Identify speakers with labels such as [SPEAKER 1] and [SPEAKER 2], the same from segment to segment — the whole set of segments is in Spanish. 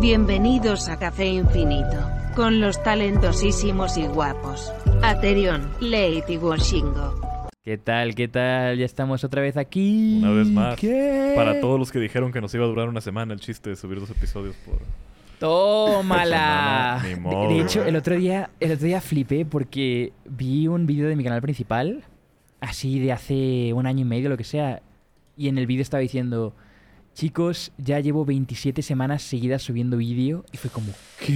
[SPEAKER 1] Bienvenidos a Café Infinito, con los talentosísimos y guapos. Aterion, Leit y Washingo.
[SPEAKER 2] ¿Qué tal? ¿Qué tal? Ya estamos otra vez aquí.
[SPEAKER 3] Una vez más.
[SPEAKER 2] ¿Qué?
[SPEAKER 3] Para todos los que dijeron que nos iba a durar una semana el chiste de subir dos episodios por...
[SPEAKER 2] ¡Tómala!
[SPEAKER 3] Ni
[SPEAKER 2] De-
[SPEAKER 3] modo,
[SPEAKER 2] de, hecho, el otro día, el otro día flipé porque vi un vídeo de mi canal principal, así de hace un año y medio, lo que sea, y en el vídeo estaba diciendo, chicos, ya llevo 27 semanas seguidas subiendo vídeo, y fue como, ¿qué?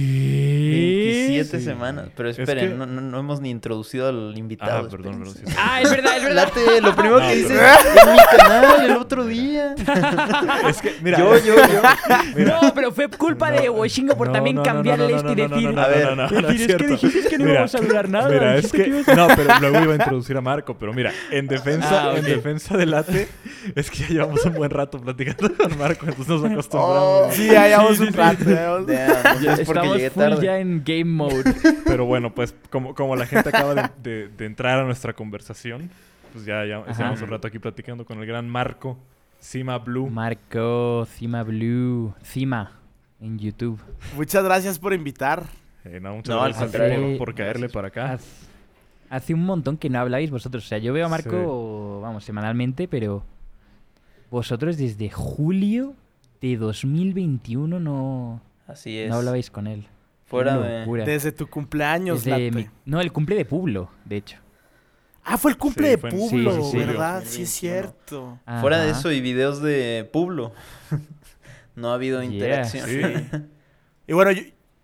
[SPEAKER 4] 27
[SPEAKER 3] Sí.
[SPEAKER 4] semames. Pero
[SPEAKER 3] Es
[SPEAKER 4] esperen,
[SPEAKER 3] que-
[SPEAKER 4] no, no- no hemos ni introducido al invitado.
[SPEAKER 3] Ah, perdón, perdón, sí.
[SPEAKER 2] Ah, es verdad, es verdad.
[SPEAKER 4] Late, lo primero
[SPEAKER 3] No,
[SPEAKER 4] que dices en mi canal el otro día.
[SPEAKER 3] Es que, mira...
[SPEAKER 4] yo, yo, yo.
[SPEAKER 3] Mira.
[SPEAKER 2] No, pero fue culpa de Washingo por
[SPEAKER 3] No,
[SPEAKER 2] también
[SPEAKER 3] no, no,
[SPEAKER 2] cambiar
[SPEAKER 3] no,
[SPEAKER 2] el
[SPEAKER 3] no,
[SPEAKER 2] este y decir...
[SPEAKER 3] no, no,
[SPEAKER 4] A ver,
[SPEAKER 3] no, no, no,
[SPEAKER 2] decir,
[SPEAKER 3] es
[SPEAKER 2] es que
[SPEAKER 3] cierto.
[SPEAKER 2] dijiste que no
[SPEAKER 3] Mira,
[SPEAKER 2] íbamos a durar nada.
[SPEAKER 3] Mira, es que...
[SPEAKER 2] a-
[SPEAKER 3] No, pero luego iba a introducir a Marco, pero mira, en defensa,
[SPEAKER 2] Ah,
[SPEAKER 3] en defensa del Late, es que ya llevamos un buen rato platicando Marco, entonces nos acostumbramos.
[SPEAKER 5] Sí, ya llevamos
[SPEAKER 2] Sí,
[SPEAKER 5] un rato. ya
[SPEAKER 4] es porque
[SPEAKER 2] estamos full
[SPEAKER 4] tarde.
[SPEAKER 2] ya en game mode.
[SPEAKER 3] Pero bueno, pues como, como la gente acaba de, de- de entrar a nuestra conversación, pues ya, estamos un rato aquí platicando con el gran Marco, Cima Blue.
[SPEAKER 2] Marco, Cima Blue, Cima en YouTube.
[SPEAKER 5] Muchas gracias por invitar.
[SPEAKER 3] Eh, no, muchas
[SPEAKER 4] No,
[SPEAKER 3] gracias a ti
[SPEAKER 4] contrario.
[SPEAKER 3] por, por caerle para acá.
[SPEAKER 2] Hace un montón que no habláis vosotros. O sea, yo veo a Marco, vamos, semanalmente, pero vosotros desde julio de 2021 no,
[SPEAKER 4] Así es.
[SPEAKER 2] no hablabais con él.
[SPEAKER 4] Fuera de...
[SPEAKER 5] Desde tu cumpleaños,
[SPEAKER 2] Desde mi- no, el cumple de Publo, de hecho.
[SPEAKER 5] Ah, fue el cumple
[SPEAKER 3] Sí,
[SPEAKER 5] de
[SPEAKER 3] en-
[SPEAKER 5] Publo,
[SPEAKER 2] sí, sí, sí.
[SPEAKER 5] ¿verdad? Sí,
[SPEAKER 4] 2021.
[SPEAKER 5] es cierto.
[SPEAKER 4] Fuera de eso y videos de Publo. no ha habido
[SPEAKER 2] Yeah.
[SPEAKER 4] interacción.
[SPEAKER 3] Sí.
[SPEAKER 5] Y bueno, yo,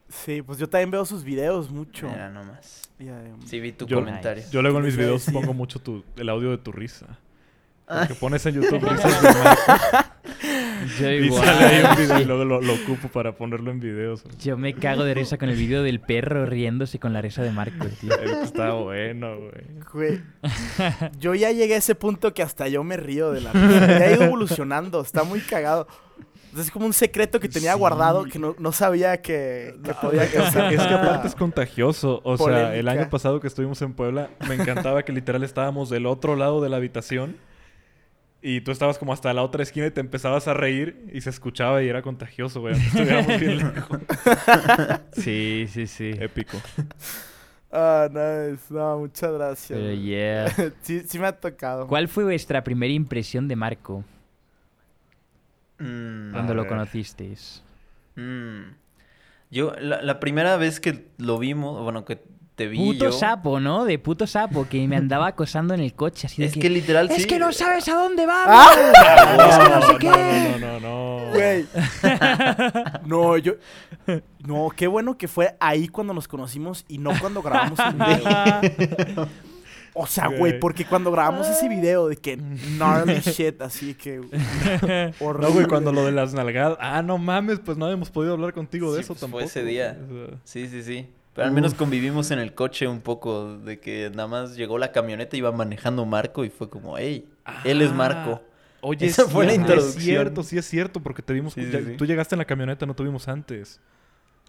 [SPEAKER 5] sí, pues yo también veo sus videos mucho.
[SPEAKER 4] Mira nomás.
[SPEAKER 5] Y, eh,
[SPEAKER 4] Sí vi tu
[SPEAKER 3] Yo-
[SPEAKER 4] comentario.
[SPEAKER 3] Yo luego en mis videos pongo mucho tu, el audio de tu risa. Porque pones en YouTube risas de y
[SPEAKER 2] igual.
[SPEAKER 3] sale ahí un video y luego lo, lo ocupo para ponerlo en videos.
[SPEAKER 2] Yo me cago de risa con el vídeo del perro riéndose con la risa de Marco, tío.
[SPEAKER 3] Es que Está bueno, güey.
[SPEAKER 5] yo ya llegué a ese punto que hasta yo me río de la risa. Ya he ido evolucionando, está muy cagado. Es como un secreto que tenía
[SPEAKER 3] Sí.
[SPEAKER 5] guardado que no, no sabía que, que podía
[SPEAKER 3] Es que, es que aparte es contagioso. O sea, el año pasado que estuvimos en Puebla, me encantaba que literal estábamos del otro lado de la habitación. Y tú estabas como hasta la otra esquina y te empezabas a reír y se escuchaba y era contagioso, güey. Estuviéramos bien lejos.
[SPEAKER 2] Sí, sí, sí.
[SPEAKER 3] Épico.
[SPEAKER 5] Ah, nice. No, muchas gracias.
[SPEAKER 2] Pero yeah.
[SPEAKER 5] sí, sí me ha tocado.
[SPEAKER 2] ¿Cuál fue vuestra primera impresión de Marco
[SPEAKER 4] Mm,
[SPEAKER 2] cuando lo conocisteis?
[SPEAKER 4] mm. Yo, la, la primera vez que lo vimos, bueno, que te vi
[SPEAKER 2] Puto
[SPEAKER 4] yo...
[SPEAKER 2] sapo, ¿no? De puto sapo que me andaba acosando en el coche. Así de
[SPEAKER 4] Es que literal
[SPEAKER 2] Es
[SPEAKER 4] sí.
[SPEAKER 2] que no sabes a dónde vamos.
[SPEAKER 5] ¡Ah!
[SPEAKER 2] Es que no sé
[SPEAKER 3] no,
[SPEAKER 2] qué.
[SPEAKER 3] no, no, no, no.
[SPEAKER 5] Güey. No, yo. No, qué bueno que fue ahí cuando nos conocimos y no cuando grabamos el video. O sea, güey, porque cuando grabamos ese video de que gnarly shit, así que. horrible.
[SPEAKER 3] No, güey, cuando lo de las nalgadas. Ah, no mames, pues no habíamos podido hablar contigo de
[SPEAKER 4] Sí,
[SPEAKER 3] eso
[SPEAKER 4] pues, fue
[SPEAKER 3] tampoco.
[SPEAKER 4] ese día. Sí, sí, sí. Pero al menos convivimos en el coche un poco, de que nada más llegó la camioneta y iba manejando Marco y fue como, hey, él es
[SPEAKER 3] Ah,
[SPEAKER 4] Marco.
[SPEAKER 3] Oye,
[SPEAKER 4] Esa
[SPEAKER 3] es
[SPEAKER 4] fue la
[SPEAKER 3] cierto,
[SPEAKER 4] introducción.
[SPEAKER 3] Es cierto, sí es cierto, porque te vimos.
[SPEAKER 4] Sí, sí,
[SPEAKER 3] ya-
[SPEAKER 4] sí.
[SPEAKER 3] Tú llegaste en la camioneta, no tuvimos antes.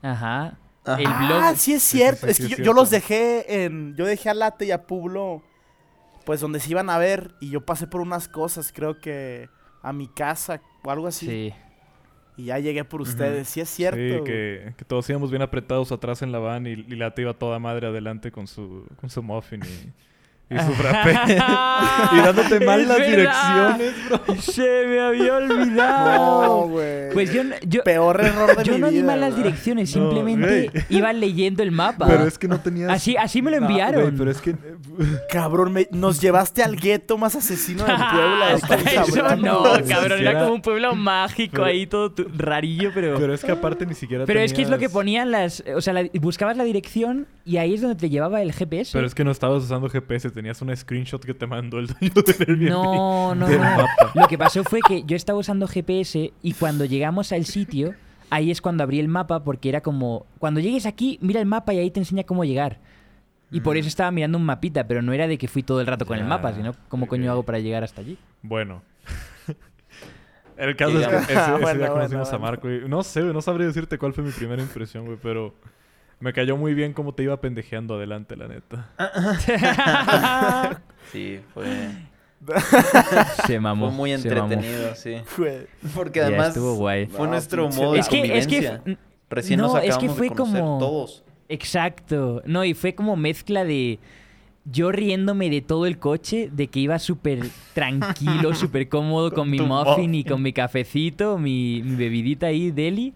[SPEAKER 2] Ajá.
[SPEAKER 4] Ajá.
[SPEAKER 2] El blog.
[SPEAKER 5] Ah, sí es cierto.
[SPEAKER 3] sí,
[SPEAKER 5] es
[SPEAKER 3] sí
[SPEAKER 5] que yo, yo
[SPEAKER 3] cierto.
[SPEAKER 5] los dejé en. Yo dejé a Late y a Publo, pues donde se iban a ver. Y yo pasé por unas cosas, creo que a mi casa o algo así.
[SPEAKER 2] Sí.
[SPEAKER 5] Y ya llegué por ustedes. Sí es cierto.
[SPEAKER 3] Sí, que, que todos íbamos bien apretados atrás en la van y, y la iba toda madre adelante con su, con su muffin y, y su frappé. y dándote mal
[SPEAKER 2] Es
[SPEAKER 3] las
[SPEAKER 2] verdad.
[SPEAKER 3] direcciones, bro.
[SPEAKER 2] Se me había
[SPEAKER 5] No,
[SPEAKER 2] olvidado.
[SPEAKER 5] güey.
[SPEAKER 2] pues yo, yo,
[SPEAKER 5] Peor error de
[SPEAKER 2] yo
[SPEAKER 5] mi
[SPEAKER 2] no di
[SPEAKER 5] vida,
[SPEAKER 2] mal las direcciones,
[SPEAKER 3] No,
[SPEAKER 2] simplemente iba leyendo el mapa.
[SPEAKER 3] Pero es que no tenías...
[SPEAKER 2] Así, así me lo
[SPEAKER 3] No,
[SPEAKER 2] enviaron.
[SPEAKER 3] pero es que...
[SPEAKER 5] Cabrón, me- nos llevaste al gueto más asesino de Puebla.
[SPEAKER 2] Hasta
[SPEAKER 5] estamos
[SPEAKER 2] eso no, cabrón. Era como un pueblo mágico
[SPEAKER 3] Pero-
[SPEAKER 2] ahí, todo tu- rarillo, pero...
[SPEAKER 3] Pero es que aparte ni siquiera
[SPEAKER 2] Pero es que es lo que ponían las... O sea, la- buscabas la dirección y ahí es donde te llevaba el GPS.
[SPEAKER 3] Pero es que no estabas usando GPS, tenías un screenshot que te mandó el dueño del Airbnb.
[SPEAKER 2] No, no,
[SPEAKER 3] del
[SPEAKER 2] no.
[SPEAKER 3] mapa.
[SPEAKER 2] Lo que pasó fue que yo estaba usando GPS y cuando llegamos al sitio, ahí es cuando abrí el mapa porque era como, cuando llegues aquí, mira el mapa y ahí te enseña cómo llegar. Y por eso estaba mirando un mapita, pero no era de que fui todo el rato con el mapa, sino cómo coño hago para llegar hasta allí.
[SPEAKER 3] Bueno. El caso es que ese, ese
[SPEAKER 5] Bueno,
[SPEAKER 3] día
[SPEAKER 5] bueno,
[SPEAKER 3] conocimos a. Marco y no sé, güey, no sabría decirte cuál fue mi primera impresión, güey, pero me cayó muy bien cómo te iba pendejeando adelante, la neta.
[SPEAKER 4] Sí, fue,
[SPEAKER 2] se mamó.
[SPEAKER 4] fue muy entretenido, sí. Porque además
[SPEAKER 2] estuvo guay.
[SPEAKER 4] fue
[SPEAKER 5] No,
[SPEAKER 4] nuestro modo de
[SPEAKER 2] Es que, es que
[SPEAKER 4] convivencia. Recién
[SPEAKER 2] No,
[SPEAKER 4] nos
[SPEAKER 2] es
[SPEAKER 4] acabamos
[SPEAKER 2] que fue
[SPEAKER 4] de conocer
[SPEAKER 2] como-
[SPEAKER 4] todos.
[SPEAKER 2] Exacto. No, y fue como mezcla de yo riéndome de todo el coche, de que iba súper tranquilo, súper cómodo con, mi muffin y con mi cafecito, mi, mi bebidita ahí, deli.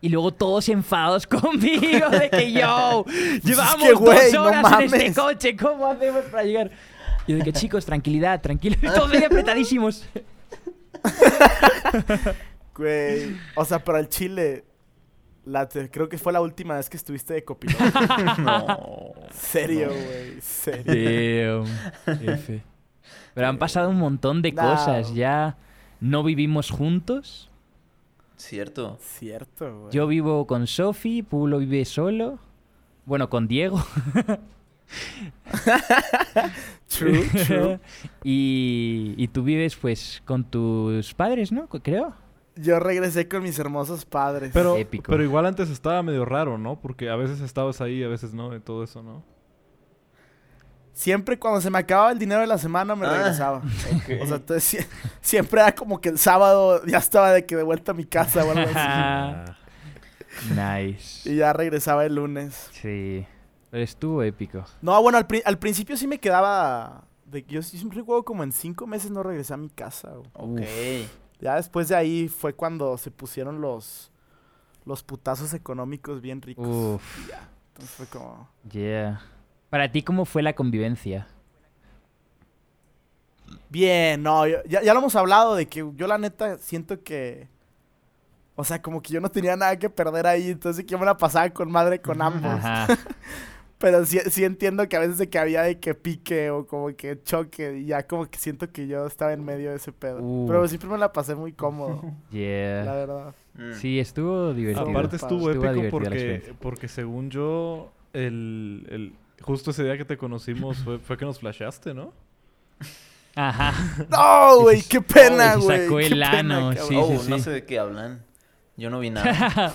[SPEAKER 2] Y luego todos enfadados conmigo de que yo llevamos
[SPEAKER 5] que, güey,
[SPEAKER 2] dos
[SPEAKER 5] no
[SPEAKER 2] horas en este coche, ¿cómo hacemos para llegar? Y yo de que chicos, tranquilidad, tranquilo, y todos ahí apretadísimos.
[SPEAKER 5] Güey. O sea, pero al chile. La creo que fue la última vez que estuviste de copiloto.
[SPEAKER 4] No.
[SPEAKER 5] Serio, güey. Serio.
[SPEAKER 2] Damn. F. Pero han pasado un montón de
[SPEAKER 5] No.
[SPEAKER 2] cosas. Ya no vivimos juntos.
[SPEAKER 4] Cierto.
[SPEAKER 5] Cierto, güey.
[SPEAKER 2] Yo vivo con Sofi, Pulo vive solo. Bueno, con Diego.
[SPEAKER 5] True, true.
[SPEAKER 2] y, y tú vives pues con tus padres, ¿no? Creo.
[SPEAKER 5] Yo regresé con mis hermosos padres.
[SPEAKER 3] Pero,
[SPEAKER 2] Épico.
[SPEAKER 3] pero igual antes estaba medio raro, ¿no? Porque a veces estabas ahí, a veces no, y todo eso, ¿no?
[SPEAKER 5] Siempre cuando se me acababa el dinero de la semana me
[SPEAKER 4] Ah,
[SPEAKER 5] regresaba.
[SPEAKER 4] ok.
[SPEAKER 5] O sea, entonces sie- siempre era como que el sábado ya estaba de que de vuelta a mi casa o algo así.
[SPEAKER 2] Nice.
[SPEAKER 5] y ya regresaba el lunes.
[SPEAKER 2] Sí. Pero estuvo épico.
[SPEAKER 5] No, bueno, al, pri- al principio sí me quedaba... De, yo siempre recuerdo como en cinco meses no regresé a mi casa. güey.
[SPEAKER 4] Ok.
[SPEAKER 5] Ya después de ahí fue cuando se pusieron los... Los putazos económicos bien ricos.
[SPEAKER 2] Uf.
[SPEAKER 5] Y ya. Entonces fue como...
[SPEAKER 2] Yeah. Para ti, ¿cómo fue la convivencia?
[SPEAKER 5] Bien, no, yo- ya, ya lo hemos hablado de que yo la neta siento que... O sea, como que yo no tenía nada que perder ahí, entonces que yo me la pasaba con madre con ambos.
[SPEAKER 2] Ajá.
[SPEAKER 5] Pero sí, sí entiendo que a veces de que había de que pique o como que choque y ya como que siento que yo estaba en medio de ese pedo.
[SPEAKER 2] Uh.
[SPEAKER 5] Pero siempre me la pasé muy cómodo, la
[SPEAKER 2] Yeah.
[SPEAKER 5] verdad.
[SPEAKER 4] Mm.
[SPEAKER 2] Sí, estuvo divertido.
[SPEAKER 3] Aparte
[SPEAKER 5] Estuvo
[SPEAKER 3] estuvo épico
[SPEAKER 2] la
[SPEAKER 3] porque, porque según yo, el, el- justo ese día que te conocimos fue, fue que nos flasheaste, ¿no?
[SPEAKER 2] Ajá.
[SPEAKER 5] ¡No, güey! ¡Qué pena,
[SPEAKER 2] Oh, se
[SPEAKER 5] güey!
[SPEAKER 2] sacó
[SPEAKER 5] ¡Qué
[SPEAKER 2] el ano,
[SPEAKER 5] cabrón!
[SPEAKER 2] sí,
[SPEAKER 4] oh,
[SPEAKER 2] sí,
[SPEAKER 4] no
[SPEAKER 2] sí.
[SPEAKER 4] sé de qué hablan. Yo no vi nada.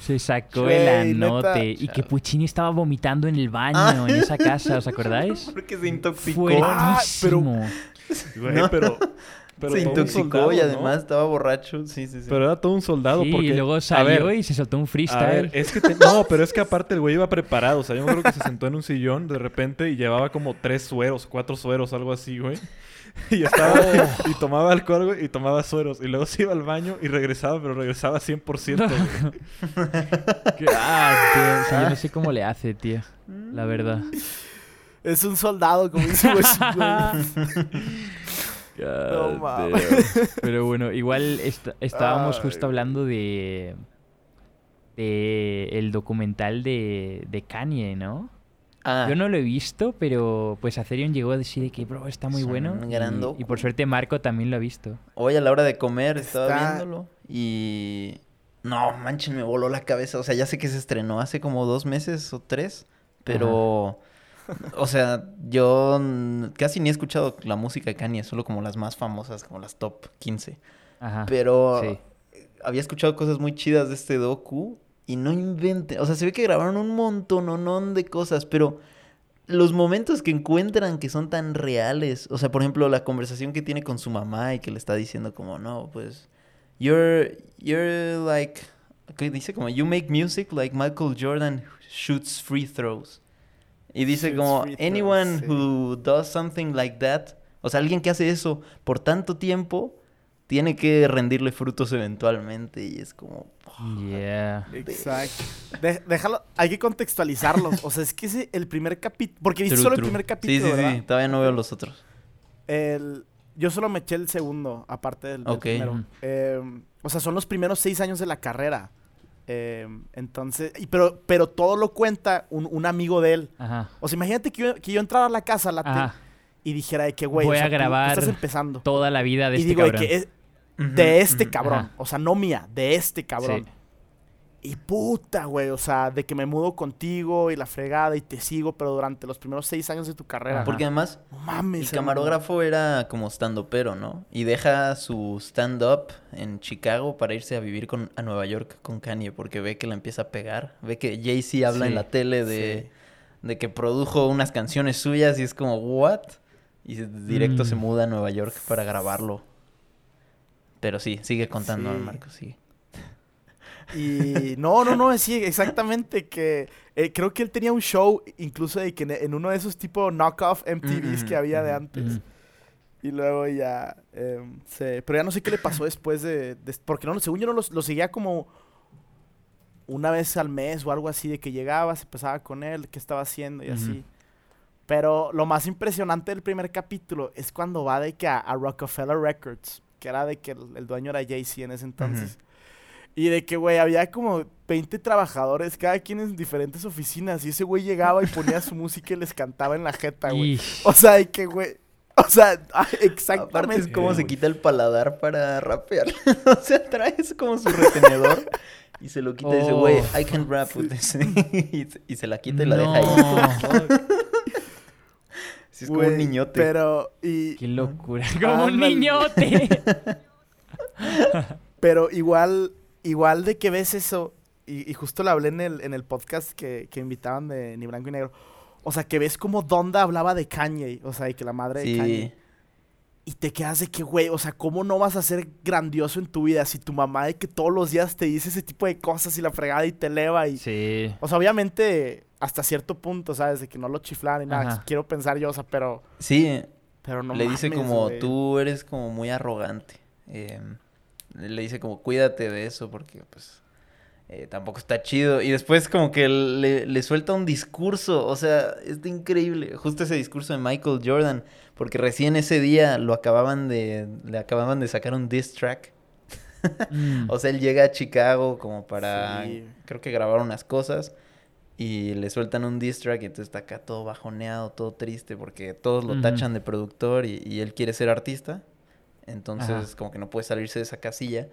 [SPEAKER 2] Se sacó el
[SPEAKER 5] neta.
[SPEAKER 2] anote. Y que Puccini estaba vomitando en el baño, en esa casa, ¿os acordáis?
[SPEAKER 4] Porque se intoxicó.
[SPEAKER 5] Ah, pero-.
[SPEAKER 3] Güey,
[SPEAKER 4] No.
[SPEAKER 3] pero, pero
[SPEAKER 4] se intoxicó
[SPEAKER 3] soldado,
[SPEAKER 4] y
[SPEAKER 3] ¿no?
[SPEAKER 4] además estaba borracho. Sí, sí, sí.
[SPEAKER 3] Pero era todo un soldado
[SPEAKER 2] Sí,
[SPEAKER 3] porque...
[SPEAKER 2] y luego
[SPEAKER 3] a
[SPEAKER 2] salió
[SPEAKER 3] ver,
[SPEAKER 2] y se soltó un
[SPEAKER 3] A
[SPEAKER 2] freestyle.
[SPEAKER 3] ver, es que... te- No, pero es que aparte el güey iba preparado. O sea, yo me acuerdo que se sentó en un sillón de repente y llevaba como tres sueros, cuatro sueros, algo así, güey. Y estaba...
[SPEAKER 2] Oh.
[SPEAKER 3] Y tomaba alcohol, güey, y tomaba sueros. Y luego se iba al baño y regresaba, pero regresaba 100%, güey.
[SPEAKER 2] Ah, tío, o sea, yo no sé cómo le hace, tío. La verdad.
[SPEAKER 5] Es un soldado, como dice No
[SPEAKER 2] God
[SPEAKER 5] mames.
[SPEAKER 2] damn. Pero bueno, igual est- estábamos
[SPEAKER 5] Ay,
[SPEAKER 2] justo hablando de, de el documental de, de Kanye, ¿no?
[SPEAKER 4] Ah,
[SPEAKER 2] Yo no lo he visto, pero pues Atherion llegó a decir de que, bro, está muy
[SPEAKER 4] Es
[SPEAKER 2] bueno.
[SPEAKER 4] gran
[SPEAKER 2] y- y, por suerte Marco también lo ha visto.
[SPEAKER 4] hoy a la hora de comer estaba
[SPEAKER 5] Está-
[SPEAKER 4] viéndolo y... No, manchen, me voló la cabeza. O sea, ya sé que se estrenó hace como dos meses o tres, pero... O sea, yo casi ni he escuchado la música de Kanye, solo como las más famosas, como las top 15.
[SPEAKER 2] Ajá.
[SPEAKER 4] Pero
[SPEAKER 2] sí.
[SPEAKER 4] había escuchado cosas muy chidas de este docu y no inventen. O sea, se ve que grabaron un montón de cosas, pero los momentos que encuentran que son tan reales. O sea, por ejemplo, la conversación que tiene con su mamá y que le está diciendo como, no, pues, you're, you're like, ¿qué dice? Como, you make music like Michael Jordan shoots free throws. Y dice como, anyone
[SPEAKER 5] sí.
[SPEAKER 4] who does something like that, o sea, alguien que hace eso por tanto tiempo, tiene que rendirle frutos eventualmente. Y es como,
[SPEAKER 2] Yeah.
[SPEAKER 5] Exacto. De- déjalo, hay que contextualizarlos. O sea, es que ese el primer capítulo. Porque viste solo
[SPEAKER 4] true.
[SPEAKER 5] el primer
[SPEAKER 4] Sí,
[SPEAKER 5] capítulo,
[SPEAKER 4] sí,
[SPEAKER 5] ¿verdad?
[SPEAKER 4] sí. Todavía no veo los otros.
[SPEAKER 5] El, yo solo me eché el segundo, aparte del, del
[SPEAKER 4] Ok.
[SPEAKER 5] primero. Eh, o sea, son los primeros seis años de la carrera. Eh, entonces, y pero, pero todo lo cuenta un, un amigo de él.
[SPEAKER 2] Ajá.
[SPEAKER 5] O sea, imagínate que yo, que yo entrara a la casa la
[SPEAKER 2] Ajá.
[SPEAKER 5] y dijera de que, güey,
[SPEAKER 2] Voy
[SPEAKER 5] o sea,
[SPEAKER 2] a
[SPEAKER 5] tú- tú
[SPEAKER 2] grabar
[SPEAKER 5] estás empezando.
[SPEAKER 2] Toda la vida de
[SPEAKER 5] y
[SPEAKER 2] este
[SPEAKER 5] digo de
[SPEAKER 2] cabrón.
[SPEAKER 5] que es de este
[SPEAKER 4] ujú.
[SPEAKER 5] cabrón.
[SPEAKER 2] Ajá.
[SPEAKER 5] O sea, no mía, de este cabrón.
[SPEAKER 2] Sí.
[SPEAKER 5] Y puta, güey, o sea, de que me mudo contigo y la fregada y te sigo, pero durante los primeros seis años de tu carrera.
[SPEAKER 2] Ajá.
[SPEAKER 4] Porque además,
[SPEAKER 5] No mames.
[SPEAKER 4] el camarógrafo era como stand-upero, ¿no? Y deja su stand-up en Chicago para irse a vivir con, a Nueva York con Kanye porque ve que la empieza a pegar. Ve que Jay-Z habla
[SPEAKER 2] Sí,
[SPEAKER 4] en la tele de, de que produjo unas canciones suyas y es como, ¿what? Y directo
[SPEAKER 2] Mm.
[SPEAKER 4] se muda a Nueva York para grabarlo. Pero sí, sigue contando,
[SPEAKER 5] Sí.
[SPEAKER 4] Marco, sigue.
[SPEAKER 5] Y no, no, no, sí, exactamente. Que eh, creo que él tenía un show, incluso de que en, en uno de esos tipo knockoff MTVs que
[SPEAKER 4] Ujú,
[SPEAKER 5] había de
[SPEAKER 4] ujú.
[SPEAKER 5] antes. Y luego ya em, se... Pero ya no sé qué le pasó después de... de- porque no, según yo no lo, lo seguía como una vez al mes o algo así, de que llegaba, se empezaba con él, qué estaba haciendo y así. Pero lo más impresionante del primer capítulo es cuando va de que a, a Rockefeller Records, que era de que el, el dueño era Jay-Z en ese entonces. Y de que, güey, había como 20 trabajadores, cada quien en diferentes oficinas. Y ese güey llegaba y ponía su música y les cantaba en la jeta, güey. O sea, de que, güey. O sea, ah,
[SPEAKER 4] Aparte
[SPEAKER 5] exactamente.
[SPEAKER 4] es como se quita el paladar para rapear. o sea, traes como su retenedor y se lo quita y dice,
[SPEAKER 2] Oh.
[SPEAKER 4] güey, I can rap with this. y, se- la quita y la deja ahí. Sí, es como un niñote.
[SPEAKER 5] Pero, y,
[SPEAKER 2] Qué locura. Como un niñote.
[SPEAKER 5] pero igual, igual de que ves eso, y, y justo lo hablé en el, en el podcast que, que invitaban de Ni Blanco y Negro. O sea, que ves como Donda hablaba de Kanye, o sea, y que la madre de. Kanye. Y te quedas de que, güey, o sea, ¿cómo no vas a ser grandioso en tu vida si tu mamá de que todos los días te dice ese tipo de cosas y la fregada y te eleva y...
[SPEAKER 2] Sí.
[SPEAKER 5] O sea, obviamente, hasta cierto punto, ¿sabes? De que no lo chiflan y nada.
[SPEAKER 2] Ajá.
[SPEAKER 5] Quiero pensar yo, o sea, pero...
[SPEAKER 4] Sí,
[SPEAKER 5] Pero no
[SPEAKER 4] le dice como, tú eres como muy arrogante. Eh, le dice como, cuídate de eso porque pues eh, tampoco está chido. Y después como que le, le suelta un discurso, o sea, es increíble. Justo ese discurso de Michael Jordan, porque recién ese día lo acababan de, le acababan de sacar un diss track.
[SPEAKER 2] Mm.
[SPEAKER 4] O sea, él llega a Chicago como para,
[SPEAKER 5] Sí.
[SPEAKER 4] creo que grabar unas cosas. Y le sueltan un diss track y entonces está acá todo bajoneado, todo triste, porque todos lo tachan de productor y, y él quiere ser artista. Entonces,
[SPEAKER 2] Ajá.
[SPEAKER 4] como que no puede salirse de esa casilla.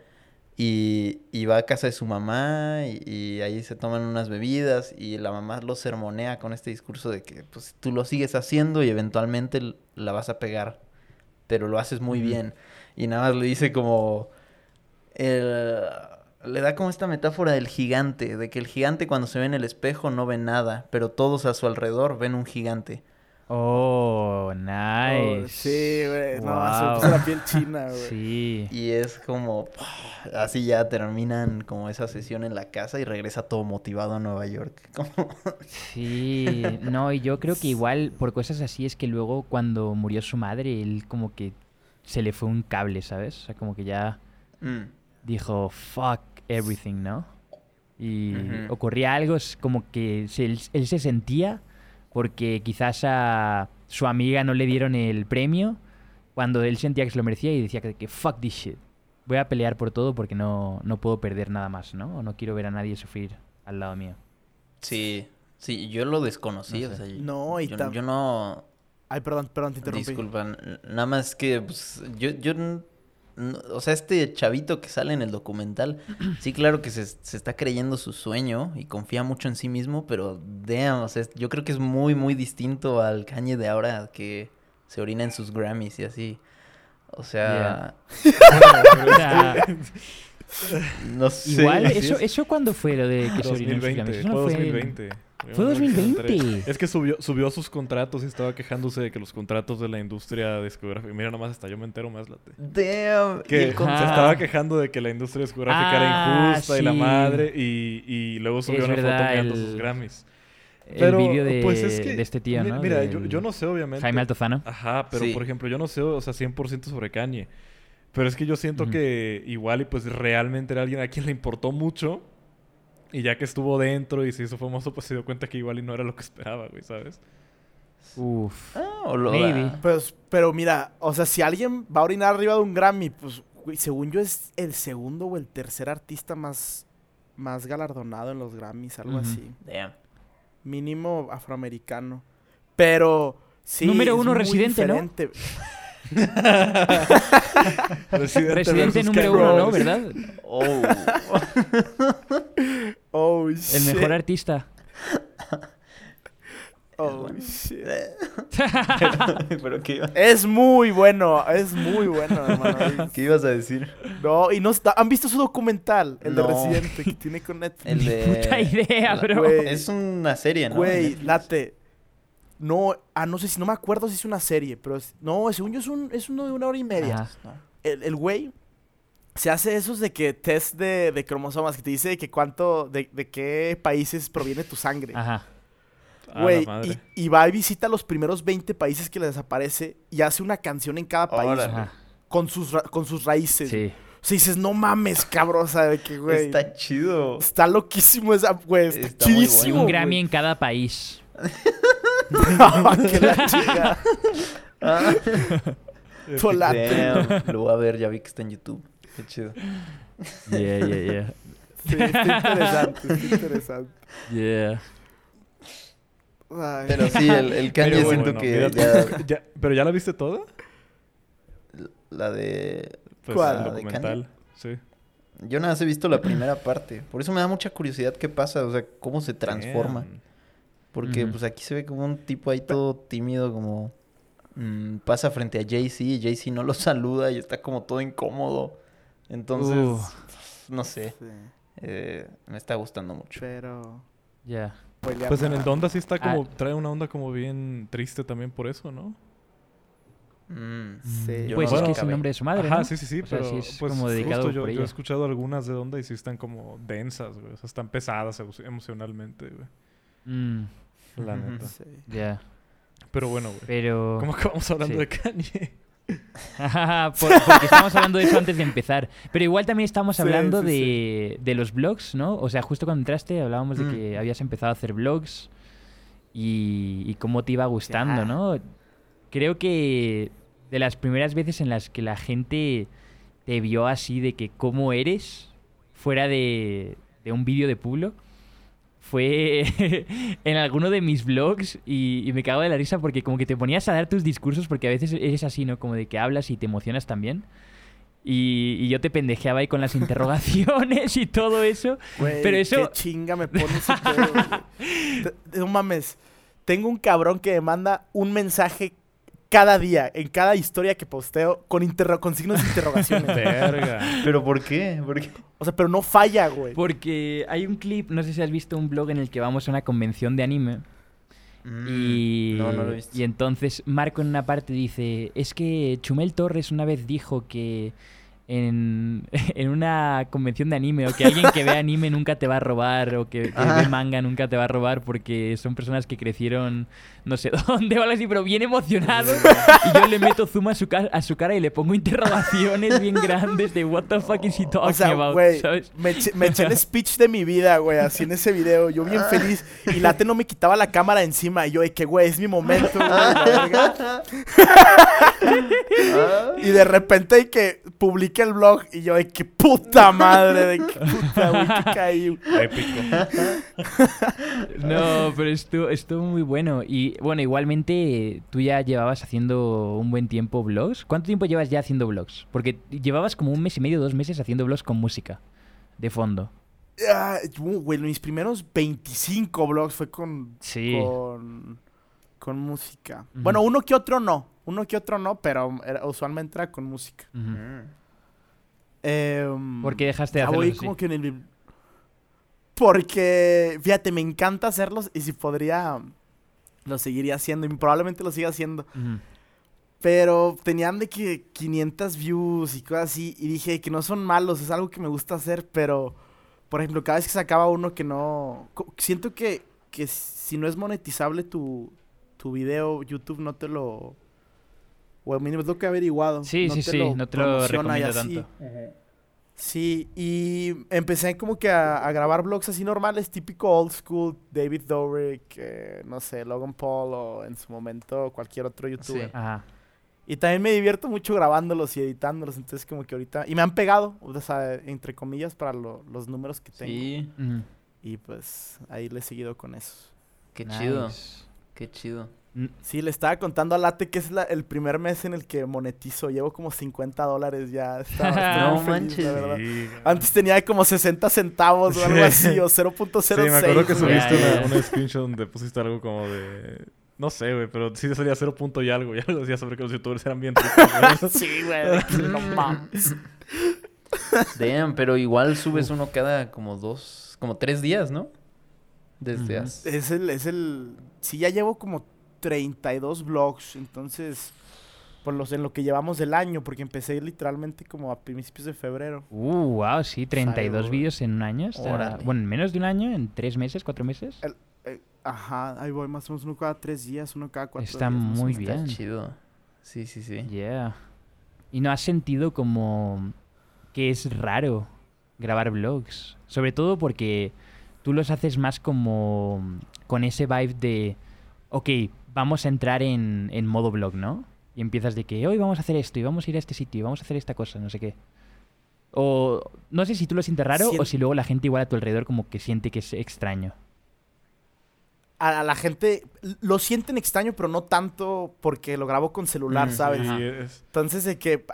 [SPEAKER 4] Y, y va a casa de su mamá y, y ahí se toman unas bebidas y la mamá lo sermonea con este discurso de que pues tú lo sigues haciendo y eventualmente la vas a pegar, pero lo haces muy bien. Y nada más le dice como... el- le da como esta metáfora del gigante, de que el gigante cuando se ve en el espejo no ve nada, pero todos a su alrededor ven un gigante.
[SPEAKER 2] Oh,
[SPEAKER 5] Oh,
[SPEAKER 2] nice.
[SPEAKER 5] sí, güey. No, se puso la piel china, güey.
[SPEAKER 2] Sí.
[SPEAKER 4] Y es como... Así ya terminan como esa sesión en la casa y regresa todo motivado a Nueva York. Como...
[SPEAKER 2] Sí, no, y yo creo que igual por cosas así es que luego cuando murió su madre, él como que se le fue un cable, ¿sabes? O sea, como que ya
[SPEAKER 4] Mm.
[SPEAKER 2] dijo, fuck everything, ¿no? Y ocurría algo, es como que se- él, él se sentía porque quizás a su amiga no le dieron el premio cuando él sentía que se lo merecía y decía que, que fuck this shit. Voy a pelear por todo porque no, no puedo perder nada más, ¿no? O no quiero ver a nadie sufrir al lado mío.
[SPEAKER 4] Sí, sí, yo lo desconocí.
[SPEAKER 2] No
[SPEAKER 4] o
[SPEAKER 2] sé.
[SPEAKER 4] sea,
[SPEAKER 5] No, y
[SPEAKER 4] yo,
[SPEAKER 5] tam-
[SPEAKER 4] yo no...
[SPEAKER 5] Ay, perdón, perdón, te interrumpí.
[SPEAKER 4] Disculpa, nada más que pues, yo, yo, n- n- o sea, este chavito que sale en el documental, sí, claro que se, se está creyendo su sueño y confía mucho en sí mismo, pero damn, o sea, yo creo que es muy, muy distinto al Kanye de ahora que se orina en sus Grammys y así. O sea, no sé.
[SPEAKER 2] igual, eso,
[SPEAKER 3] es.
[SPEAKER 2] eso cuando fue lo de que se orinó en sus
[SPEAKER 3] 2020,
[SPEAKER 2] Grammys?
[SPEAKER 3] fue
[SPEAKER 2] Eso no fue el-
[SPEAKER 3] 2020.
[SPEAKER 2] Fue 2020.
[SPEAKER 3] Es que subió, subió sus contratos y estaba quejándose de que los contratos de la industria discográfica. Mira, nomás hasta yo me entero más late.
[SPEAKER 4] Damn.
[SPEAKER 3] Que se estaba quejando de que la industria discográfica era
[SPEAKER 2] Ah,
[SPEAKER 3] injusta y la madre. Y, y luego subió
[SPEAKER 2] Es
[SPEAKER 3] una
[SPEAKER 2] verdad,
[SPEAKER 3] foto mirando
[SPEAKER 2] el-
[SPEAKER 3] sus Grammys.
[SPEAKER 2] El vídeo de,
[SPEAKER 3] pues, es que,
[SPEAKER 2] de este tío, ¿no?
[SPEAKER 3] Mira, yo,
[SPEAKER 2] Del
[SPEAKER 3] yo no sé, obviamente.
[SPEAKER 2] Jaime Altozano.
[SPEAKER 3] Ajá, pero
[SPEAKER 4] Sí.
[SPEAKER 3] por ejemplo, yo no sé, o sea, 100% sobre Kanye. Pero es que yo siento que igual y pues realmente era alguien a quien le importó mucho. Y ya que estuvo dentro y se hizo famoso, pues se dio cuenta que igual y no era lo que esperaba, güey, ¿sabes?
[SPEAKER 2] Uf.
[SPEAKER 4] Ah, o lo
[SPEAKER 2] Maybe.
[SPEAKER 5] Pues, pero mira, o sea, si alguien va a orinar arriba de un Grammy, pues, güey, según yo es el segundo o el tercer artista más, más galardonado en los Grammys, algo así.
[SPEAKER 4] Damn.
[SPEAKER 5] Mínimo afroamericano. Pero, sí.
[SPEAKER 2] Número
[SPEAKER 5] es
[SPEAKER 2] uno,
[SPEAKER 5] muy
[SPEAKER 2] Residente, ¿no? Residente
[SPEAKER 3] versus
[SPEAKER 2] número
[SPEAKER 3] Ken
[SPEAKER 2] uno, ¿no? ¿Verdad?
[SPEAKER 4] Oh.
[SPEAKER 5] Oh,
[SPEAKER 2] El
[SPEAKER 5] shit.
[SPEAKER 2] mejor artista.
[SPEAKER 5] Oh, shit.
[SPEAKER 4] pero qué, iba-
[SPEAKER 5] Es muy bueno, es muy bueno, hermano.
[SPEAKER 4] ¿qué ibas a decir?
[SPEAKER 5] No, y no está- ¿Han visto su documental? El
[SPEAKER 4] No.
[SPEAKER 5] de Residente que tiene con Netflix.
[SPEAKER 4] El de...
[SPEAKER 2] Puta idea,
[SPEAKER 4] la-
[SPEAKER 2] bro.
[SPEAKER 5] Güey.
[SPEAKER 4] Es una serie, ¿no?
[SPEAKER 5] Güey, late. No, ah, no sé si no me acuerdo si es una serie, pero es- no, según yo es, un, es uno de una hora y media.
[SPEAKER 2] Ajá.
[SPEAKER 4] No.
[SPEAKER 5] El, el güey se hace esos de que test de, de cromosomas que te dice de que cuánto, de, de qué países proviene tu sangre.
[SPEAKER 2] Ajá.
[SPEAKER 5] Güey, y, y va y visita los primeros 20 países que le desaparece y hace una canción en cada país con sus, con sus raíces.
[SPEAKER 2] Sí.
[SPEAKER 5] O sea, dices, no mames, cabrón, o sea, de que, güey. Está...
[SPEAKER 4] Está chido.
[SPEAKER 5] loquísimo esa, güey. Está,
[SPEAKER 4] Está muy
[SPEAKER 5] chidísimo.
[SPEAKER 4] bueno.
[SPEAKER 2] Un Grammy en cada país.
[SPEAKER 5] que la chica. Polate.
[SPEAKER 4] Damn, Lo voy a ver, ya vi que está en YouTube. Qué chido.
[SPEAKER 2] Yeah, yeah, yeah.
[SPEAKER 5] Sí, está interesante, está interesante.
[SPEAKER 2] Yeah.
[SPEAKER 5] Ay.
[SPEAKER 4] Pero sí, el, el Kanye
[SPEAKER 3] Pero
[SPEAKER 4] siento
[SPEAKER 3] bueno,
[SPEAKER 4] que
[SPEAKER 3] mira,
[SPEAKER 4] ya...
[SPEAKER 3] ya- ¿Pero ya la viste toda?
[SPEAKER 4] La de...
[SPEAKER 3] Pues
[SPEAKER 5] ¿Cuál?
[SPEAKER 3] el
[SPEAKER 4] ¿La de.
[SPEAKER 3] Sí.
[SPEAKER 4] Yo nada más he visto la primera parte. Por eso me da mucha curiosidad qué pasa, o sea, cómo se transforma.
[SPEAKER 3] Damn.
[SPEAKER 4] Porque pues aquí se ve como un tipo ahí todo tímido, como mm, pasa frente a Jay-Z y Jay-Z no lo saluda y está como todo incómodo. Entonces,
[SPEAKER 2] Uh.
[SPEAKER 4] no sé,
[SPEAKER 5] Sí,
[SPEAKER 4] eh, me está gustando mucho.
[SPEAKER 5] pero...
[SPEAKER 2] Yeah.
[SPEAKER 5] spoilear
[SPEAKER 3] Pues en el. Donda sí está como...
[SPEAKER 2] Ah.
[SPEAKER 3] Trae una onda como bien triste también por eso, ¿no?
[SPEAKER 4] Mm.
[SPEAKER 5] Sí.
[SPEAKER 4] Yo
[SPEAKER 2] Pues
[SPEAKER 4] no
[SPEAKER 2] es que es el nombre de su madre,
[SPEAKER 3] Ajá,
[SPEAKER 2] ¿no?
[SPEAKER 3] sí, sí, sí,
[SPEAKER 2] O sea,
[SPEAKER 3] pero
[SPEAKER 2] sí es
[SPEAKER 3] pues
[SPEAKER 2] como dedicado
[SPEAKER 3] justo yo, he escuchado algunas de Donda y sí están como densas, güey. O sea, están pesadas emo- emocionalmente, güey.
[SPEAKER 2] Mm,
[SPEAKER 3] La neta.
[SPEAKER 5] Sí.
[SPEAKER 2] ya.
[SPEAKER 3] Pero bueno, güey.
[SPEAKER 2] Pero...
[SPEAKER 3] ¿Cómo acabamos hablando
[SPEAKER 2] sí.
[SPEAKER 3] de Kanye?
[SPEAKER 2] Por- porque estábamos hablando de eso antes de empezar. Pero igual también estábamos
[SPEAKER 5] Sí,
[SPEAKER 2] hablando
[SPEAKER 5] sí,
[SPEAKER 2] de, de los blogs, ¿no? O sea, justo cuando entraste hablábamos de
[SPEAKER 4] Mm.
[SPEAKER 2] que habías empezado a hacer blogs y, y cómo te iba gustando. ¿no? Creo que de las primeras veces en las que la gente te vio así de que cómo eres, fuera de, de un vídeo de Pulo, fue en alguno de mis vlogs y, y me cago de la risa porque como que te ponías a dar tus discursos porque a veces eres así, ¿no? Como de que hablas y te emocionas también. Y, y yo te pendejeaba ahí con las interrogaciones y todo eso.
[SPEAKER 5] Güey,
[SPEAKER 2] Pero eso-
[SPEAKER 5] Qué chinga me pone ese pedo, güey. Te- No mames. Tengo un cabrón que me manda un mensaje cada día, en cada historia que posteo, con, interro- con signos de interrogaciones.
[SPEAKER 3] Verga.
[SPEAKER 4] ¿Pero por qué? ¿Por qué?
[SPEAKER 5] o sea, pero no falla, güey.
[SPEAKER 2] Porque hay un clip, no sé si has visto un blog en el que vamos a una convención de anime.
[SPEAKER 4] Mm,
[SPEAKER 2] Y,
[SPEAKER 4] No, no lo he visto.
[SPEAKER 2] y entonces Marco en una parte dice, es que Chumel Torres una vez dijo que en, en una convención de anime o que alguien que ve anime nunca te va a robar o que, que ve manga nunca te va a robar porque son personas que crecieron no sé dónde o algo así, pero bien emocionados. y yo le meto zoom a su, a su cara y le pongo interrogaciones bien grandes de what the fuck is he talking
[SPEAKER 5] O sea,
[SPEAKER 2] about,
[SPEAKER 5] güey,
[SPEAKER 2] ¿sabes?
[SPEAKER 5] me, eché- me eché el speech de mi vida, güey, así en ese video. Yo bien feliz. Y Late no me quitaba la cámara encima. Y yo, de que, güey, es mi momento, güey. verga. Y de repente de que publique el blog y yo de que puta madre, de que puta, güey, que caí.
[SPEAKER 3] Épico.
[SPEAKER 2] No, pero estuvo, estuvo muy bueno. Y bueno, igualmente tú ya llevabas haciendo un buen tiempo vlogs. ¿Cuánto tiempo llevas ya haciendo vlogs? Porque llevabas como un mes y medio, dos meses haciendo vlogs con música de fondo.
[SPEAKER 5] Ah, uh, güey, mis primeros 25 blogs fue con,
[SPEAKER 2] Sí.
[SPEAKER 5] con, con música. Bueno, uno que otro no. Uno que otro no, pero era- usualmente era con música.
[SPEAKER 4] Mm.
[SPEAKER 5] Em,
[SPEAKER 2] ¿Por qué dejaste de
[SPEAKER 5] ya
[SPEAKER 2] hacerlo
[SPEAKER 5] voy
[SPEAKER 2] así?
[SPEAKER 5] como que en el... Porque, fíjate, me encanta hacerlos y si podría, lo seguiría haciendo y probablemente lo siga haciendo. Pero tenían de que 500 views y cosas así. Y dije que no son malos, es algo que me gusta hacer. Pero, por ejemplo, cada vez que sacaba uno que no. Siento que, que si no es monetizable tu, tu video, YouTube no te lo. O al mínimo es lo que he averiguado.
[SPEAKER 2] Sí, sí, sí, no te lo recomiendo
[SPEAKER 5] así.
[SPEAKER 2] tanto.
[SPEAKER 5] Sí, y empecé como que a, a grabar vlogs así normales, típico old school, David Dobrik, eh, no sé, Logan Paul o en su momento cualquier otro youtuber.
[SPEAKER 4] Sí.
[SPEAKER 2] Ajá.
[SPEAKER 5] Y también me divierto mucho grabándolos y editándolos, entonces como que ahorita... Y me han pegado, o sea, entre comillas, para lo- los números que tengo.
[SPEAKER 4] Sí.
[SPEAKER 5] Y pues ahí le he seguido con eso.
[SPEAKER 4] qué chido, qué chido.
[SPEAKER 5] Sí, le estaba contando a Late que es la- el primer mes en el que monetizo. Llevo como 50 dólares ya. Estaba,
[SPEAKER 4] No
[SPEAKER 5] feliz,
[SPEAKER 4] manches.
[SPEAKER 5] la verdad.
[SPEAKER 3] Sí.
[SPEAKER 5] Antes tenía como 60 centavos o algo así, o 0.06.
[SPEAKER 3] Sí, me acuerdo que subiste
[SPEAKER 2] Ya,
[SPEAKER 3] una,
[SPEAKER 2] ya.
[SPEAKER 3] una screenshot donde pusiste algo como de... No sé, güey, pero sí salía cero punto y algo. Y algo decía sobre que los youtubers eran bien ricos. güey.
[SPEAKER 5] Sí, güey, no mames.
[SPEAKER 4] Damn, pero igual subes uno cada como dos, como tres días, ¿no? Desde hace...
[SPEAKER 5] Es el, es el... Sí, ya llevo como 32 vlogs, entonces... por los, en lo que llevamos del año, porque empecé literalmente como a principios de febrero.
[SPEAKER 2] Uh, wow, sí, 32
[SPEAKER 5] Salud.
[SPEAKER 2] vídeos en un año. está-. Bueno, en menos de un año, en tres meses, cuatro meses.
[SPEAKER 5] El- Eh, ajá, ahí voy, más o menos uno cada tres días, uno cada cuatro
[SPEAKER 2] Está
[SPEAKER 5] días.
[SPEAKER 2] muy bien.
[SPEAKER 4] Está chido. Sí, sí, sí.
[SPEAKER 2] Yeah. ¿Y no has sentido como que es raro grabar vlogs? Sobre todo porque tú los haces más como con ese vibe de, ok, vamos a entrar en, en modo vlog, ¿no? Y empiezas de que hoy vamos a hacer esto y vamos a ir a este sitio y vamos a hacer esta cosa, no sé qué. O no sé si tú lo sientes raro o si luego la gente igual a tu alrededor como que siente que es extraño.
[SPEAKER 5] A, la gente lo sienten extraño, pero no tanto porque lo grabo con celular,
[SPEAKER 4] Mm,
[SPEAKER 5] ¿sabes?
[SPEAKER 3] Sí, es,
[SPEAKER 5] Entonces de que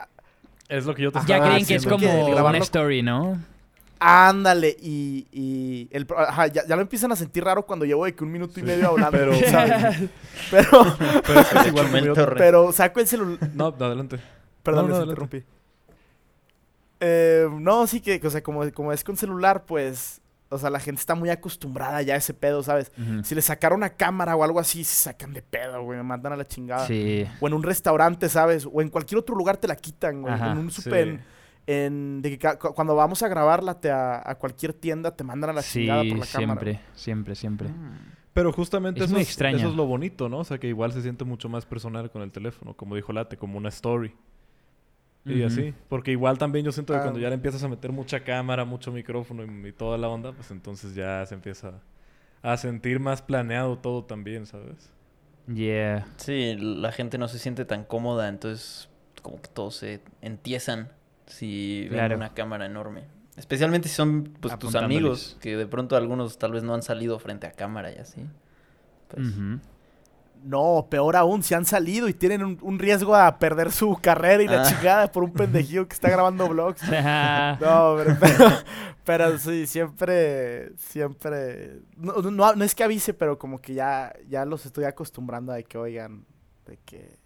[SPEAKER 3] es lo que yo te
[SPEAKER 2] Ya creen que es como
[SPEAKER 5] que grabarlo-
[SPEAKER 2] una story, ¿no?
[SPEAKER 5] Ándale y, y el, pro- ajá, ya, ya lo empiezan a sentir raro cuando llevo de que un minuto y
[SPEAKER 3] Sí.
[SPEAKER 5] medio hablando,
[SPEAKER 3] Pero-
[SPEAKER 5] ¿sabes? Pero,
[SPEAKER 3] Pero es que es igual como yo-
[SPEAKER 4] Chumel Torre.
[SPEAKER 5] pero saco el celular.
[SPEAKER 3] No, adelante.
[SPEAKER 5] Perdón,
[SPEAKER 3] No, no,
[SPEAKER 5] les interrumpí. Eh, no, sí que, o sea, como, como es con celular, pues, o sea, la gente está muy acostumbrada ya a ese pedo, ¿sabes? Si le sacaron una cámara o algo así, se sacan de pedo, güey, me mandan a la chingada.
[SPEAKER 2] Sí.
[SPEAKER 5] O en un restaurante, ¿sabes? O en cualquier otro lugar te la quitan, güey.
[SPEAKER 2] Ajá,
[SPEAKER 5] En un super... en- de que cuando vamos a grabarla te a, a cualquier tienda, te mandan a la
[SPEAKER 2] Sí,
[SPEAKER 5] chingada por la cámara.
[SPEAKER 2] siempre, siempre, siempre.
[SPEAKER 4] Mm.
[SPEAKER 3] Pero justamente
[SPEAKER 2] Es
[SPEAKER 3] eso,
[SPEAKER 2] muy
[SPEAKER 3] es,
[SPEAKER 2] extraño.
[SPEAKER 3] eso es lo bonito, ¿no? O sea, que igual se siente mucho más personal con el teléfono, como dijo Late, como una story. Y así. Porque igual también yo siento que
[SPEAKER 5] Ah.
[SPEAKER 3] cuando ya le empiezas a meter mucha cámara, mucho micrófono y, y toda la onda, pues entonces ya se empieza a sentir más planeado todo también, ¿sabes?
[SPEAKER 2] Yeah.
[SPEAKER 4] Sí, la gente no se siente tan cómoda, entonces como que todos se entiezan si ven una cámara enorme. Especialmente si son pues, tus amigos, que de pronto algunos tal vez no han salido frente a cámara y así. Pues.
[SPEAKER 5] No, peor aún, si han salido y tienen un, un riesgo a perder su carrera y la
[SPEAKER 4] Ah.
[SPEAKER 5] chingada por un pendejillo que está grabando vlogs. No, pero, pero, pero sí, siempre, siempre, no, no, no es que avise, pero como que ya, ya los estoy acostumbrando a de que oigan, de que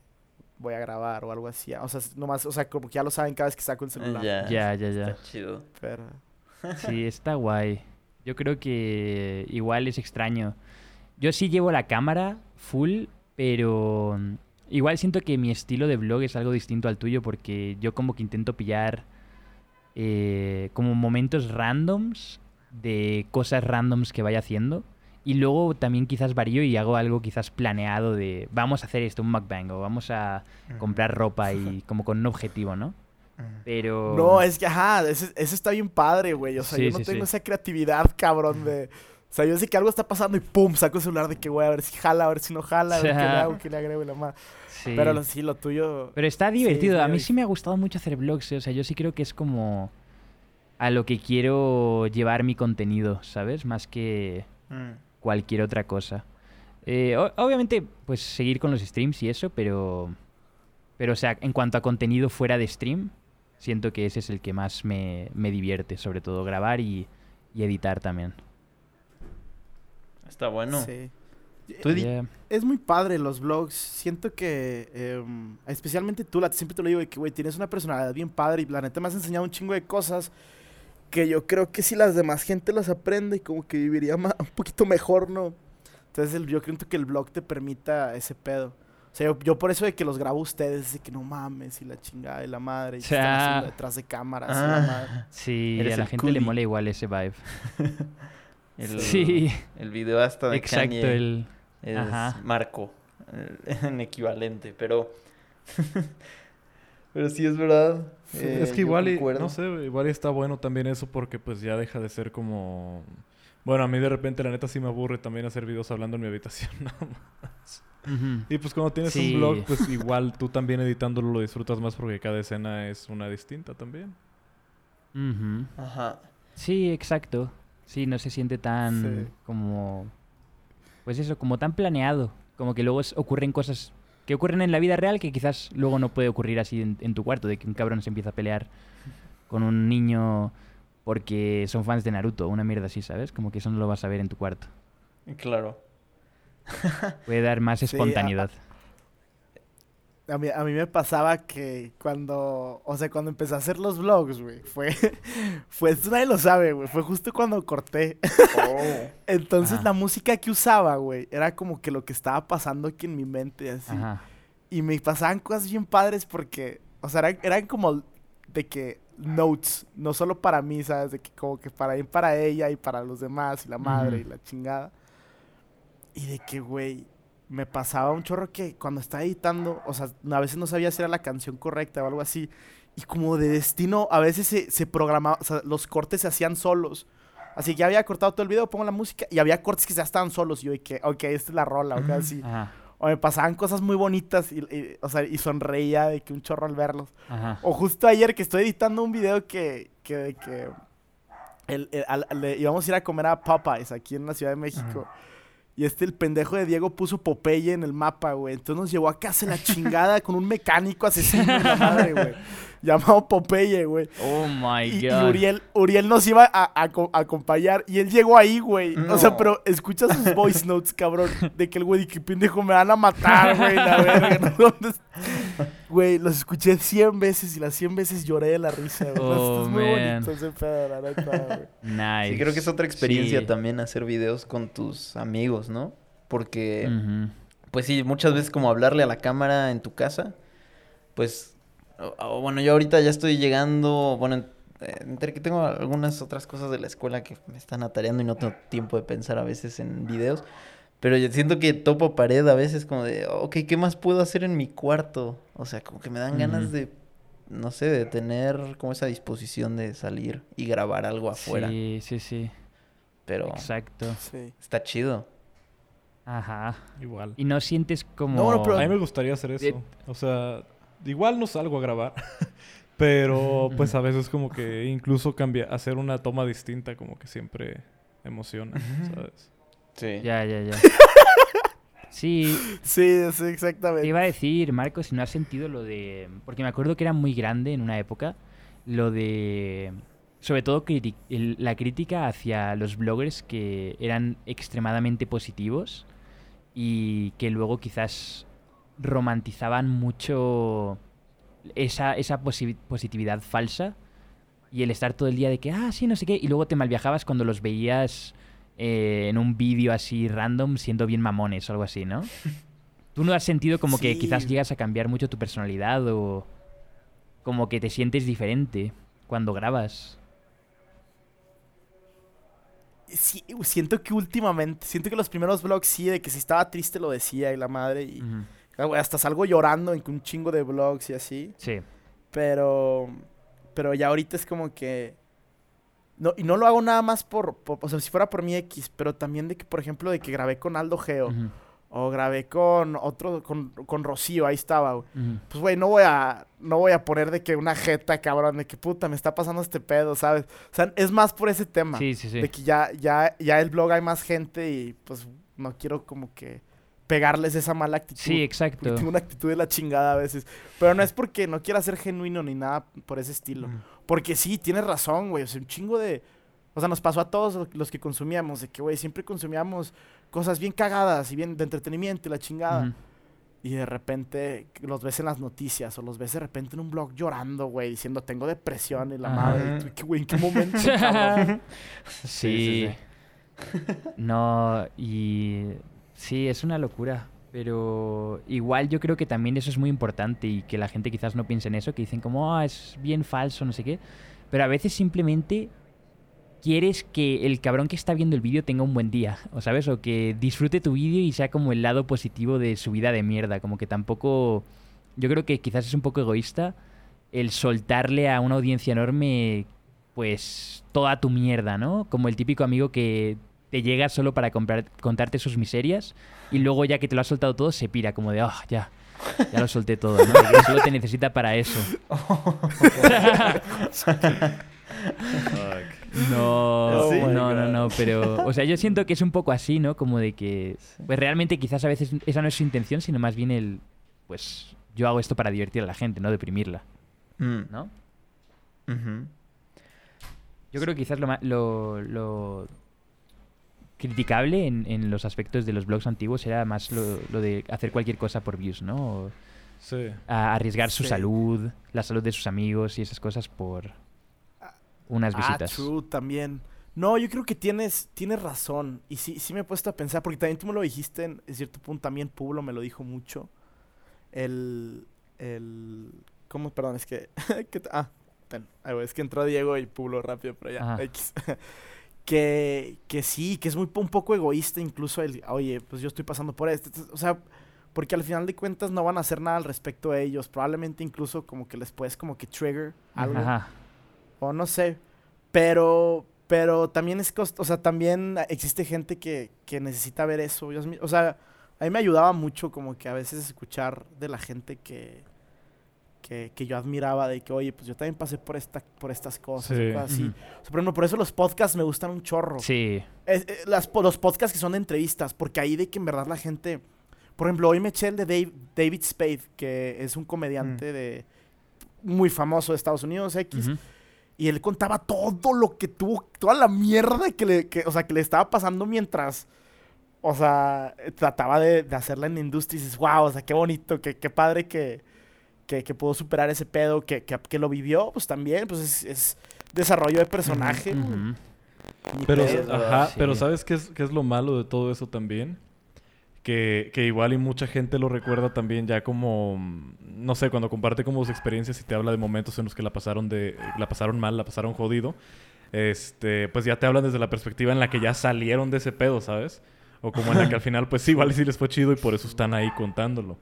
[SPEAKER 5] voy a grabar o algo así. O sea, nomás, o sea, como que ya lo saben cada vez que saco el celular.
[SPEAKER 4] Ya,
[SPEAKER 2] Ya, ya, ya.
[SPEAKER 4] Está chido.
[SPEAKER 5] Pero,
[SPEAKER 2] Sí, está guay. Yo creo que igual es extraño. Yo sí llevo la cámara full, pero mm, igual siento que mi estilo de vlog es algo distinto al tuyo porque yo como que intento pillar eh, como momentos randoms de cosas randoms que vaya haciendo. Y luego también quizás varío y hago algo quizás planeado de vamos a hacer esto, un mukbang o vamos a comprar ropa y como con un objetivo, ¿no? Pero...
[SPEAKER 5] no, es que, ajá, ese, ese está bien padre, güey. O sea,
[SPEAKER 2] Sí,
[SPEAKER 5] yo no
[SPEAKER 2] sí,
[SPEAKER 5] tengo
[SPEAKER 2] sí.
[SPEAKER 5] esa creatividad, cabrón, de... O sea, yo sé que algo está pasando y pum, saco el celular de que, güey, a ver si jala, a ver si no jala, a ver qué le hago, qué le agrego y la.
[SPEAKER 2] Sí.
[SPEAKER 5] Pero lo- sí, lo tuyo...
[SPEAKER 2] Pero está divertido. a mí sí me ha gustado mucho hacer vlogs. eh, O sea, yo sí creo que es como a lo que quiero llevar mi contenido, ¿sabes? Más que
[SPEAKER 4] Mm.
[SPEAKER 2] Cualquier otra cosa. Eh, obviamente, pues seguir con los streams y eso, pero... Pero, o sea, en cuanto a contenido fuera de stream, siento que ese es el que más me, me divierte, sobre todo grabar y, y editar también.
[SPEAKER 4] Está bueno.
[SPEAKER 5] Sí.
[SPEAKER 2] Yeah.
[SPEAKER 5] Es muy padre los vlogs. Siento que, em, especialmente tú, siempre te lo digo, que, güey, tienes una personalidad bien padre y la neta me has enseñado un chingo de cosas que yo creo que si las demás gente las aprende, como que viviría ma- un poquito mejor, ¿no? Entonces el- yo creo que el vlog te permita ese pedo. O sea, yo, yo por eso de que los grabo a ustedes, de que no mames y la chingada y la madre, y están
[SPEAKER 2] sea.
[SPEAKER 5] haciendo detrás de cámaras y la madre.
[SPEAKER 4] Ah,
[SPEAKER 2] Sí,
[SPEAKER 4] Eres
[SPEAKER 2] a la gente le mola igual ese vibe.
[SPEAKER 4] el,
[SPEAKER 2] Sí,
[SPEAKER 4] el video hasta de
[SPEAKER 2] exacto.
[SPEAKER 4] Kanye
[SPEAKER 2] El...
[SPEAKER 4] es
[SPEAKER 2] ajá.
[SPEAKER 4] Marco en equivalente, pero pero sí es verdad. Eh,
[SPEAKER 3] es que igual, y, no sé, igual está bueno también eso porque pues ya deja de ser como... Bueno, a mí de repente la neta sí me aburre también hacer videos hablando en mi habitación nada más. Y pues cuando tienes
[SPEAKER 2] Sí.
[SPEAKER 3] un blog, pues igual tú también editándolo lo disfrutas más porque cada escena es una distinta también.
[SPEAKER 4] Ajá.
[SPEAKER 2] Sí, exacto. Sí, no se siente tan
[SPEAKER 5] Sí.
[SPEAKER 2] como... Pues eso, como tan planeado. Como que luego es- ocurren cosas que ocurren en la vida real que quizás luego no puede ocurrir así en, en tu cuarto, de que un cabrón se empieza a pelear con un niño porque son fans de Naruto, una mierda así, ¿sabes? Como que eso no lo vas a ver en tu cuarto.
[SPEAKER 4] Claro.
[SPEAKER 2] Puede dar más
[SPEAKER 5] Sí, a- mí, a mí me pasaba que cuando, o sea, cuando empecé a hacer los vlogs, güey, fue, fue, esto nadie lo sabe, güey, fue justo cuando corté.
[SPEAKER 4] Oh.
[SPEAKER 5] Entonces
[SPEAKER 2] Ajá.
[SPEAKER 5] la música que usaba, güey, era como que lo que estaba pasando aquí en mi mente, así.
[SPEAKER 2] Ajá.
[SPEAKER 5] y me pasaban cosas bien padres porque, o sea, eran, eran como de que notes, no solo para mí, ¿sabes? De que como que para para ella y para los demás y la madre y la chingada. Y de que, güey, me pasaba un chorro que cuando estaba editando, o sea, a veces no sabía si era la canción correcta o algo así. Y como de destino, a veces se, se programaba, o sea, los cortes se hacían solos. Así que ya había cortado todo el video, pongo la música y había cortes que ya estaban solos. Y yo que, ok, esta es la rola, o
[SPEAKER 4] Ujú.
[SPEAKER 5] así.
[SPEAKER 2] Ajá,
[SPEAKER 5] O me pasaban cosas muy bonitas y, y, o sea, y sonreía de que un chorro al verlos.
[SPEAKER 2] ajá.
[SPEAKER 5] O justo ayer que estoy editando un video que, que, que el- el- al- le- íbamos a ir a comer a Popeyes aquí en la Ciudad de México. Y este, el pendejo de Diego puso Popeye en el mapa, güey. Entonces nos llevó a casa la chingada con un mecánico asesino de la madre, güey. Llamado Popeye, güey.
[SPEAKER 2] Oh my
[SPEAKER 5] Y, y
[SPEAKER 2] god.
[SPEAKER 5] Uriel, Uriel nos iba a, a co- a acompañar y él llegó ahí, güey. O sea, pero escucha sus voice notes, cabrón. De que el güey, de que pendejo, me van a matar, güey, la verga. ¿no? ¿Dónde es-?" Güey, los escuché 100 veces y las 100 veces lloré de la risa, güey.
[SPEAKER 2] Oh,
[SPEAKER 5] es muy
[SPEAKER 2] man.
[SPEAKER 5] bonito ese pedo, la neta, güey.
[SPEAKER 2] Nice.
[SPEAKER 4] Sí, creo que es otra experiencia
[SPEAKER 2] Sí.
[SPEAKER 4] también hacer videos con tus amigos, ¿no? Porque, pues sí, muchas veces como hablarle a la cámara en tu casa, pues, o- o bueno, yo ahorita ya estoy llegando, bueno, en- entre que tengo algunas otras cosas de la escuela que me están atareando y no tengo tiempo de pensar a veces en videos, pero yo siento que topo pared a veces como de, ok, ¿qué más puedo hacer en mi cuarto? O sea, como que me dan ganas de, no sé, de tener como esa disposición de salir y grabar algo afuera,
[SPEAKER 2] Sí, sí, sí.
[SPEAKER 4] pero
[SPEAKER 2] Exacto.
[SPEAKER 5] Sí.
[SPEAKER 4] está chido.
[SPEAKER 2] Ajá.
[SPEAKER 3] Igual.
[SPEAKER 2] Y no sientes como...
[SPEAKER 5] No, no, pero-
[SPEAKER 3] A mí me gustaría hacer eso. O sea, igual no salgo a grabar. pero pues a veces como que incluso cambia, hacer una toma distinta como que siempre emociona, ¿sabes?
[SPEAKER 4] Sí.
[SPEAKER 2] Ya, ya, ya. Sí,
[SPEAKER 5] Sí, sí,
[SPEAKER 2] te
[SPEAKER 5] exactamente.
[SPEAKER 2] iba a decir, Marco, si no has sentido lo de... Porque me acuerdo que era muy grande en una época, lo de... Sobre todo el- la crítica hacia los bloggers que eran extremadamente positivos y que luego quizás romantizaban mucho esa, esa posi- positividad falsa y el estar todo el día de que, ah, sí, no sé qué, y luego te malviajabas cuando los veías eh, en un vídeo así random siendo bien mamones o algo así, ¿no? ¿Tú no has sentido como que quizás llegas a cambiar mucho tu personalidad o como que te sientes diferente cuando grabas?
[SPEAKER 5] Sí, siento que últimamente, siento que los primeros vlogs sí, de que si estaba triste lo decía y la madre y hasta salgo llorando en un chingo de vlogs y así.
[SPEAKER 2] Sí.
[SPEAKER 5] Pero, pero ya ahorita es como que... No, y no lo hago nada más por, por- o sea, si fuera por mi X, pero también de que, por ejemplo, de que grabé con Aldo Geo, o grabé con otro, con, con Rocío, ahí estaba, güey. Pues, güey, no voy a, no voy a poner de que una jeta, cabrón, de que puta, me está pasando este pedo, ¿sabes? O sea, es más por ese tema.
[SPEAKER 2] Sí, sí, sí.
[SPEAKER 5] De que ya, ya, ya el blog hay más gente y pues no quiero como que pegarles esa mala actitud.
[SPEAKER 2] Sí, exacto.
[SPEAKER 5] Porque tengo una actitud de la chingada a veces. Pero no es porque no quiera ser genuino ni nada por ese estilo. Porque sí, tienes razón, güey. O sea, un chingo de... O sea, nos pasó a todos lo- los que consumíamos. De que, güey, siempre consumíamos cosas bien cagadas y bien de entretenimiento y la chingada. Y de repente los ves en las noticias o los ves de repente en un blog llorando, güey, diciendo tengo depresión y la
[SPEAKER 2] Ajá.
[SPEAKER 5] madre. Y tú, ¿qué, güey, ¿En qué momento, cabrón?
[SPEAKER 2] Sí.
[SPEAKER 4] sí,
[SPEAKER 2] no, y sí, es una locura. Pero igual yo creo que también eso es muy importante y que la gente quizás no piense en eso, que dicen como, ah, es bien falso, no sé qué. Pero a veces simplemente quieres que el cabrón que está viendo el vídeo tenga un buen día, o sabes, o que disfrute tu vídeo y sea como el lado positivo de su vida de mierda, como que tampoco, yo creo que quizás es un poco egoísta el soltarle a una audiencia enorme, pues, toda tu mierda, ¿no? Como el típico amigo que te llega solo para comprar- contarte sus miserias y luego ya que te lo has soltado todo se pira como de, ah, ya, ya lo solté todo, ¿no? Y que solo te necesita para eso. No,
[SPEAKER 5] Sí.
[SPEAKER 2] no, no, no, pero, o sea, yo siento que es un poco así, ¿no? Como de que, pues realmente quizás a veces esa no es su intención, sino más bien el, pues, yo hago esto para divertir a la gente, no deprimirla,
[SPEAKER 4] Mm,
[SPEAKER 2] ¿no? Yo creo que quizás lo, lo, lo criticable en, en los aspectos de los blogs antiguos era más lo, lo de hacer cualquier cosa por views, ¿no? O
[SPEAKER 3] Sí.
[SPEAKER 2] a- arriesgar su
[SPEAKER 5] Sí.
[SPEAKER 2] salud, la salud de sus amigos y esas cosas por unas
[SPEAKER 5] Ah,
[SPEAKER 2] visitas.
[SPEAKER 5] true, también. No, yo creo que tienes, tienes razón. Y sí, sí me he puesto a pensar, porque también tú me lo dijiste en, en cierto punto, también Pablo me lo dijo mucho. el, el, ¿cómo? Perdón, es que, que ah, voy, es que entró Diego y pulo rápido, pero ya,
[SPEAKER 2] Ajá.
[SPEAKER 5] X. que, que sí, que es muy, un poco egoísta incluso el, oye, pues yo estoy pasando por esto, esto", o sea, porque al final de cuentas no van a hacer nada al respecto de ellos, probablemente incluso como que les puedes como que trigger algo,
[SPEAKER 2] Ajá.
[SPEAKER 5] o no sé, pero, pero también es costo, o sea, también existe gente que, que necesita ver eso, o sea, a mí me ayudaba mucho como que a veces escuchar de la gente que, que, que yo admiraba, de que, oye, pues yo también pasé por, esta, por estas cosas,
[SPEAKER 3] Sí.
[SPEAKER 5] cosas así. O sea, por ejemplo, por eso los podcasts me gustan un chorro.
[SPEAKER 2] Sí.
[SPEAKER 5] Es- eh, las, los podcasts que son de entrevistas, porque ahí de que en verdad la gente... Por ejemplo, hoy me eché el de Dave- David Spade, que es un comediante de muy famoso de Estados Unidos, X. Y él contaba todo lo que tuvo, toda la mierda que le, que, o sea, que le estaba pasando mientras, o sea, trataba de, de hacerla en la industria. Y dices, wow, o sea, qué bonito, qué, qué padre que, que, que pudo superar ese pedo, que, que, que lo vivió, pues también, pues es, es desarrollo de personaje.
[SPEAKER 3] Pero,
[SPEAKER 5] pedo.
[SPEAKER 3] ajá,
[SPEAKER 2] sí.
[SPEAKER 3] pero ¿sabes qué es, qué es lo malo de todo eso también? Que, que igual y mucha gente lo recuerda también ya como, no sé, cuando comparte como sus experiencias y te habla de momentos en los que la pasaron de, la pasaron mal, la pasaron jodido, este, pues ya te hablan desde la perspectiva en la que ya salieron de ese pedo, ¿sabes? O como en la que al final, pues sí, igual y sí les fue chido y por eso están ahí contándolo.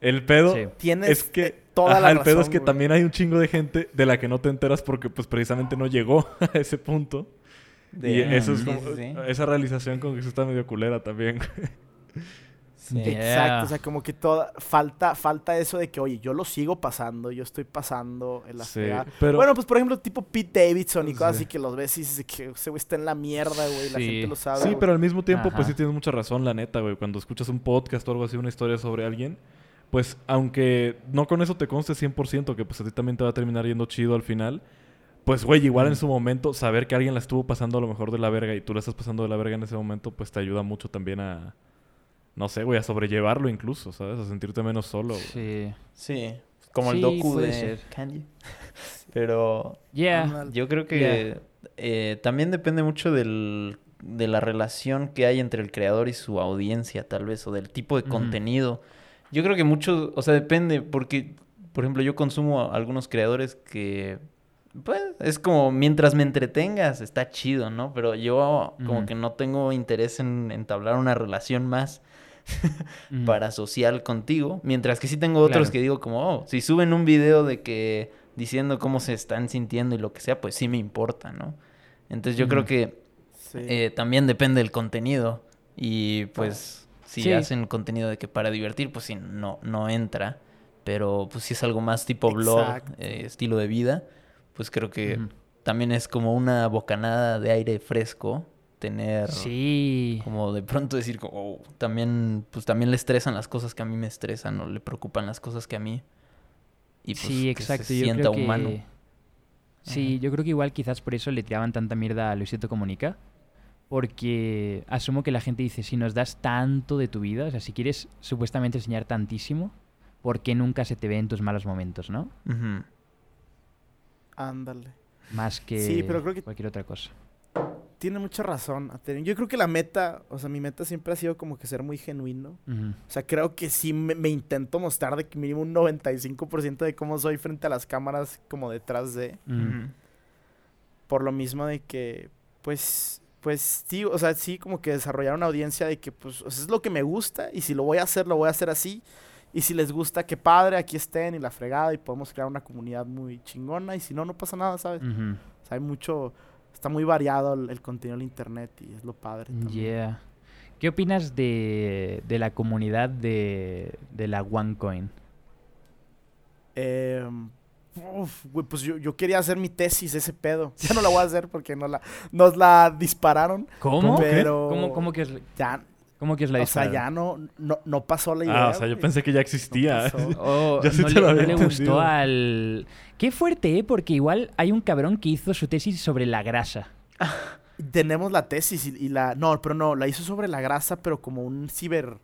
[SPEAKER 3] El pedo
[SPEAKER 2] Sí.
[SPEAKER 5] Tienes
[SPEAKER 3] es que
[SPEAKER 5] eh, toda
[SPEAKER 3] ajá,
[SPEAKER 5] la
[SPEAKER 3] el pedo es que
[SPEAKER 5] güey.
[SPEAKER 3] también hay un chingo de gente de la que no te enteras porque pues precisamente no llegó a ese punto. y
[SPEAKER 4] De-
[SPEAKER 3] eso es
[SPEAKER 4] sí,
[SPEAKER 3] como,
[SPEAKER 4] sí, sí.
[SPEAKER 3] esa realización como que eso está medio culera también.
[SPEAKER 4] Sí.
[SPEAKER 5] Exacto, o sea, como que toda, falta, falta eso de que, oye, yo lo sigo pasando, yo estoy pasando en la
[SPEAKER 3] Sí,
[SPEAKER 5] fregada.
[SPEAKER 3] pero
[SPEAKER 5] Bueno, pues por ejemplo, tipo Pete Davidson y cosas
[SPEAKER 3] Sí.
[SPEAKER 5] así que los ves y dices que ese güey está en la mierda, güey, la
[SPEAKER 2] Sí.
[SPEAKER 5] gente lo sabe.
[SPEAKER 3] sí,
[SPEAKER 5] güey.
[SPEAKER 3] pero al mismo tiempo pues sí tienes mucha razón, la neta, güey. Cuando escuchas un podcast o algo así, una historia sobre alguien, pues aunque no con eso te conste 100% que pues a ti también te va a terminar yendo chido al final, pues güey, igual en su momento saber que alguien la estuvo pasando a lo mejor de la verga y tú la estás pasando de la verga en ese momento, pues te ayuda mucho también a no sé, güey, a sobrellevarlo incluso, ¿sabes? A sentirte menos solo. güey.
[SPEAKER 2] Sí.
[SPEAKER 4] Sí, como el docu de
[SPEAKER 2] ser.
[SPEAKER 4] Kanye. Pero
[SPEAKER 2] Yeah.
[SPEAKER 4] Yo creo que eh, también depende mucho del, de la relación que hay entre el creador y su audiencia, tal vez, o del tipo de contenido. Yo creo que mucho, o sea, depende, porque, por ejemplo, yo consumo a algunos creadores que, pues, es como, mientras me entretengas, está chido, ¿no? Pero yo como que no tengo interés en entablar una relación más
[SPEAKER 2] Ujú.
[SPEAKER 4] parasocial contigo. Mientras que sí tengo otros
[SPEAKER 2] Claro.
[SPEAKER 4] que digo como, oh, si suben un video de que diciendo cómo se están sintiendo y lo que sea, pues sí me importa, ¿no? Entonces yo creo que
[SPEAKER 5] Sí.
[SPEAKER 4] eh, también depende del contenido. Y pues si
[SPEAKER 2] Sí.
[SPEAKER 4] hacen contenido de que para divertir, pues sí, no, no entra. Pero pues si es algo más tipo blog, eh, estilo de vida, pues creo que también es como una bocanada de aire fresco tener
[SPEAKER 2] Sí.
[SPEAKER 4] como de pronto decir "Oh", también pues también le estresan las cosas que a mí me estresan o le preocupan las cosas que a mí y pues
[SPEAKER 2] sí,
[SPEAKER 4] que
[SPEAKER 2] exacto.
[SPEAKER 4] se
[SPEAKER 2] yo
[SPEAKER 4] sienta
[SPEAKER 2] creo que...
[SPEAKER 4] humano
[SPEAKER 2] Sí, yo creo que igual quizás por eso le tiraban tanta mierda a Luisito Comunica. Porque asumo que la gente dice, si nos das tanto de tu vida, o sea, si quieres supuestamente enseñar tantísimo, ¿por qué nunca se te ve en tus malos momentos, no?
[SPEAKER 5] Ándale.
[SPEAKER 2] Más que
[SPEAKER 5] Sí, pero creo que-
[SPEAKER 2] cualquier otra cosa.
[SPEAKER 5] Tiene mucha razón. Yo creo que la meta, o sea, mi meta siempre ha sido como que ser muy genuino. O sea, creo que sí me, me intento mostrar de que mínimo un 95% de cómo soy frente a las cámaras como detrás de. Por lo mismo de que, pues, pues sí, o sea, sí como que desarrollar una audiencia de que, pues, o sea, es lo que me gusta y si lo voy a hacer, lo voy a hacer así. Y si les gusta, qué padre, aquí estén y la fregada y podemos crear una comunidad muy chingona. Y si no, no pasa nada, ¿sabes?
[SPEAKER 2] Ujú.
[SPEAKER 5] O sea, hay mucho, está muy variado el, el contenido en internet y es lo padre. también.
[SPEAKER 2] Yeah. ¿Qué opinas de, de la comunidad de, de la OneCoin?
[SPEAKER 5] Eh, uf, güey, pues yo, yo quería hacer mi tesis ese pedo. Ya no la voy a hacer porque no la, nos la dispararon.
[SPEAKER 2] ¿Cómo?
[SPEAKER 5] Pero
[SPEAKER 2] ¿Cómo, cómo que os,
[SPEAKER 5] ya,
[SPEAKER 2] cómo que os la
[SPEAKER 5] o sea,
[SPEAKER 2] dispararon?
[SPEAKER 5] ya no, no, no pasó la idea.
[SPEAKER 3] Ah, o sea, yo pensé que ya existía.
[SPEAKER 5] No.
[SPEAKER 2] Oh,
[SPEAKER 3] Yo sí
[SPEAKER 2] no
[SPEAKER 3] te
[SPEAKER 2] le,
[SPEAKER 3] lo había
[SPEAKER 2] no le gustó al... Qué fuerte, ¿eh? Porque igual hay un cabrón que hizo su tesis sobre la grasa.
[SPEAKER 5] Tenemos la tesis y, y la... No, pero no, la hizo sobre la grasa, pero como un ciber...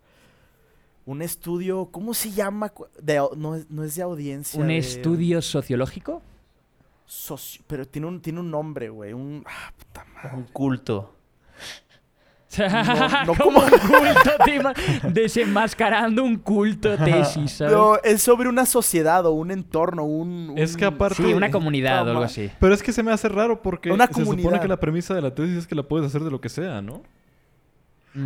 [SPEAKER 5] Un estudio, ¿cómo se llama? De, no, es- no es de audiencia.
[SPEAKER 2] ¿Un
[SPEAKER 5] de-
[SPEAKER 2] estudio sociológico?
[SPEAKER 5] socio- pero tiene un, tiene un nombre, güey. Un... ah, puta madre.
[SPEAKER 4] Un culto.
[SPEAKER 5] No, no
[SPEAKER 2] como un culto, desenmascarando un culto tesis, ¿sabes?
[SPEAKER 5] No, es sobre una sociedad o un entorno, un...
[SPEAKER 3] Es
[SPEAKER 5] un-
[SPEAKER 3] que aparte-
[SPEAKER 2] sí, una comunidad o algo así.
[SPEAKER 3] Pero es que se me hace raro porque
[SPEAKER 5] Una
[SPEAKER 3] se supone que la premisa de la tesis es que la puedes hacer de lo que sea, ¿no?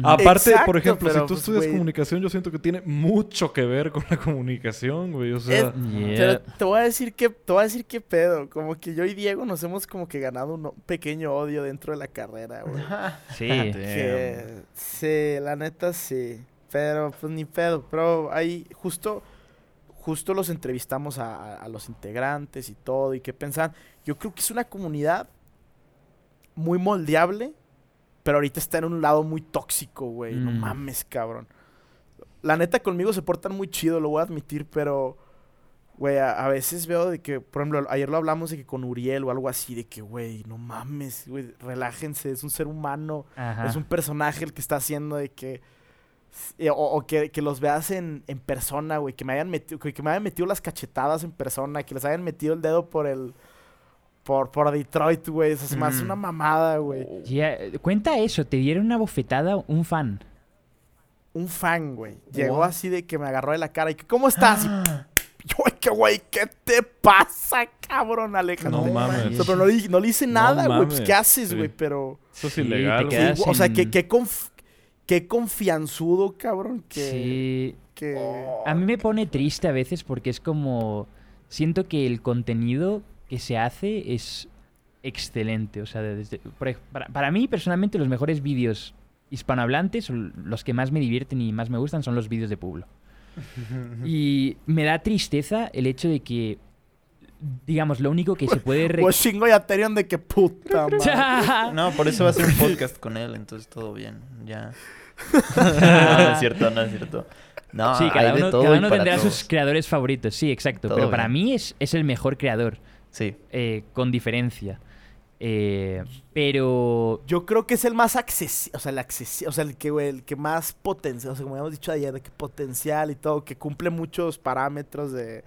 [SPEAKER 3] Aparte,
[SPEAKER 5] Exacto,
[SPEAKER 3] por ejemplo, si tú
[SPEAKER 5] pues,
[SPEAKER 3] estudias comunicación, yo siento que tiene mucho que ver con la comunicación, güey. O sea,
[SPEAKER 2] Yeah.
[SPEAKER 5] Pero te voy a decir que te voy a decir qué pedo, como que yo y Diego nos hemos como que ganado un pequeño odio dentro de la carrera, güey.
[SPEAKER 2] Sí.
[SPEAKER 5] que sí, la neta sí, pero pues ni pedo, pero ahí justo justo los entrevistamos a, a- a los integrantes y todo y qué pensaban. Yo creo que es una comunidad muy moldeable, pero ahorita está en un lado muy tóxico, güey. No
[SPEAKER 2] Mm.
[SPEAKER 5] mames, cabrón. La neta conmigo se portan muy chido, lo voy a admitir, pero güey, a, a veces veo de que, por ejemplo, ayer lo hablamos de que con Uriel o algo así, de que, güey, no mames, güey, relájense, es un ser humano,
[SPEAKER 2] Ajá.
[SPEAKER 5] es un personaje el que está haciendo de que. eh, O, o que, que los veas en, en persona, güey. Que me hayan metido. Que, que me hayan metido las cachetadas en persona. Que les hayan metido el dedo por el. Por, por Detroit, güey. Eso es más
[SPEAKER 4] Mm.
[SPEAKER 5] una mamada, güey.
[SPEAKER 2] Ya, cuenta eso, te dieron una bofetada un fan.
[SPEAKER 5] Un fan, güey. Llegó
[SPEAKER 4] What?
[SPEAKER 5] así de que me agarró de la cara y que, ¿cómo estás? Y
[SPEAKER 4] Ah,
[SPEAKER 5] yo, "Ay, que, güey, ¿qué te pasa, cabrón, Alejandro?
[SPEAKER 3] no
[SPEAKER 5] O
[SPEAKER 3] mames.
[SPEAKER 5] sea, pero no, le- no le hice
[SPEAKER 3] No
[SPEAKER 5] nada, güey. Pues,
[SPEAKER 3] mames,
[SPEAKER 5] ¿qué haces,
[SPEAKER 3] sí.
[SPEAKER 5] güey? Pero.
[SPEAKER 3] Eso es
[SPEAKER 2] Sí,
[SPEAKER 3] ilegal, güey.
[SPEAKER 2] quedas
[SPEAKER 5] o sea, qué, conf- qué confianzudo, cabrón. Que.
[SPEAKER 2] Sí.
[SPEAKER 5] que...
[SPEAKER 2] A mí me pone triste a veces porque es como... Siento que el contenido que se hace es excelente. O sea, desde, para, para mí, personalmente, los mejores vídeos hispanohablantes, o los que más me divierten y más me gustan, son los vídeos de Pueblo. Y me da tristeza el hecho de que, digamos, lo único que se puede... re-
[SPEAKER 5] Pues chingo y Aterion de que puta madre.
[SPEAKER 4] No, por eso va a ser un podcast con él, entonces todo bien, ya. no, no es cierto, no es cierto. No,
[SPEAKER 2] sí, cada
[SPEAKER 4] hay de
[SPEAKER 2] uno,
[SPEAKER 4] todo
[SPEAKER 2] cada uno tendrá
[SPEAKER 4] todos.
[SPEAKER 2] sus creadores favoritos, sí, exacto.
[SPEAKER 4] Todo
[SPEAKER 2] pero para mí es, es el mejor creador,
[SPEAKER 4] Sí.
[SPEAKER 2] eh, con diferencia. Eh, pero...
[SPEAKER 5] Yo creo que es el más accesible, o sea, el accesi- o sea, el que, el que más potencial, o sea, como habíamos dicho ayer, de que potencial y todo, que cumple muchos parámetros de,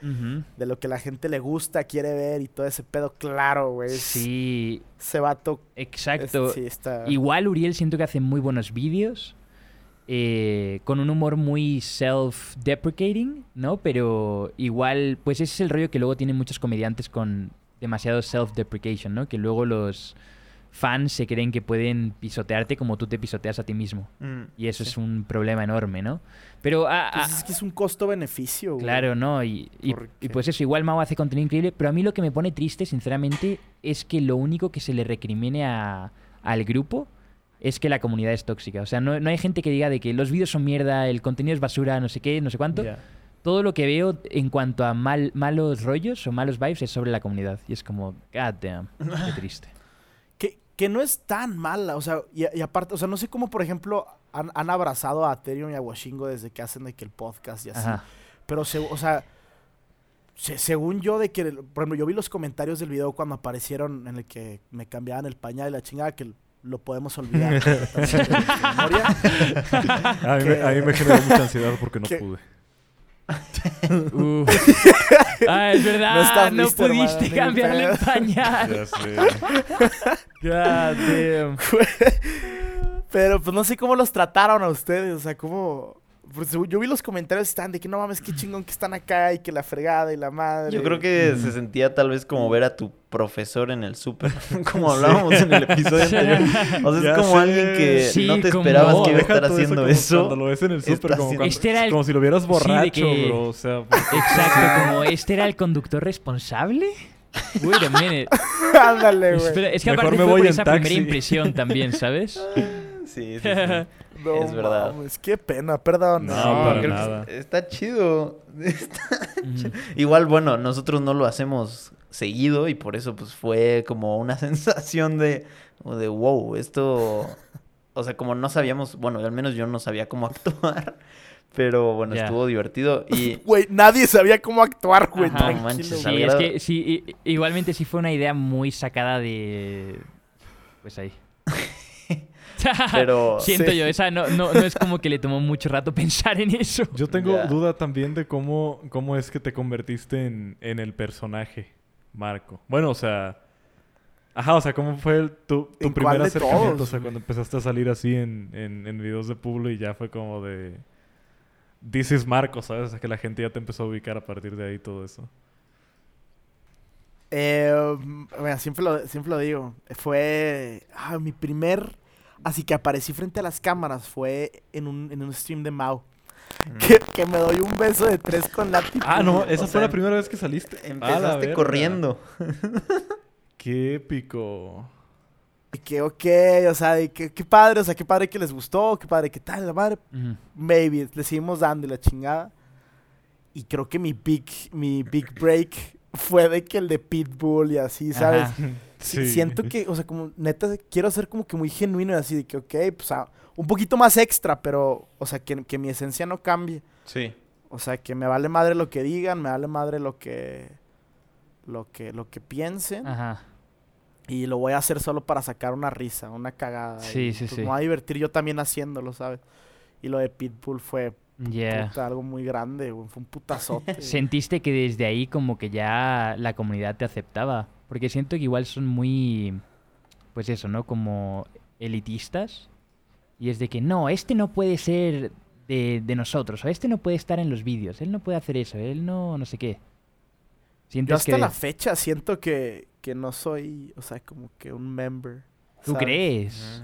[SPEAKER 5] de lo que la gente le gusta, quiere ver y todo ese pedo, claro, güey.
[SPEAKER 2] Sí,
[SPEAKER 5] Ese vato,
[SPEAKER 2] exacto.
[SPEAKER 5] es- sí, está...
[SPEAKER 2] Igual Uriel siento que hace muy buenos vídeos. Eh, con un humor muy self-deprecating, ¿no? Pero igual, pues ese es el rollo que luego tienen muchos comediantes con demasiado self-deprecation, ¿no? Que luego los fans se creen que pueden pisotearte como tú te pisoteas a ti mismo.
[SPEAKER 4] Mm,
[SPEAKER 2] Y eso
[SPEAKER 4] sí.
[SPEAKER 2] es un problema enorme, ¿no? Pero ah, ah,
[SPEAKER 5] Pues es que es un costo-beneficio, güey.
[SPEAKER 2] Claro, ¿no? Y, pues eso, igual Mao hace contenido increíble, pero a mí lo que me pone triste, sinceramente, es que lo único que se le recrimine a- al grupo es que la comunidad es tóxica. O sea, no, no hay gente que diga de que los vídeos son mierda, el contenido es basura, no sé qué, no sé cuánto. Todo lo que veo en cuanto a mal, malos rollos o malos vibes es sobre la comunidad. Y es como, god damn, qué triste.
[SPEAKER 5] Que, que no es tan mala, o sea, y, y aparte, o sea, no sé cómo, por ejemplo, han, han abrazado a Aterion y a Washingo desde que hacen de que el podcast y así.
[SPEAKER 2] Ajá.
[SPEAKER 5] Pero, se, o sea, se- según yo, de que, por ejemplo, yo vi los comentarios del video cuando aparecieron en el que me cambiaban el pañal y la chingada, que lo podemos olvidar.
[SPEAKER 3] A mí, me,
[SPEAKER 5] Que-
[SPEAKER 3] a mí me generó mucha ansiedad porque no
[SPEAKER 5] que-
[SPEAKER 3] pude.
[SPEAKER 2] Uh. ah, es verdad,
[SPEAKER 5] No listo,
[SPEAKER 2] pudiste cambiarle el pañal.
[SPEAKER 3] Ya sé.
[SPEAKER 2] God damn.
[SPEAKER 5] Pero pues no sé cómo los trataron a ustedes, o sea, cómo... pues, yo vi los comentarios y estaban de que no mames, qué chingón que están acá y que la fregada y la madre.
[SPEAKER 4] Yo creo que se sentía tal vez como ver a tu profesor en el súper, como hablábamos en el episodio anterior. O sea,
[SPEAKER 3] Ya
[SPEAKER 4] es como
[SPEAKER 3] sé.
[SPEAKER 4] alguien que
[SPEAKER 2] Sí,
[SPEAKER 4] no te esperabas
[SPEAKER 2] No,
[SPEAKER 4] que iba a estar haciendo eso.
[SPEAKER 3] Cuando lo ves en el súper, como, cuando-
[SPEAKER 2] Este era el-
[SPEAKER 3] como si lo vieras borracho,
[SPEAKER 2] que-
[SPEAKER 3] bro. O sea, pues,
[SPEAKER 2] Exacto, como este era el conductor responsable. Wait a minute.
[SPEAKER 5] Ándale, güey.
[SPEAKER 2] Es que
[SPEAKER 3] Mejor
[SPEAKER 2] aparte
[SPEAKER 3] me
[SPEAKER 2] fue
[SPEAKER 3] voy
[SPEAKER 2] por esa
[SPEAKER 3] taxi.
[SPEAKER 2] primera impresión también, ¿sabes?
[SPEAKER 4] Sí, sí, sí.
[SPEAKER 5] No
[SPEAKER 4] es verdad.
[SPEAKER 5] mames, qué pena, perdón.
[SPEAKER 3] No,
[SPEAKER 4] No,
[SPEAKER 3] para
[SPEAKER 4] creo que
[SPEAKER 3] nada.
[SPEAKER 4] es- está chido. Está. Igual, bueno, nosotros no lo hacemos seguido y por eso pues fue como una sensación de, de wow, esto, o sea, como no sabíamos, bueno, al menos yo no sabía cómo actuar, pero bueno, estuvo divertido y
[SPEAKER 5] Güey, nadie sabía cómo actuar, güey.
[SPEAKER 4] No manches.
[SPEAKER 2] Sí, es que sí, igualmente sí fue una idea muy sacada de... Pues ahí.
[SPEAKER 4] Pero-
[SPEAKER 2] Siento
[SPEAKER 5] Sí.
[SPEAKER 2] yo, esa no, no, no es como que le tomó mucho rato pensar en eso.
[SPEAKER 3] yo tengo duda también de cómo, cómo es que te convertiste en, en el personaje, Marco. Bueno, o sea, Ajá, o sea, ¿cómo fue el- tu, tu
[SPEAKER 5] ¿En
[SPEAKER 3] primer acercamiento?
[SPEAKER 5] todos,
[SPEAKER 3] o sea, cuando empezaste a salir así en, en, en videos de Pueblo y ya fue como de... This is Marco, ¿sabes? O sea, que la gente ya te empezó a ubicar a partir de ahí todo eso.
[SPEAKER 5] Eh, bueno, siempre lo, siempre lo digo. Fue ah, mi primer... Así que aparecí frente a las cámaras fue en un, en un stream de Mao. Que, que me doy un beso de tres con Lati.
[SPEAKER 3] Ah, no, esa
[SPEAKER 4] O
[SPEAKER 3] fue
[SPEAKER 4] sea,
[SPEAKER 3] la primera vez que saliste. La
[SPEAKER 4] Empezaste corriendo.
[SPEAKER 3] Qué épico.
[SPEAKER 5] Y que ok, o sea, que, qué padre, o sea, qué padre que les gustó, qué padre, qué tal, la madre. Maybe, le seguimos dando y la chingada. Y creo que mi big, mi big break fue de que el de Pitbull y así, ¿sabes?
[SPEAKER 2] Ajá.
[SPEAKER 5] Sí, Siento que, o sea, como neta, quiero ser como que muy genuino y así, de que, ok, pues ah, un poquito más extra, pero, o sea, que, que mi esencia no cambie.
[SPEAKER 4] Sí.
[SPEAKER 5] O sea, que me vale madre lo que digan, me vale madre lo que, lo que, lo que piensen.
[SPEAKER 2] Ajá.
[SPEAKER 5] Y lo voy a hacer solo para sacar una risa, una cagada.
[SPEAKER 2] Sí,
[SPEAKER 5] y,
[SPEAKER 2] sí,
[SPEAKER 5] pues,
[SPEAKER 2] sí.
[SPEAKER 5] Me voy a divertir yo también haciéndolo, ¿sabes? Y lo de Pitbull fue
[SPEAKER 2] Yeah.
[SPEAKER 5] puta, algo muy grande, güey, Fue un putazote.
[SPEAKER 2] ¿Sentiste que desde ahí como que ya la comunidad te aceptaba? Porque siento que igual son muy, pues eso, ¿no? Como elitistas. Y es de que no, este no puede ser de, de nosotros, o este no puede estar en los vídeos, él no puede hacer eso, él no, no sé qué.
[SPEAKER 5] Yo hasta
[SPEAKER 2] que...
[SPEAKER 5] la fecha siento que, que no soy, o sea, como que un member.
[SPEAKER 2] ¿Tú
[SPEAKER 5] ¿sabes?
[SPEAKER 2] crees?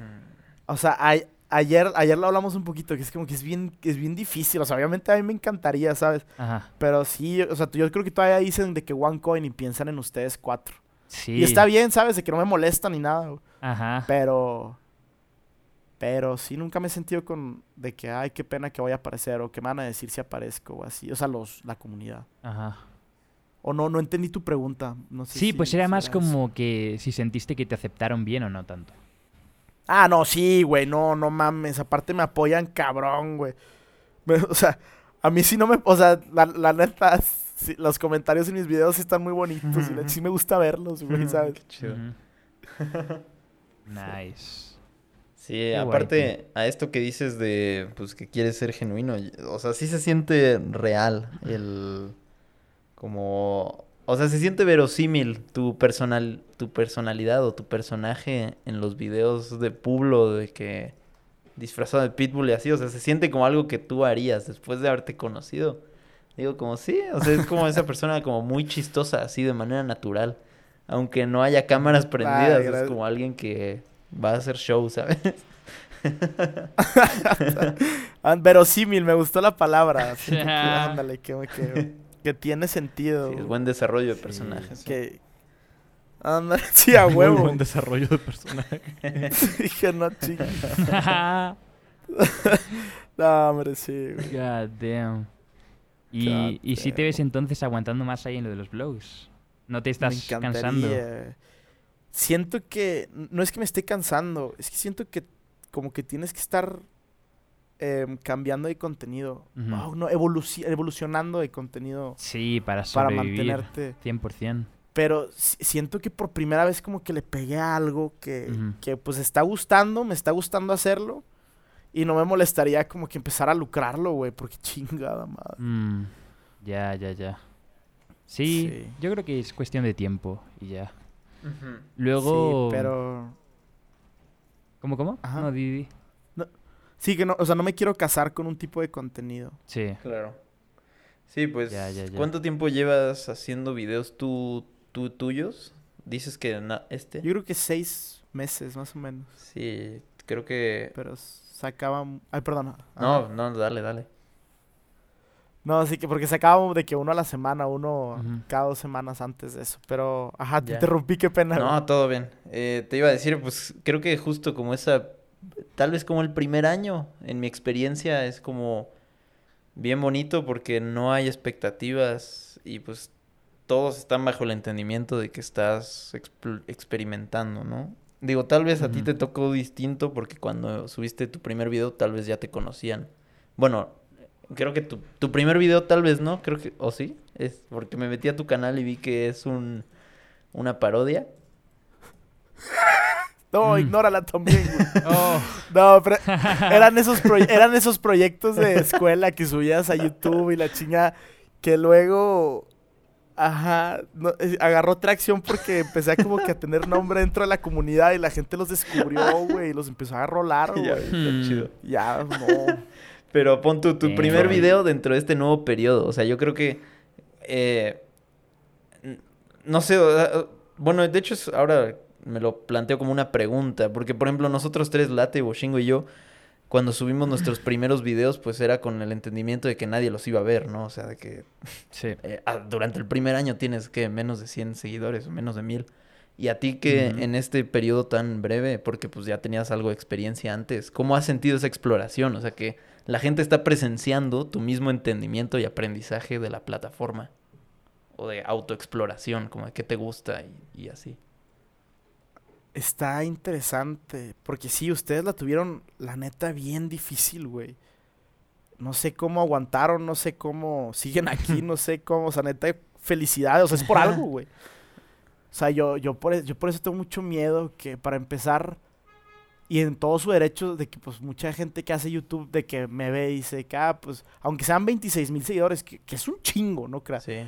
[SPEAKER 5] O sea, a- ayer, ayer lo hablamos un poquito, que es como que es bien, que es bien difícil. O sea, obviamente a mí me encantaría, ¿sabes?
[SPEAKER 2] Ajá.
[SPEAKER 5] Pero sí, o sea, yo creo que todavía dicen de que one coin y piensan en ustedes cuatro.
[SPEAKER 2] Sí.
[SPEAKER 5] Y está bien, ¿sabes? De que no me molesta ni nada, güey.
[SPEAKER 2] Ajá.
[SPEAKER 5] Pero. Pero sí, nunca me he sentido con. De que, ay, qué pena que voy a aparecer. O que me van a decir si aparezco. O así. O sea, los, la comunidad.
[SPEAKER 2] Ajá.
[SPEAKER 5] O no, no entendí tu pregunta. No sé
[SPEAKER 2] Sí,
[SPEAKER 5] si-
[SPEAKER 2] pues era
[SPEAKER 5] si
[SPEAKER 2] más como que si sentiste que te aceptaron bien o no tanto.
[SPEAKER 5] Ah, no, sí, güey. No, no mames. Aparte me apoyan cabrón, güey. O sea, a mí sí no me. O sea, la, la neta. Sí, los comentarios en mis videos sí están muy bonitos. y la- sí me gusta verlos, güey, ¿sabes?
[SPEAKER 4] Qué chido.
[SPEAKER 2] Nice.
[SPEAKER 4] Sí,
[SPEAKER 2] Qué guay,
[SPEAKER 4] aparte a esto que dices de pues que quieres ser genuino, o sea, sí se siente real el como o sea, se siente verosímil tu personal tu personalidad o tu personaje en los videos de Publo de que disfrazado de Pitbull y así, o sea, se siente como algo que tú harías después de haberte conocido. Digo, como sí, o sea, es como esa persona como muy chistosa, así de manera natural. Aunque no haya cámaras prendidas, es como alguien que va a hacer show, ¿sabes?
[SPEAKER 5] Ah, Verosímil, me gustó la palabra. Que- ándale, que, que, que tiene sentido.
[SPEAKER 4] Sí, es buen desarrollo de personajes.
[SPEAKER 5] Que. Ándale, sí, a
[SPEAKER 3] Muy
[SPEAKER 5] huevo.
[SPEAKER 3] buen desarrollo de personaje.
[SPEAKER 5] Dije, no, chico. No, hombre, sí, güey.
[SPEAKER 2] God damn. Y, si te
[SPEAKER 5] damn.
[SPEAKER 2] ves entonces aguantando más ahí en lo de los vlogs. No te estás
[SPEAKER 5] Me
[SPEAKER 2] cansando.
[SPEAKER 5] Siento que. No es que me esté cansando. Es que siento que como que tienes que estar em, cambiando de contenido. Oh, no, evoluci- evolucionando de contenido
[SPEAKER 2] Sí, para
[SPEAKER 5] para mantenerte.
[SPEAKER 2] 100%.
[SPEAKER 5] Pero si- siento que por primera vez como que le pegué a algo que, que pues está gustando, me está gustando hacerlo. Y no me molestaría como que empezar a lucrarlo, güey, porque chingada madre.
[SPEAKER 2] Mm, ya, ya, ya. Sí,
[SPEAKER 5] Sí.
[SPEAKER 2] yo creo que es cuestión de tiempo y ya. Luego...
[SPEAKER 5] Sí, pero...
[SPEAKER 2] ¿Cómo, cómo?
[SPEAKER 5] Ajá.
[SPEAKER 2] No, Didi.
[SPEAKER 5] Sí, que no, o sea, no me quiero casar con un tipo de contenido.
[SPEAKER 2] Sí.
[SPEAKER 4] Claro. Sí, pues,
[SPEAKER 2] Ya, ya, ya.
[SPEAKER 4] ¿cuánto tiempo llevas haciendo videos tú, tú tuyos? Dices que na- este.
[SPEAKER 5] Yo creo que seis meses, más o menos.
[SPEAKER 4] Sí, creo que...
[SPEAKER 5] Pero sacaba... Ay, perdón.
[SPEAKER 4] No, no, dale, dale.
[SPEAKER 5] No, sí que porque sacaba de que uno a la semana, uno cada dos semanas antes de eso. Pero, ajá, te
[SPEAKER 4] Ya.
[SPEAKER 5] interrumpí, qué pena. güey.
[SPEAKER 4] No, todo bien. Eh, te iba a decir, pues creo que justo como esa, tal vez como el primer año, en mi experiencia, es como bien bonito porque no hay expectativas y pues todos están bajo el entendimiento de que estás experimentando, ¿no? Digo, tal vez a ti te tocó distinto porque cuando subiste tu primer video tal vez ya te conocían. Bueno, creo que tu, tu primer video tal vez no, creo que, o sí, es porque me metí a tu canal y vi que es un, una parodia.
[SPEAKER 5] No,
[SPEAKER 2] Mm.
[SPEAKER 5] ignórala también, güey.
[SPEAKER 2] Oh,
[SPEAKER 5] No, pero eran esos, eran esos proyectos de escuela que subías a YouTube y la chinga que luego Ajá, no, eh, agarró tracción porque empecé a como que a tener nombre dentro de la comunidad y la gente los descubrió, güey, y los empezó a rolar,
[SPEAKER 4] Ya,
[SPEAKER 5] güey.
[SPEAKER 4] está
[SPEAKER 2] Hmm.
[SPEAKER 4] chido.
[SPEAKER 5] Ya, no.
[SPEAKER 4] Pero pon tu, tu primer video dentro de este nuevo periodo. O sea, yo creo que. eh, no sé. bueno, de hecho, ahora me lo planteo como una pregunta. Porque, por ejemplo, nosotros tres, Late, Boshingo y yo, cuando subimos nuestros primeros videos, pues era con el entendimiento de que nadie los iba a ver, ¿no? O sea, de que
[SPEAKER 2] Sí.
[SPEAKER 4] eh, ah, durante el primer año tienes que menos de 100 seguidores o menos de 1000. Y a ti que en este periodo tan breve, porque pues ya tenías algo de experiencia antes, ¿cómo has sentido esa exploración? O sea, que la gente está presenciando tu mismo entendimiento y aprendizaje de la plataforma. O de autoexploración, como de qué te gusta y, y así.
[SPEAKER 5] Está interesante. Porque sí, ustedes la tuvieron, la neta, bien difícil, güey. No sé cómo aguantaron, no sé cómo siguen aquí, no sé cómo. O sea, neta, felicidades. O sea, es por algo, güey. O sea, yo, yo, por, e- yo por eso tengo mucho miedo que para empezar, y en todo su derecho, de que pues mucha gente que hace YouTube, de que me ve y dice que, ah, pues, aunque sean 26 mil seguidores, que, que es un chingo, ¿no creas?
[SPEAKER 4] Sí.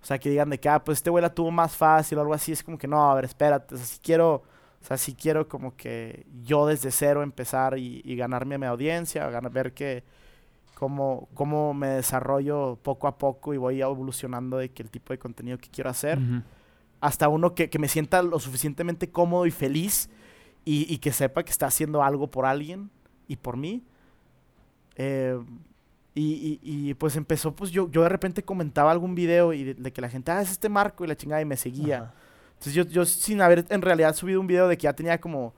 [SPEAKER 5] O sea, que digan de que, ah, pues este güey la tuvo más fácil o algo así. Es como que no, a ver, espérate. O sea, si quiero, o sea, si quiero como que yo desde cero empezar y, y ganarme a mi audiencia, ganar, ver que cómo, cómo me desarrollo poco a poco y voy evolucionando de que el tipo de contenido que quiero hacer.
[SPEAKER 2] Ujú.
[SPEAKER 5] Hasta uno que, que me sienta lo suficientemente cómodo y feliz y, y que sepa que está haciendo algo por alguien y por mí. Eh, y, y- y, pues empezó, pues yo, yo de repente comentaba algún video y de, de que la gente, ah, es este Marco y la chingada y me seguía.
[SPEAKER 4] Ajá.
[SPEAKER 5] Entonces yo, yo sin haber en realidad subido un video de que ya tenía como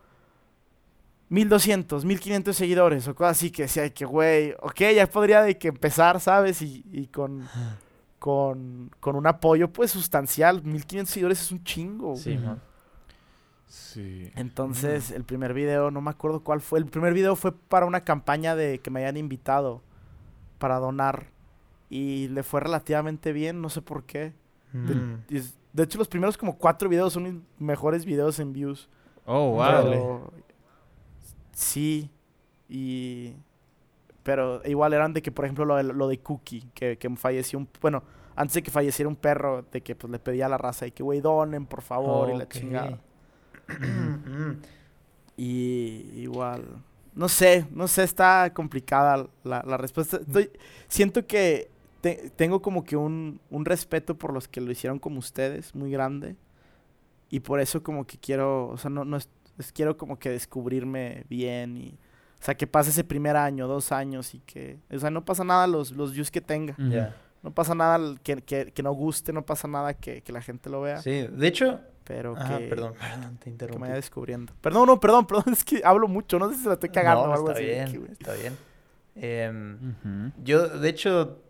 [SPEAKER 5] 1200, 1500 seguidores o cosas así que decía de que, güey, ok, ya podría de que empezar, ¿sabes? Y, y con, con, con un apoyo pues sustancial. 1500 seguidores es un chingo.
[SPEAKER 4] Sí,
[SPEAKER 5] güey.
[SPEAKER 4] man.
[SPEAKER 3] Sí.
[SPEAKER 5] Entonces, el primer video, no me acuerdo cuál fue. El primer video fue para una campaña de que me hayan invitado para donar. Y le fue relativamente bien, no sé por qué.
[SPEAKER 4] Mm.
[SPEAKER 5] De hecho, los primeros como cuatro videos son mis mejores videos en views.
[SPEAKER 2] Oh, wow.
[SPEAKER 5] Pero, sí. Y... Pero igual eran de que, por ejemplo, lo de, lo de Cookie, que, que falleció un... Bueno, antes de que falleciera un perro, de que pues le pedía a la raza y que, güey, donen, por favor, y la chingada. Y igual, no sé, no sé, está complicada la, la respuesta. Estoy, siento que te- tengo como que un, un respeto por los que lo hicieron como ustedes, muy grande. Y por eso como que quiero, o sea, no, no es, es- quiero como que descubrirme bien y, o sea, que pase ese primer año, dos años y que, o sea, no pasa nada los, los views que tenga.
[SPEAKER 4] Ya.
[SPEAKER 5] No pasa nada que, que, que no guste, no pasa nada que, que la gente lo vea.
[SPEAKER 4] Sí, de hecho...
[SPEAKER 5] Pero
[SPEAKER 4] Ah,
[SPEAKER 5] que,
[SPEAKER 4] perdón, perdón, te
[SPEAKER 5] que
[SPEAKER 4] interrumpí.
[SPEAKER 5] me vaya descubriendo. Perdón, no, perdón, perdón, es que hablo mucho, no sé si la estoy cagando
[SPEAKER 4] No,
[SPEAKER 5] o algo
[SPEAKER 4] está
[SPEAKER 5] así.
[SPEAKER 4] bien,
[SPEAKER 5] que, güey.
[SPEAKER 4] está bien. Em,
[SPEAKER 2] Ujú.
[SPEAKER 4] Yo, de hecho,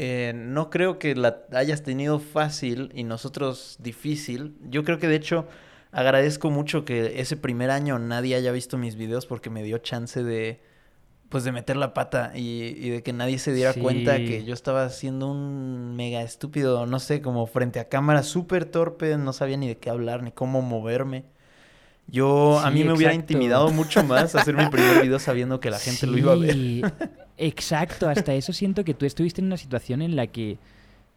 [SPEAKER 4] eh, no creo que la hayas tenido fácil y nosotros difícil. Yo creo que, de hecho, agradezco mucho que ese primer año nadie haya visto mis videos porque me dio chance de, pues, de meter la pata y, y de que nadie se diera cuenta que yo estaba siendo un mega estúpido, no sé, como frente a cámara, súper torpe, no sabía ni de qué hablar ni cómo moverme. Yo, a mí me hubiera intimidado mucho más hacer mi primer video sabiendo que la gente lo iba a ver.
[SPEAKER 2] Exacto, hasta eso siento que tú estuviste en una situación en la que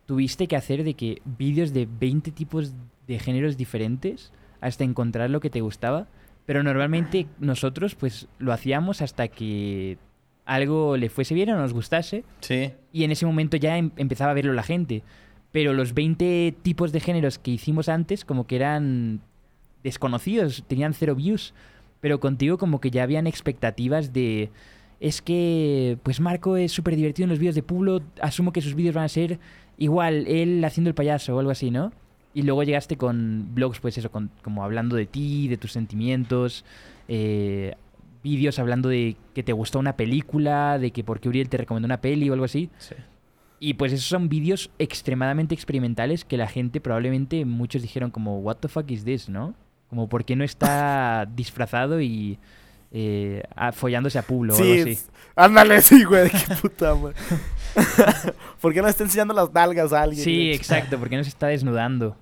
[SPEAKER 2] tuviste que hacer de que vídeos de 20 tipos de géneros diferentes hasta encontrar lo que te gustaba, pero normalmente nosotros pues lo hacíamos hasta que algo le fuese bien o nos gustase
[SPEAKER 4] Sí.
[SPEAKER 2] y en ese momento ya em- empezaba a verlo la gente. Pero los 20 tipos de géneros que hicimos antes como que eran desconocidos, tenían cero views. Pero contigo como que ya habían expectativas de... Es que, pues Marco es súper divertido en los vídeos de Pueblo, asumo que sus vídeos van a ser igual, él haciendo el payaso o algo así, ¿no? Y luego llegaste con blogs, pues eso, con- como hablando de ti, de tus sentimientos, eh, vídeos hablando de que te gustó una película, de que por qué Uriel te recomendó una peli o algo así.
[SPEAKER 4] Sí.
[SPEAKER 2] Y pues esos son vídeos extremadamente experimentales que la gente probablemente muchos dijeron como, what the fuck is this, ¿no? Como, ¿por qué no está disfrazado y eh, a- follándose a Pulo o
[SPEAKER 5] Sí,
[SPEAKER 2] algo así?
[SPEAKER 5] es- ándale, sí, güey, qué puta, güey. ¿Por qué no está enseñando las nalgas a alguien?
[SPEAKER 2] Sí, exacto, porque no se está desnudando.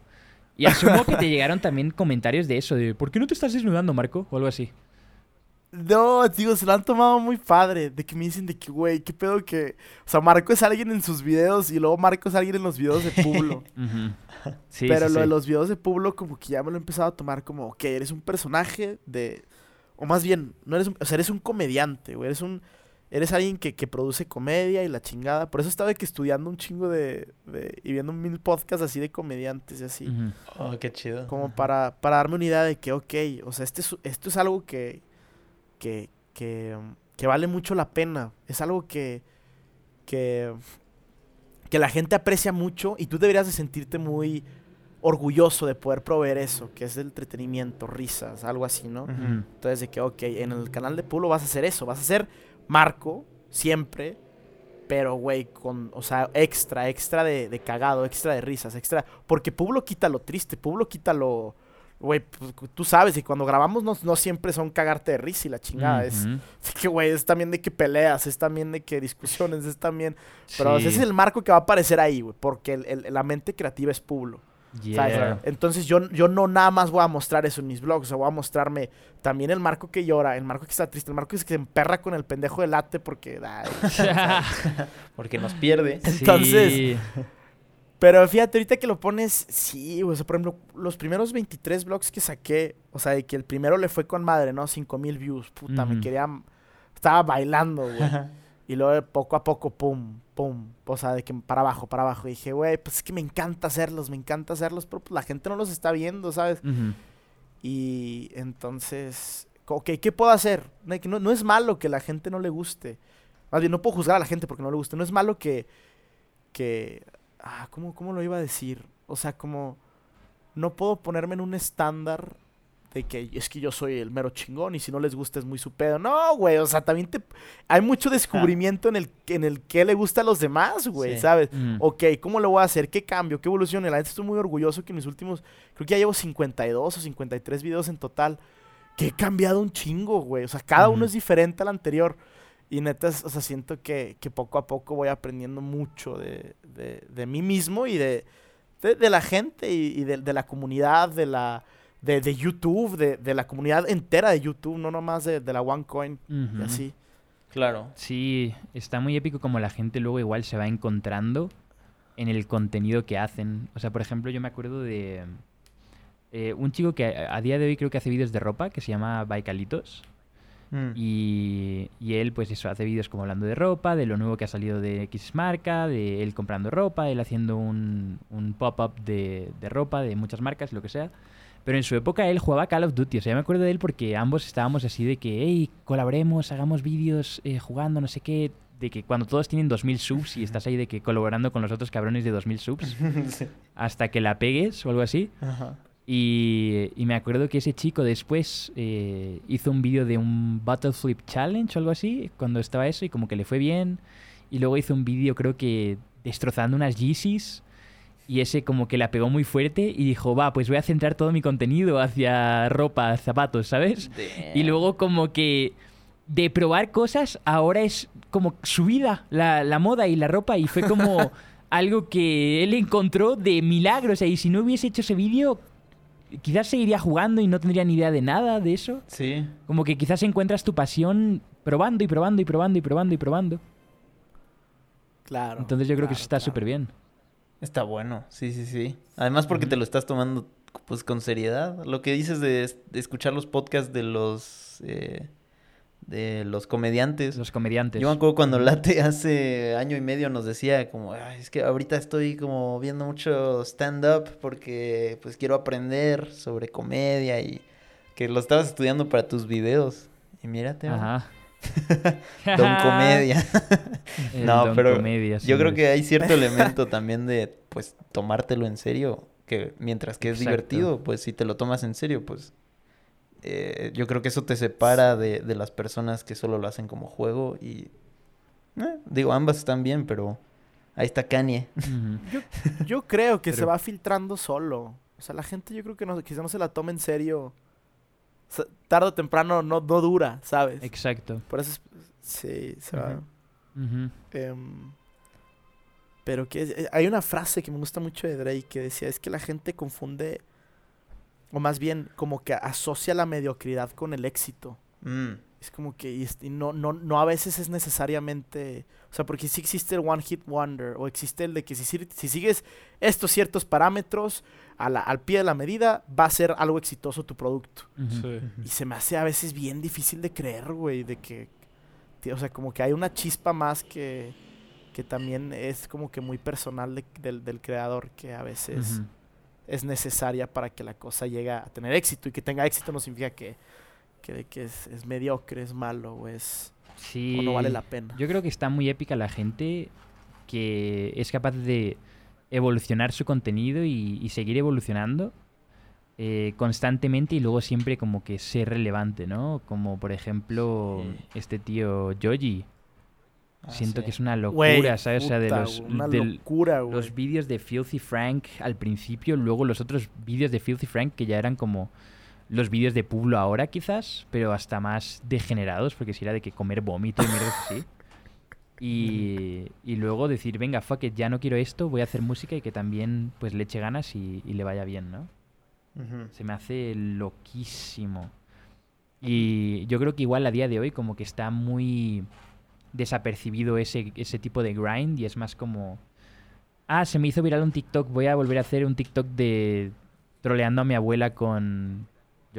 [SPEAKER 2] Y asumo que te llegaron también comentarios de eso, de ¿por qué no te estás desnudando, Marco? O algo así.
[SPEAKER 5] No, digo, se lo han tomado muy padre. De que me dicen de que, güey, qué pedo que. O sea, Marco es alguien en sus videos y luego Marco es alguien en los videos de Publo.
[SPEAKER 2] Ujú. Sí,
[SPEAKER 5] Pero
[SPEAKER 2] sí,
[SPEAKER 5] lo de los videos de Publo, como que ya me lo he empezado a tomar como, ok, eres un personaje de. O más bien, no eres un. O sea, eres un comediante, güey. Eres un. Eres alguien que, que produce comedia y la chingada. Por eso estaba de que estudiando un chingo de, de- y viendo mil podcasts así de comediantes y así.
[SPEAKER 4] Oh, qué chido.
[SPEAKER 5] Como para, para darme una idea de que, ok, o sea, este es- esto es algo que, que, que, que vale mucho la pena. Es algo que, que, que la gente aprecia mucho y tú deberías de sentirte muy orgulloso de poder proveer eso, que es el entretenimiento, risas, algo así, ¿no? Entonces, de que, ok, en el canal de Pulo vas a hacer eso, vas a hacer Marco, siempre, pero, güey, con, o sea, extra, extra de, de cagado, extra de risas, extra, porque Pueblo quita lo triste, Pueblo quita lo, güey, pues, tú sabes, y cuando grabamos no, no siempre son cagarte de risa y la chingada, es
[SPEAKER 2] Ujú.
[SPEAKER 5] de que, güey, es también de que peleas, es también de que discusiones, es también, pero
[SPEAKER 2] Sí.
[SPEAKER 5] ese es el marco que va a aparecer ahí, güey, porque el- el- la mente creativa es Pueblo. Entonces yo, yo no nada más voy a mostrar eso en mis blogs, o sea, voy a mostrarme también el marco que llora, el marco que está triste, el marco que se emperra con el pendejo de late porque... ay,
[SPEAKER 4] Porque nos pierde.
[SPEAKER 5] Entonces-
[SPEAKER 2] Sí.
[SPEAKER 5] Pero fíjate, ahorita que lo pones, sí, güey, o sea, por ejemplo, los primeros 23 blogs que saqué, o sea, de que el primero le fue con madre, ¿no? 5000 views, puta, me quería... Estaba bailando, güey. Y luego poco a poco, pum, pum. O sea, de que para abajo, para abajo. Y dije, güey, pues es que me encanta hacerlos, me encanta hacerlos, pero pues la gente no los está viendo, ¿sabes? Y entonces, ok, ¿qué puedo hacer? No, no, no es malo que la gente no le guste. Más bien, no puedo juzgar a la gente porque no le guste. No es malo que, que, ah, ¿cómo, cómo lo iba a decir? O sea, como, no puedo ponerme en un estándar de que es que yo soy el mero chingón y si no les gusta es muy su pedo. No, güey, o sea, también te, hay mucho descubrimiento en el, en el que le gusta a los demás, güey,
[SPEAKER 4] Sí.
[SPEAKER 5] ¿sabes?
[SPEAKER 2] Ujú.
[SPEAKER 5] Ok, ¿cómo lo voy a hacer? ¿Qué cambio? ¿Qué evolución? La neta estoy muy orgulloso que en mis últimos, creo que ya llevo 52 o 53 videos en total, que he cambiado un chingo, güey. O sea, cada uno es diferente al anterior. Y neta, o sea, siento que, que poco a poco voy aprendiendo mucho de, de- de mí mismo y de, de, de la gente y, y de, de la comunidad, de la de, de YouTube, de, de la comunidad entera de YouTube, no nomás de, de la OneCoin y así.
[SPEAKER 4] Claro.
[SPEAKER 2] Sí, está muy épico como la gente luego igual se va encontrando en el contenido que hacen. O sea, por ejemplo, yo me acuerdo de eh, un chico que a, a día de hoy creo que hace vídeos de ropa, que se llama Baikalitos.
[SPEAKER 4] Mm.
[SPEAKER 2] Y, y él, pues eso, hace vídeos como hablando de ropa, de lo nuevo que ha salido de X marca, de él comprando ropa, él haciendo un, un pop-up de, de ropa de muchas marcas, lo que sea. Pero en su época él jugaba Call of Duty. O sea, yo me acuerdo de él porque ambos estábamos así de que, hey, colaboremos, hagamos vídeos eh, jugando, no sé qué. De que cuando todos tienen 2000 subs y estás ahí de que colaborando con los otros cabrones de 2000 subs
[SPEAKER 4] Sí.
[SPEAKER 2] hasta que la pegues o algo así.
[SPEAKER 4] Ajá.
[SPEAKER 2] Y, y me acuerdo que ese chico después eh, hizo un vídeo de un Battle Flip Challenge o algo así, cuando estaba eso, y como que le fue bien. Y luego hizo un vídeo, creo que destrozando unas Yeezys. Y ese como que la pegó muy fuerte y dijo, va, pues voy a centrar todo mi contenido hacia ropa, zapatos, ¿sabes? Y luego como que de probar cosas, ahora es como su vida, la, la moda y la ropa. Y fue como algo que él encontró de milagro. O sea, y si no hubiese hecho ese vídeo, quizás seguiría jugando y no tendría ni idea de nada de eso.
[SPEAKER 4] Sí.
[SPEAKER 2] Como que quizás encuentras tu pasión probando y probando y probando y probando y probando.
[SPEAKER 5] Claro.
[SPEAKER 2] Entonces yo creo que eso está
[SPEAKER 5] claro.
[SPEAKER 2] súper bien.
[SPEAKER 4] Está bueno, sí, sí, sí. Además porque te lo estás tomando pues con seriedad. Lo que dices de, es- de escuchar los podcasts de los eh, de los comediantes.
[SPEAKER 2] Los comediantes.
[SPEAKER 4] Yo me acuerdo cuando Late hace año y medio nos decía como, "Ay, es que ahorita estoy como viendo mucho stand-up porque pues quiero aprender sobre comedia y que lo estabas estudiando para tus videos. Y mírate.
[SPEAKER 2] Ajá.
[SPEAKER 4] Don Comedia. No,
[SPEAKER 2] Don
[SPEAKER 4] pero
[SPEAKER 2] Comedia,
[SPEAKER 4] yo creo que hay cierto elemento también de, pues, tomártelo en serio, que mientras que es
[SPEAKER 2] Exacto.
[SPEAKER 4] divertido, pues, si te lo tomas en serio, pues, eh, yo creo que eso te separa de, de las personas que solo lo hacen como juego y, eh, digo, ambas están bien, pero ahí está Kanye.
[SPEAKER 5] Yo creo que se va filtrando solo. O sea, la gente yo creo que no, quizá no se la tome en serio. Tarde o temprano no, no dura, ¿sabes?
[SPEAKER 2] Exacto.
[SPEAKER 5] Por eso es, sí, se va. Em, pero que es- eh, hay una frase que me gusta mucho de Drake que decía, es que la gente confunde, o más bien como que asocia la mediocridad con el éxito.
[SPEAKER 4] Mm,
[SPEAKER 5] Es como que y es- y no, no, no a veces es necesariamente... O sea, porque sí existe el One Hit Wonder o existe el de que si sigues estos ciertos parámetros a la- al pie de la medida, va a ser algo exitoso tu producto.
[SPEAKER 3] Sí.
[SPEAKER 5] Y se me hace a veces bien difícil de creer, güey, de que... O sea, como que hay una chispa más que, que también es como que muy personal de- del, del creador, que a veces es necesaria para que la cosa llegue a tener éxito. Y que tenga éxito no significa que, que, de que es, es mediocre, es malo o, es,
[SPEAKER 2] Sí.
[SPEAKER 5] o no vale la pena.
[SPEAKER 2] Yo creo que está muy épica la gente que es capaz de evolucionar su contenido y, y seguir evolucionando eh, constantemente y luego siempre como que ser relevante, ¿no? Como por ejemplo
[SPEAKER 4] Sí.
[SPEAKER 2] este tío Joji.
[SPEAKER 4] Ah,
[SPEAKER 2] Siento
[SPEAKER 4] sí.
[SPEAKER 2] que es una locura, ¿sabes? O sea, de los,
[SPEAKER 5] una locura, güey.
[SPEAKER 2] los vídeos de Filthy Frank al principio, luego los otros vídeos de Filthy Frank que ya eran como los vídeos de Pueblo ahora quizás, pero hasta más degenerados, porque si era de que comer vómito y mierdas así. Y, y luego decir, venga, fuck it, ya no quiero esto, voy a hacer música y que también pues le eche ganas y, y le vaya bien, ¿no? Se me hace loquísimo. Y yo creo que igual a día de hoy como que está muy desapercibido ese, ese tipo de grind y es más como... Ah, se me hizo viral un TikTok, voy a volver a hacer un TikTok de troleando a mi abuela con,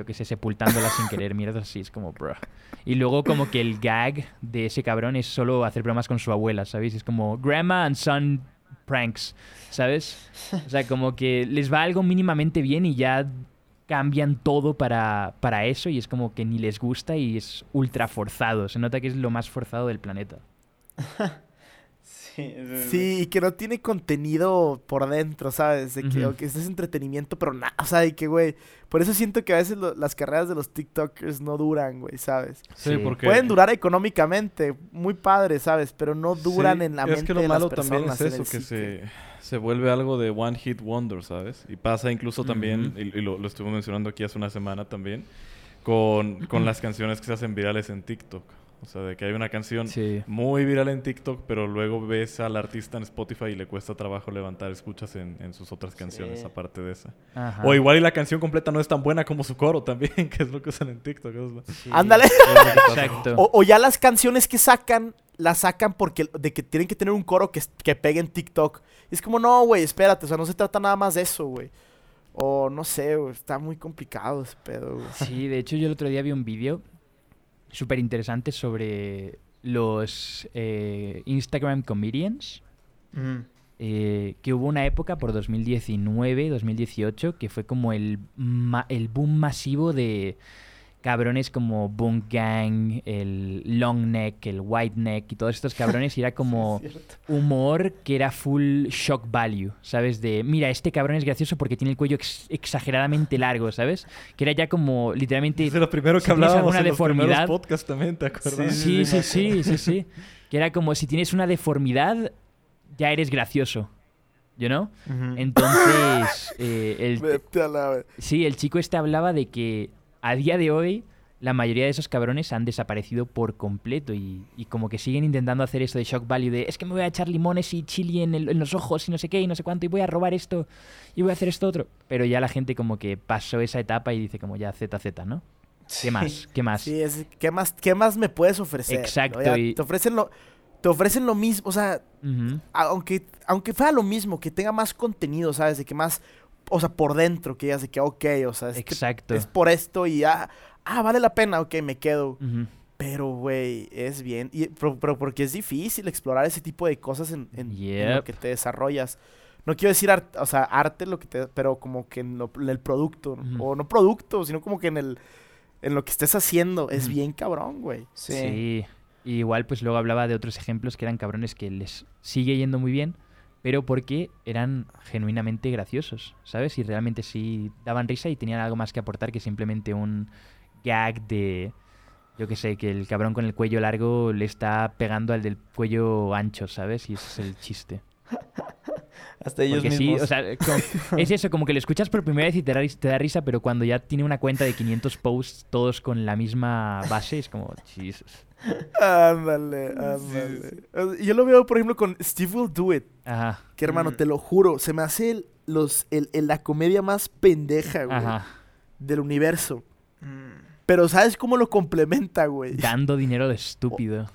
[SPEAKER 2] yo qué sé, sepultándola sin querer, mierda así, es como, bro. Y luego como que el gag de ese cabrón es solo hacer bromas con su abuela, ¿sabéis? Es como grandma and son pranks, ¿sabes? O sea, como que les va algo mínimamente bien y ya cambian todo para, para eso y es como que ni les gusta y es ultra forzado. Se nota que es lo más forzado del planeta.
[SPEAKER 4] Sí, es- es-
[SPEAKER 5] Sí, y que no tiene contenido por dentro, ¿sabes? De que,
[SPEAKER 2] Ujú.
[SPEAKER 5] o que es entretenimiento, pero nada, o sea, y que, güey, por eso siento que a veces lo- las carreras de los TikTokers no duran, güey, ¿sabes?
[SPEAKER 3] Sí,
[SPEAKER 2] Sí.
[SPEAKER 3] porque...
[SPEAKER 5] Pueden durar económicamente, muy padre, ¿sabes? Pero no duran
[SPEAKER 3] Sí,
[SPEAKER 5] en la
[SPEAKER 3] es
[SPEAKER 5] mente
[SPEAKER 3] que lo
[SPEAKER 5] de
[SPEAKER 3] malo
[SPEAKER 5] las personas.
[SPEAKER 3] también es
[SPEAKER 5] en
[SPEAKER 3] eso,
[SPEAKER 5] el
[SPEAKER 3] que se, se vuelve algo de one hit wonder, ¿sabes? Y pasa incluso también, y lo, lo estuve mencionando aquí hace una semana también, con, con las canciones que se hacen virales en TikTok. O sea, de que hay una canción
[SPEAKER 2] Sí.
[SPEAKER 3] muy viral en TikTok, pero luego ves al artista en Spotify y le cuesta trabajo levantar escuchas en, en sus otras canciones,
[SPEAKER 4] Sí.
[SPEAKER 3] aparte de esa.
[SPEAKER 2] Ajá.
[SPEAKER 3] O igual y la canción completa no es tan buena como su coro también, que es lo que usan en TikTok.
[SPEAKER 2] Sí.
[SPEAKER 5] Ándale. O, o ya las canciones que sacan, las sacan porque de que tienen que tener un coro que, que pegue en TikTok. Y es como, no, güey, espérate, o sea, no se trata nada más de eso, güey. O no sé, güey, está muy complicado ese pedo, güey.
[SPEAKER 2] Sí, de hecho yo el otro día vi un vídeo súper interesante sobre los eh, Instagram comedians.
[SPEAKER 4] Ujú.
[SPEAKER 2] eh, que hubo una época por 2019, 2018, que fue como el, ma- el boom masivo de cabrones como Boom Gang, el Long Neck, el White Neck y todos estos cabrones. Y era como
[SPEAKER 4] Sí,
[SPEAKER 2] humor que era full shock value, ¿sabes? De, mira, este cabrón es gracioso porque tiene el cuello ex- exageradamente largo, ¿sabes? Que era ya como literalmente...
[SPEAKER 3] Es de lo primero
[SPEAKER 2] si
[SPEAKER 3] que hablábamos
[SPEAKER 2] alguna
[SPEAKER 3] en los primeros
[SPEAKER 2] deformidad-
[SPEAKER 3] podcasts también, ¿te acuerdas?
[SPEAKER 2] Sí, sí, sí, sí, sí. Que era como si tienes una deformidad, ya eres gracioso. ¿You know? Entonces, eh, el, sí, el chico este hablaba de que a día de hoy la mayoría de esos cabrones han desaparecido por completo y, y como que siguen intentando hacer esto de shock value de es que me voy a echar limones y chili en, el- en los ojos y no sé qué y no sé cuánto y voy a robar esto y voy a hacer esto otro. Pero ya la gente como que pasó esa etapa y dice como ya ZZ, ¿no? ¿Qué más? ¿Qué más?
[SPEAKER 5] Sí, es, ¿qué, más, ¿qué más me puedes ofrecer?
[SPEAKER 2] Exacto,
[SPEAKER 5] ¿no? Ya
[SPEAKER 2] y-
[SPEAKER 5] Te ofrecen lo... Te ofrecen lo mismo, o sea, aunque, aunque fuera lo mismo, que tenga más contenido, ¿sabes? De que más, o sea, por dentro, que ya de que, ok, o sea, es, que
[SPEAKER 2] Exacto.
[SPEAKER 5] es por esto y ya, ah, vale la pena, ok, me quedo. Pero, güey, es bien, y, pero, pero porque es difícil explorar ese tipo de cosas en, en- en lo que te desarrollas. No quiero decir, o sea, arte, lo que te, pero como que en, lo- en el producto, o no producto, sino como que en el, en lo que estés haciendo, es bien cabrón, güey.
[SPEAKER 4] Sí.
[SPEAKER 2] Sí. Y igual pues luego hablaba de otros ejemplos que eran cabrones que les sigue yendo muy bien, pero porque eran genuinamente graciosos, ¿sabes? Y realmente sí daban risa y tenían algo más que aportar que simplemente un gag de, yo qué sé, que el cabrón con el cuello largo le está pegando al del cuello ancho, ¿sabes? Y ese es el chiste.
[SPEAKER 4] Hasta ellos
[SPEAKER 2] Porque sí,
[SPEAKER 4] mismos.
[SPEAKER 2] o sea, como- es eso, como que lo escuchas por primera vez y te da, ris- te da risa, pero cuando ya tiene una cuenta de 500 posts todos con la misma base, es como, Jesus.
[SPEAKER 5] Ándale, ándale. Eh, Yo lo veo, por ejemplo, con Steve Will Do It.
[SPEAKER 2] Ajá,
[SPEAKER 5] Que hermano,
[SPEAKER 4] Mm.
[SPEAKER 5] te lo juro, se me hace el- los, el, el- la comedia más pendeja, güey,
[SPEAKER 2] ajá.
[SPEAKER 5] del universo.
[SPEAKER 4] Mm.
[SPEAKER 5] Pero ¿sabes cómo lo complementa, güey?
[SPEAKER 2] Dando dinero de estúpido.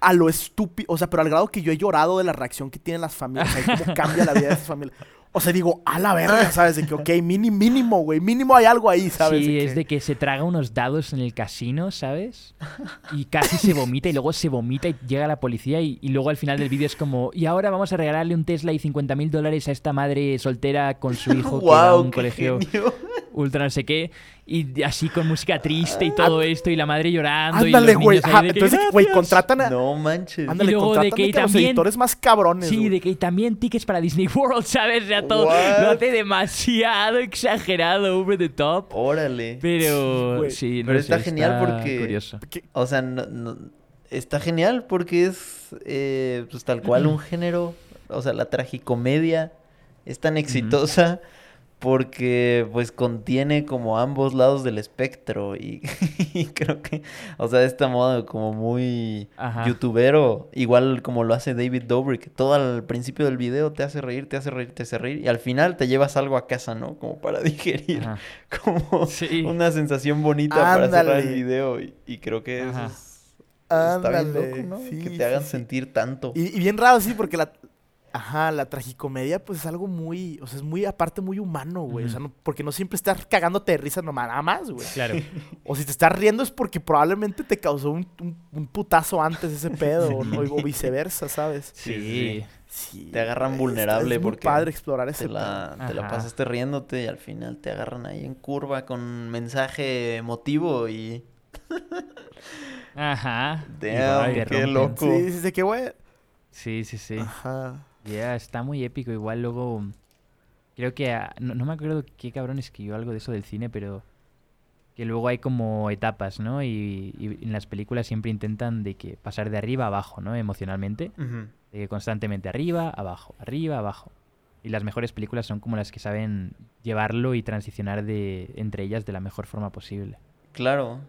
[SPEAKER 5] A lo estúpido. O sea, pero al grado que yo he llorado de la reacción que tienen las familias. O sea, cómo cambia la vida de esas familias. O sea, digo, a la verga, ¿sabes? De que, ok, mini- mínimo, güey. Mínimo hay algo ahí, ¿sabes?
[SPEAKER 2] Sí,
[SPEAKER 5] De
[SPEAKER 2] es
[SPEAKER 5] que-
[SPEAKER 2] de que se traga unos dados en el casino, ¿sabes? Y casi se vomita y luego se vomita y llega la policía y, y luego al final del vídeo es como, y ahora vamos a regalarle un Tesla y 50 mil dólares a esta madre soltera con su hijo que va a un
[SPEAKER 4] ¡Qué
[SPEAKER 2] colegio
[SPEAKER 4] genio!
[SPEAKER 2] ultra no sé qué, y así con música triste y todo esto y la madre llorando. y
[SPEAKER 5] Ándale,
[SPEAKER 2] los
[SPEAKER 5] güey. Entonces, güey, contratan a.
[SPEAKER 4] No manches.
[SPEAKER 5] Ándale,
[SPEAKER 2] Y luego de
[SPEAKER 5] contratan
[SPEAKER 2] que
[SPEAKER 5] de que a los
[SPEAKER 2] también-
[SPEAKER 5] editores más cabrones.
[SPEAKER 2] Sí, de que también tickets para Disney World, ¿sabes? O sea, todo lo hace demasiado exagerado, over the top.
[SPEAKER 4] Órale.
[SPEAKER 2] Pero sí, no
[SPEAKER 4] Pero
[SPEAKER 2] sé,
[SPEAKER 4] está genial porque-
[SPEAKER 2] Curioso.
[SPEAKER 4] O sea, no- no- está genial porque es eh, pues tal cual un género. O sea, la tragicomedia es tan exitosa porque pues contiene como ambos lados del espectro y, y creo que, o sea, de este modo como muy
[SPEAKER 2] Ajá.
[SPEAKER 4] youtubero, igual como lo hace David Dobrik, todo al principio del video te hace reír, te hace reír, te hace reír y al final te llevas algo a casa, ¿no? Como para digerir,
[SPEAKER 2] Ajá.
[SPEAKER 4] como
[SPEAKER 2] Sí.
[SPEAKER 4] una sensación bonita para cerrar el video y, y creo que eso es, está bien loco, ¿no?
[SPEAKER 5] sí,
[SPEAKER 4] que
[SPEAKER 5] sí,
[SPEAKER 4] te hagan
[SPEAKER 5] sí.
[SPEAKER 4] sentir tanto.
[SPEAKER 5] Y, y bien raro, sí, porque la. Ajá, la tragicomedia, pues es algo muy. O sea, es muy, aparte, muy humano, güey. O sea, no- porque no siempre estás cagándote de risa nomás, nada más, güey.
[SPEAKER 2] Claro.
[SPEAKER 5] O si te estás riendo es porque probablemente te causó un, un- un putazo antes ese pedo, o, no- o viceversa, ¿sabes?
[SPEAKER 2] Sí.
[SPEAKER 5] Sí.
[SPEAKER 4] Te agarran
[SPEAKER 5] es-
[SPEAKER 4] vulnerable
[SPEAKER 5] es muy
[SPEAKER 4] porque
[SPEAKER 5] padre explorar ese
[SPEAKER 4] Te la, te la pasaste riéndote y al final te agarran ahí en curva con mensaje emotivo y...
[SPEAKER 2] Ajá.
[SPEAKER 4] Damn,
[SPEAKER 2] te
[SPEAKER 4] qué
[SPEAKER 2] rompen.
[SPEAKER 4] loco.
[SPEAKER 5] Sí, sí, sí, que güey.
[SPEAKER 2] Sí, sí, sí.
[SPEAKER 5] Ajá.
[SPEAKER 2] Ya, está muy épico. Igual luego. Creo que. No, no me acuerdo qué cabrón escribió algo de eso del cine, pero. Que luego hay como etapas, ¿no? Y, y en las películas siempre intentan de que pasar de arriba a abajo, ¿no? Emocionalmente.
[SPEAKER 4] Ujú.
[SPEAKER 2] De que constantemente arriba, abajo, arriba, abajo. Y las mejores películas son como las que saben llevarlo y transicionar de, entre ellas de la mejor forma posible.
[SPEAKER 4] Claro.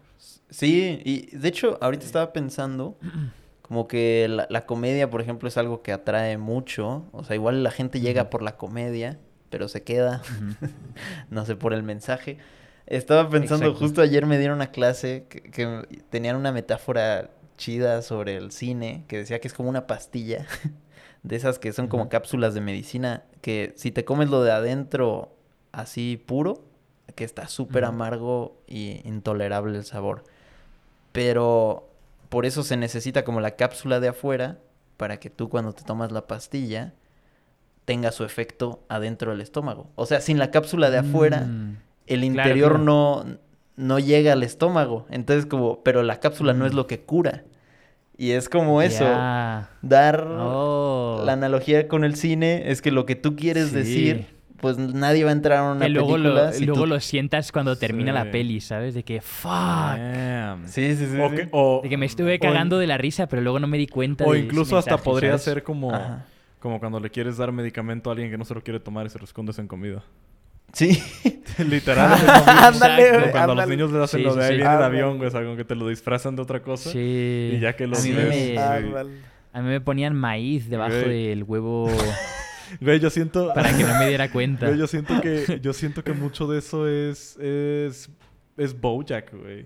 [SPEAKER 4] Sí, y de hecho ahorita estaba pensando como que la, la comedia, por ejemplo, es algo que atrae mucho. O sea, igual la gente llega por la comedia, pero se queda, no sé, por el mensaje. Estaba pensando,
[SPEAKER 2] Exacto.
[SPEAKER 4] justo ayer me dieron una clase que, que tenían una metáfora chida sobre el cine, que decía que es como una pastilla, de esas que son como cápsulas de medicina, que si te comes lo de adentro así puro, que está súper amargo y intolerable el sabor. Pero por eso se necesita como la cápsula de afuera, para que tú cuando te tomas la pastilla tenga su efecto adentro del estómago. O sea, sin la cápsula de afuera,
[SPEAKER 2] Mm.
[SPEAKER 4] el interior
[SPEAKER 2] claro.
[SPEAKER 4] no, no llega al estómago. Entonces como, pero la cápsula no es
[SPEAKER 2] Mm.
[SPEAKER 4] lo que cura. Y es como eso, dar
[SPEAKER 2] Oh.
[SPEAKER 4] la analogía con el cine es que lo que tú quieres
[SPEAKER 2] Sí.
[SPEAKER 4] decir, pues nadie va a entrar a una
[SPEAKER 2] que luego,
[SPEAKER 4] película
[SPEAKER 2] lo,
[SPEAKER 4] si
[SPEAKER 2] luego
[SPEAKER 4] tú-
[SPEAKER 2] lo sientas cuando termina
[SPEAKER 3] Sí.
[SPEAKER 2] la peli, ¿sabes? De que, fuck.
[SPEAKER 3] Damn.
[SPEAKER 4] Sí, sí, sí.
[SPEAKER 3] O,
[SPEAKER 4] sí.
[SPEAKER 3] que- o-
[SPEAKER 2] De que me estuve
[SPEAKER 3] o
[SPEAKER 2] cagando
[SPEAKER 3] in-
[SPEAKER 2] de la risa, pero luego no me di cuenta
[SPEAKER 3] O
[SPEAKER 2] de ese
[SPEAKER 3] incluso hasta
[SPEAKER 2] mensaje,
[SPEAKER 3] podría
[SPEAKER 2] ¿sabes?
[SPEAKER 3] ser como,
[SPEAKER 4] Ajá.
[SPEAKER 3] como cuando le quieres dar medicamento a alguien que no se lo quiere tomar y se lo escondes en comida.
[SPEAKER 4] Sí.
[SPEAKER 3] Literal.
[SPEAKER 5] Ándale,
[SPEAKER 3] cuando a los niños les hacen
[SPEAKER 2] Sí,
[SPEAKER 3] lo
[SPEAKER 2] sí,
[SPEAKER 3] de ahí
[SPEAKER 2] sí.
[SPEAKER 3] viene el avión, güey. O sea, como que te lo disfrazan de otra cosa.
[SPEAKER 2] Sí.
[SPEAKER 3] Y ya que los
[SPEAKER 4] A mí
[SPEAKER 3] ves,
[SPEAKER 4] me-.
[SPEAKER 2] A mí me ponían maíz debajo del huevo
[SPEAKER 3] Güey, yo siento...
[SPEAKER 2] para que no me diera cuenta.
[SPEAKER 3] Güey, yo siento que... Yo siento que mucho de eso es... Es... Es Bojack, güey.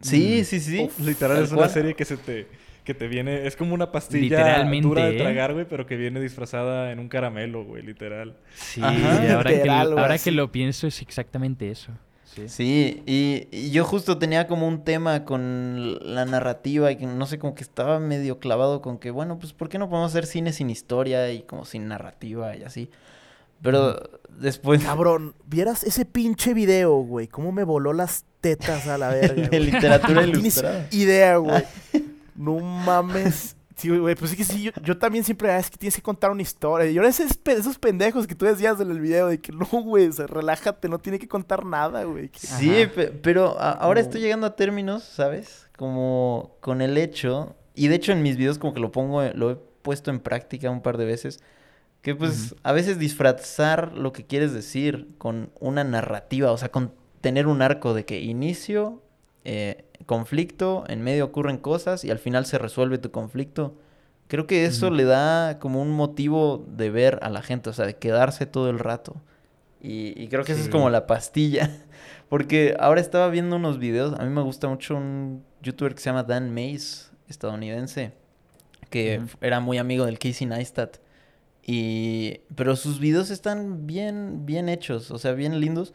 [SPEAKER 4] Sí,
[SPEAKER 2] Mm.
[SPEAKER 4] sí, sí.
[SPEAKER 3] Literal es una
[SPEAKER 4] cual.
[SPEAKER 3] serie que se te... Que te viene... Es como una pastilla
[SPEAKER 2] Literalmente,
[SPEAKER 3] dura de
[SPEAKER 2] ¿eh?
[SPEAKER 3] tragar, güey. Pero que viene disfrazada en un caramelo, güey. Literal.
[SPEAKER 2] Sí,
[SPEAKER 4] Ajá.
[SPEAKER 2] ahora, que, lo- ahora que lo pienso es exactamente eso. Sí.
[SPEAKER 4] Sí, y, y yo justo tenía como un tema con la narrativa y que no sé, como que estaba medio clavado con que, bueno, pues ¿por qué no podemos hacer cine sin historia y como sin narrativa y así? Pero después
[SPEAKER 5] Cabrón, vieras ese pinche video, güey. Cómo me voló las tetas a la verga.
[SPEAKER 4] de literatura ilustrada.
[SPEAKER 5] idea, güey. No mames. Sí, güey, pues es que sí, yo, yo también siempre, ah, es que tienes que contar una historia. Y ahora esos, esos pendejos que tú decías en el video de que no, güey, o sea, relájate, no tiene que contar nada, güey. que-
[SPEAKER 4] Sí, pero a- ahora
[SPEAKER 5] No.
[SPEAKER 4] estoy llegando a términos, ¿sabes? Como con el hecho, y de hecho en mis videos como que lo pongo, lo he puesto en práctica un par de veces, que pues a veces disfrazar lo que quieres decir con una narrativa, o sea, con tener un arco de que inicio, eh, conflicto, en medio ocurren cosas y al final se resuelve tu conflicto. Creo que eso le da como un motivo de ver a la gente, o sea, de quedarse todo el rato. Y, y creo que esa es como la pastilla. Porque ahora estaba viendo unos videos. A mí me gusta mucho un youtuber que se llama Dan Mays, estadounidense, que era muy amigo del Casey Neistat. Y... Pero sus videos están bien, bien hechos, o sea, bien lindos.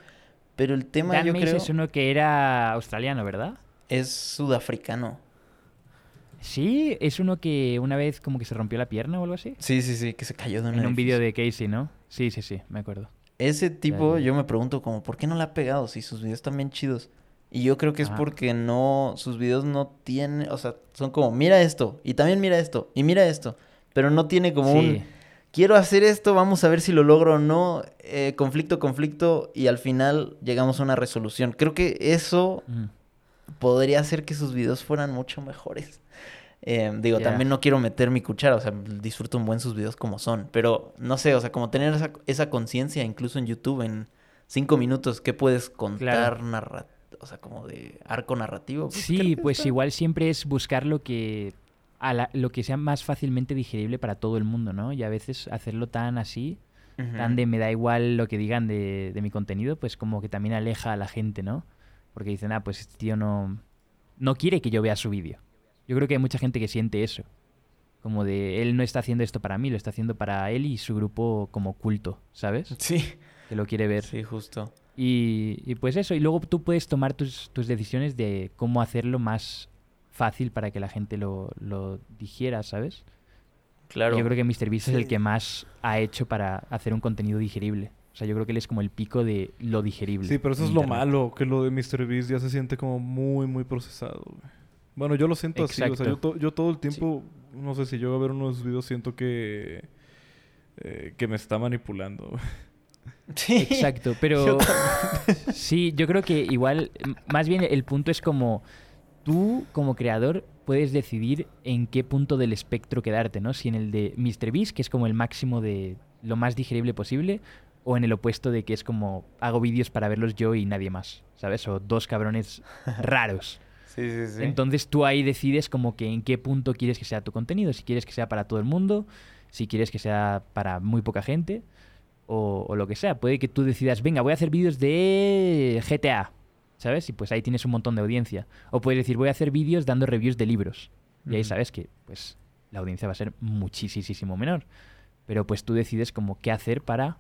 [SPEAKER 4] Pero el tema,
[SPEAKER 2] Dan
[SPEAKER 4] yo
[SPEAKER 2] Mays
[SPEAKER 4] creo,
[SPEAKER 2] es uno que era australiano, ¿verdad?
[SPEAKER 4] Es sudafricano.
[SPEAKER 2] Sí, es uno que una vez como que se rompió la pierna o algo así.
[SPEAKER 4] Sí, sí, sí, que se cayó de un
[SPEAKER 2] En un vídeo de Casey, ¿no? Sí, sí, sí, me acuerdo.
[SPEAKER 4] Ese tipo, yo me pregunto como, ¿por qué no le ha pegado si sus videos están bien chidos? Y yo creo que es porque no, sus videos no tienen, o sea, son como, mira esto, y también mira esto, y mira esto, pero no tiene como
[SPEAKER 2] sí.
[SPEAKER 4] un, quiero hacer esto, vamos a ver si lo logro o no, eh, conflicto, conflicto, y al final llegamos a una resolución. Creo que eso
[SPEAKER 2] Mm.
[SPEAKER 4] Podría hacer que sus videos fueran mucho mejores. Eh, digo, también no quiero meter mi cuchara, o sea, disfruto un buen sus videos como son, pero no sé, o sea, como tener esa, esa conciencia incluso en YouTube en cinco minutos, ¿qué puedes contar narra- o sea, como de arco narrativo? Pues,
[SPEAKER 2] Sí, pues
[SPEAKER 4] está-
[SPEAKER 2] igual siempre es buscar lo que a la- lo que sea más fácilmente digerible para todo el mundo, ¿no? Y a veces hacerlo tan así, tan de me da igual lo que digan de, de mi contenido, pues como que también aleja a la gente, ¿no? Porque dicen, ah, pues este tío no, no quiere que yo vea su vídeo. Yo creo que hay mucha gente que siente eso. Como de, él no está haciendo esto para mí, lo está haciendo para él y su grupo como culto, ¿sabes?
[SPEAKER 4] Sí,
[SPEAKER 2] Que lo quiere ver.
[SPEAKER 4] sí, justo.
[SPEAKER 2] Y, y pues eso, y luego tú puedes tomar tus, tus decisiones de cómo hacerlo más fácil para que la gente lo, lo digiera, ¿sabes?
[SPEAKER 4] Claro.
[SPEAKER 2] Yo creo que MrBeast es el
[SPEAKER 5] Sí.
[SPEAKER 2] que más ha hecho para hacer un contenido digerible. O sea, yo creo que él es como el pico de lo digerible.
[SPEAKER 3] Sí, pero eso es lo malo, que lo de MrBeast ya se siente como muy, muy procesado. güey. Bueno, yo lo siento así, o sea,
[SPEAKER 2] Exacto.
[SPEAKER 3] yo, to- yo todo el tiempo, no sé si yo a ver unos videos siento que eh, que me está manipulando. güey.
[SPEAKER 4] Sí.
[SPEAKER 2] Exacto, pero sí, yo creo que igual, más bien el punto es como tú como creador puedes decidir en qué punto del espectro quedarte, ¿no? Si en el de MrBeast, que es como el máximo de lo más digerible posible, o en el opuesto de que es como hago vídeos para verlos yo y nadie más, ¿sabes? O dos cabrones raros.
[SPEAKER 4] Sí, sí, sí.
[SPEAKER 2] Entonces tú ahí decides como que en qué punto quieres que sea tu contenido, si quieres que sea para todo el mundo, si quieres que sea para muy poca gente o, o lo que sea. Puede que tú decidas, venga, voy a hacer vídeos de GTA, ¿sabes? Y pues ahí tienes un montón de audiencia. O puedes decir, voy a hacer vídeos dando reviews de libros. Y ahí
[SPEAKER 4] Ujú.
[SPEAKER 2] sabes que pues la audiencia va a ser muchísimo menor. Pero pues tú decides como qué hacer para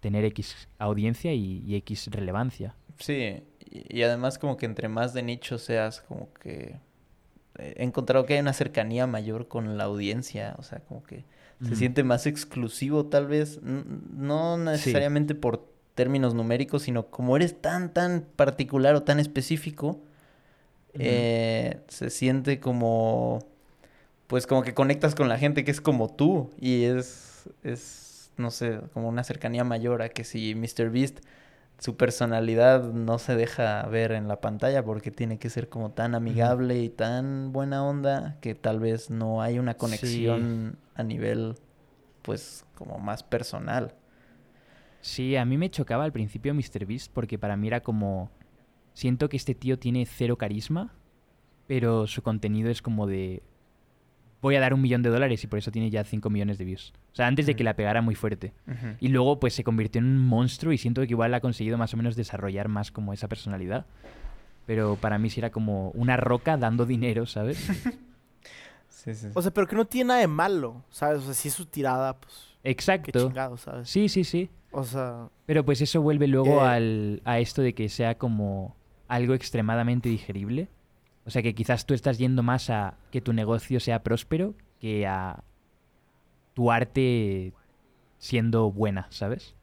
[SPEAKER 2] tener X audiencia y, y X relevancia.
[SPEAKER 4] Sí, y, y además como que entre más de nicho seas, como que he encontrado que hay una cercanía mayor con la audiencia, o sea, como que se siente más exclusivo tal vez, no necesariamente por términos numéricos, sino como eres tan, tan particular o tan específico, eh, se siente como, pues como que conectas con la gente que es como tú y es, es, no sé, como una cercanía mayor a que si MrBeast su personalidad no se deja ver en la pantalla porque tiene que ser como tan amigable y tan buena onda que tal vez no hay una conexión a nivel pues como más personal.
[SPEAKER 2] Sí, a mí me chocaba al principio MrBeast porque para mí era como... Siento que este tío tiene cero carisma, pero su contenido es como de... Voy a dar un millón de dólares y por eso tiene ya 5 millones de views. O sea, antes de que la pegara muy fuerte. Y luego pues se convirtió en un monstruo y siento que igual ha conseguido más o menos desarrollar más como esa personalidad. Pero para mí sí era como una roca dando dinero, ¿sabes?
[SPEAKER 4] Sí, sí, sí.
[SPEAKER 5] O sea, pero que no tiene nada de malo, ¿sabes? O sea, si es su tirada, pues, qué
[SPEAKER 2] Exacto.
[SPEAKER 5] chingado, ¿sabes?
[SPEAKER 2] Sí, sí, sí.
[SPEAKER 5] O sea,
[SPEAKER 2] Pero pues eso vuelve luego
[SPEAKER 5] Eh.
[SPEAKER 2] al, a esto de que sea como algo extremadamente digerible. O sea que quizás tú estás yendo más a que tu negocio sea próspero que a tu arte siendo buena, ¿sabes?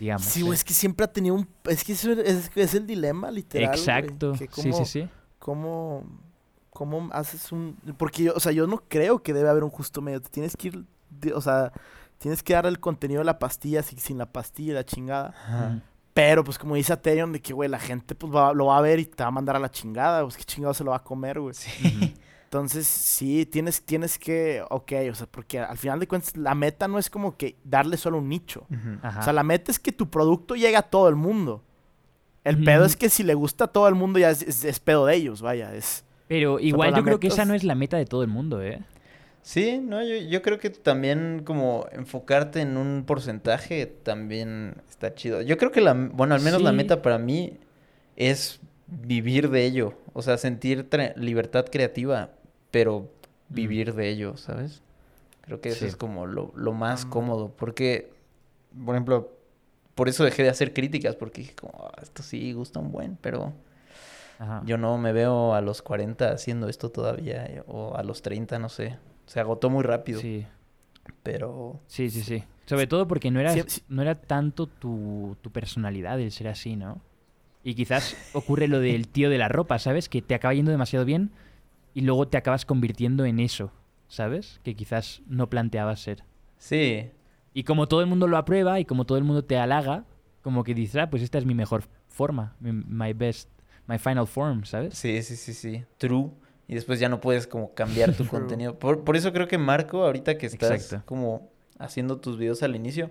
[SPEAKER 2] Digamos.
[SPEAKER 5] sí, güey, es que siempre ha tenido un... Es que eso es, es el dilema, literal, güey,
[SPEAKER 2] Exacto. Sí, sí, sí.
[SPEAKER 5] ¿Cómo, ¿Cómo haces un...? Porque yo, o sea, yo no creo que debe haber un justo medio. Te tienes que ir, de- o sea, tienes que dar el contenido de la pastilla sin, sin la pastilla y la chingada.
[SPEAKER 4] Ajá.
[SPEAKER 5] Pero, pues, como dice Aterion, de que, güey, la gente, pues, va- lo va a ver y te va a mandar a la chingada. Pues, qué chingado se lo va a comer, güey. Entonces, sí, tienes, tienes que... Ok, o sea, porque al final de cuentas, la meta no es como que darle solo un nicho. O sea, la meta es que tu producto llegue a todo el mundo. El pedo es que si le gusta a todo el mundo ya es, es- es pedo de ellos, vaya. Es...
[SPEAKER 2] Pero igual yo creo que esa
[SPEAKER 5] es-
[SPEAKER 2] no es la meta de todo el mundo, ¿eh?
[SPEAKER 4] Sí, no, yo, yo creo que también como enfocarte en un porcentaje también está chido. Yo creo que la, bueno, al menos la meta para mí es vivir de ello. O sea, sentir libertad creativa, pero vivir de ello, ¿sabes? Creo que eso
[SPEAKER 2] Sí.
[SPEAKER 4] es como lo, lo más
[SPEAKER 5] Mm.
[SPEAKER 4] cómodo. Porque, por ejemplo, por eso dejé de hacer críticas, porque dije como, "Ah, esto sí gusta un buen, pero
[SPEAKER 2] Ajá.
[SPEAKER 4] yo no me veo a los 40 haciendo esto todavía, eh, o a los 30, no sé. Se agotó muy rápido,
[SPEAKER 2] Sí,
[SPEAKER 4] pero...
[SPEAKER 2] sí, sí, sí. Sobre todo porque no era,
[SPEAKER 5] Sí, sí.
[SPEAKER 2] no era tanto tu, tu personalidad el ser así, ¿no? Y quizás ocurre lo del tío de la ropa, ¿sabes? Que te acaba yendo demasiado bien y luego te acabas convirtiendo en eso, ¿sabes? Que quizás no planteabas ser.
[SPEAKER 4] Sí,
[SPEAKER 2] Y como todo el mundo lo aprueba y como todo el mundo te halaga, como que dices, ah, pues esta es mi mejor forma, mi- my best, my final form, ¿sabes?
[SPEAKER 4] Sí, sí, sí, sí. True. Y después ya no puedes como cambiar tu contenido. Por, por eso creo que Marco, ahorita que estás
[SPEAKER 2] Exacto.
[SPEAKER 4] como haciendo tus videos al inicio,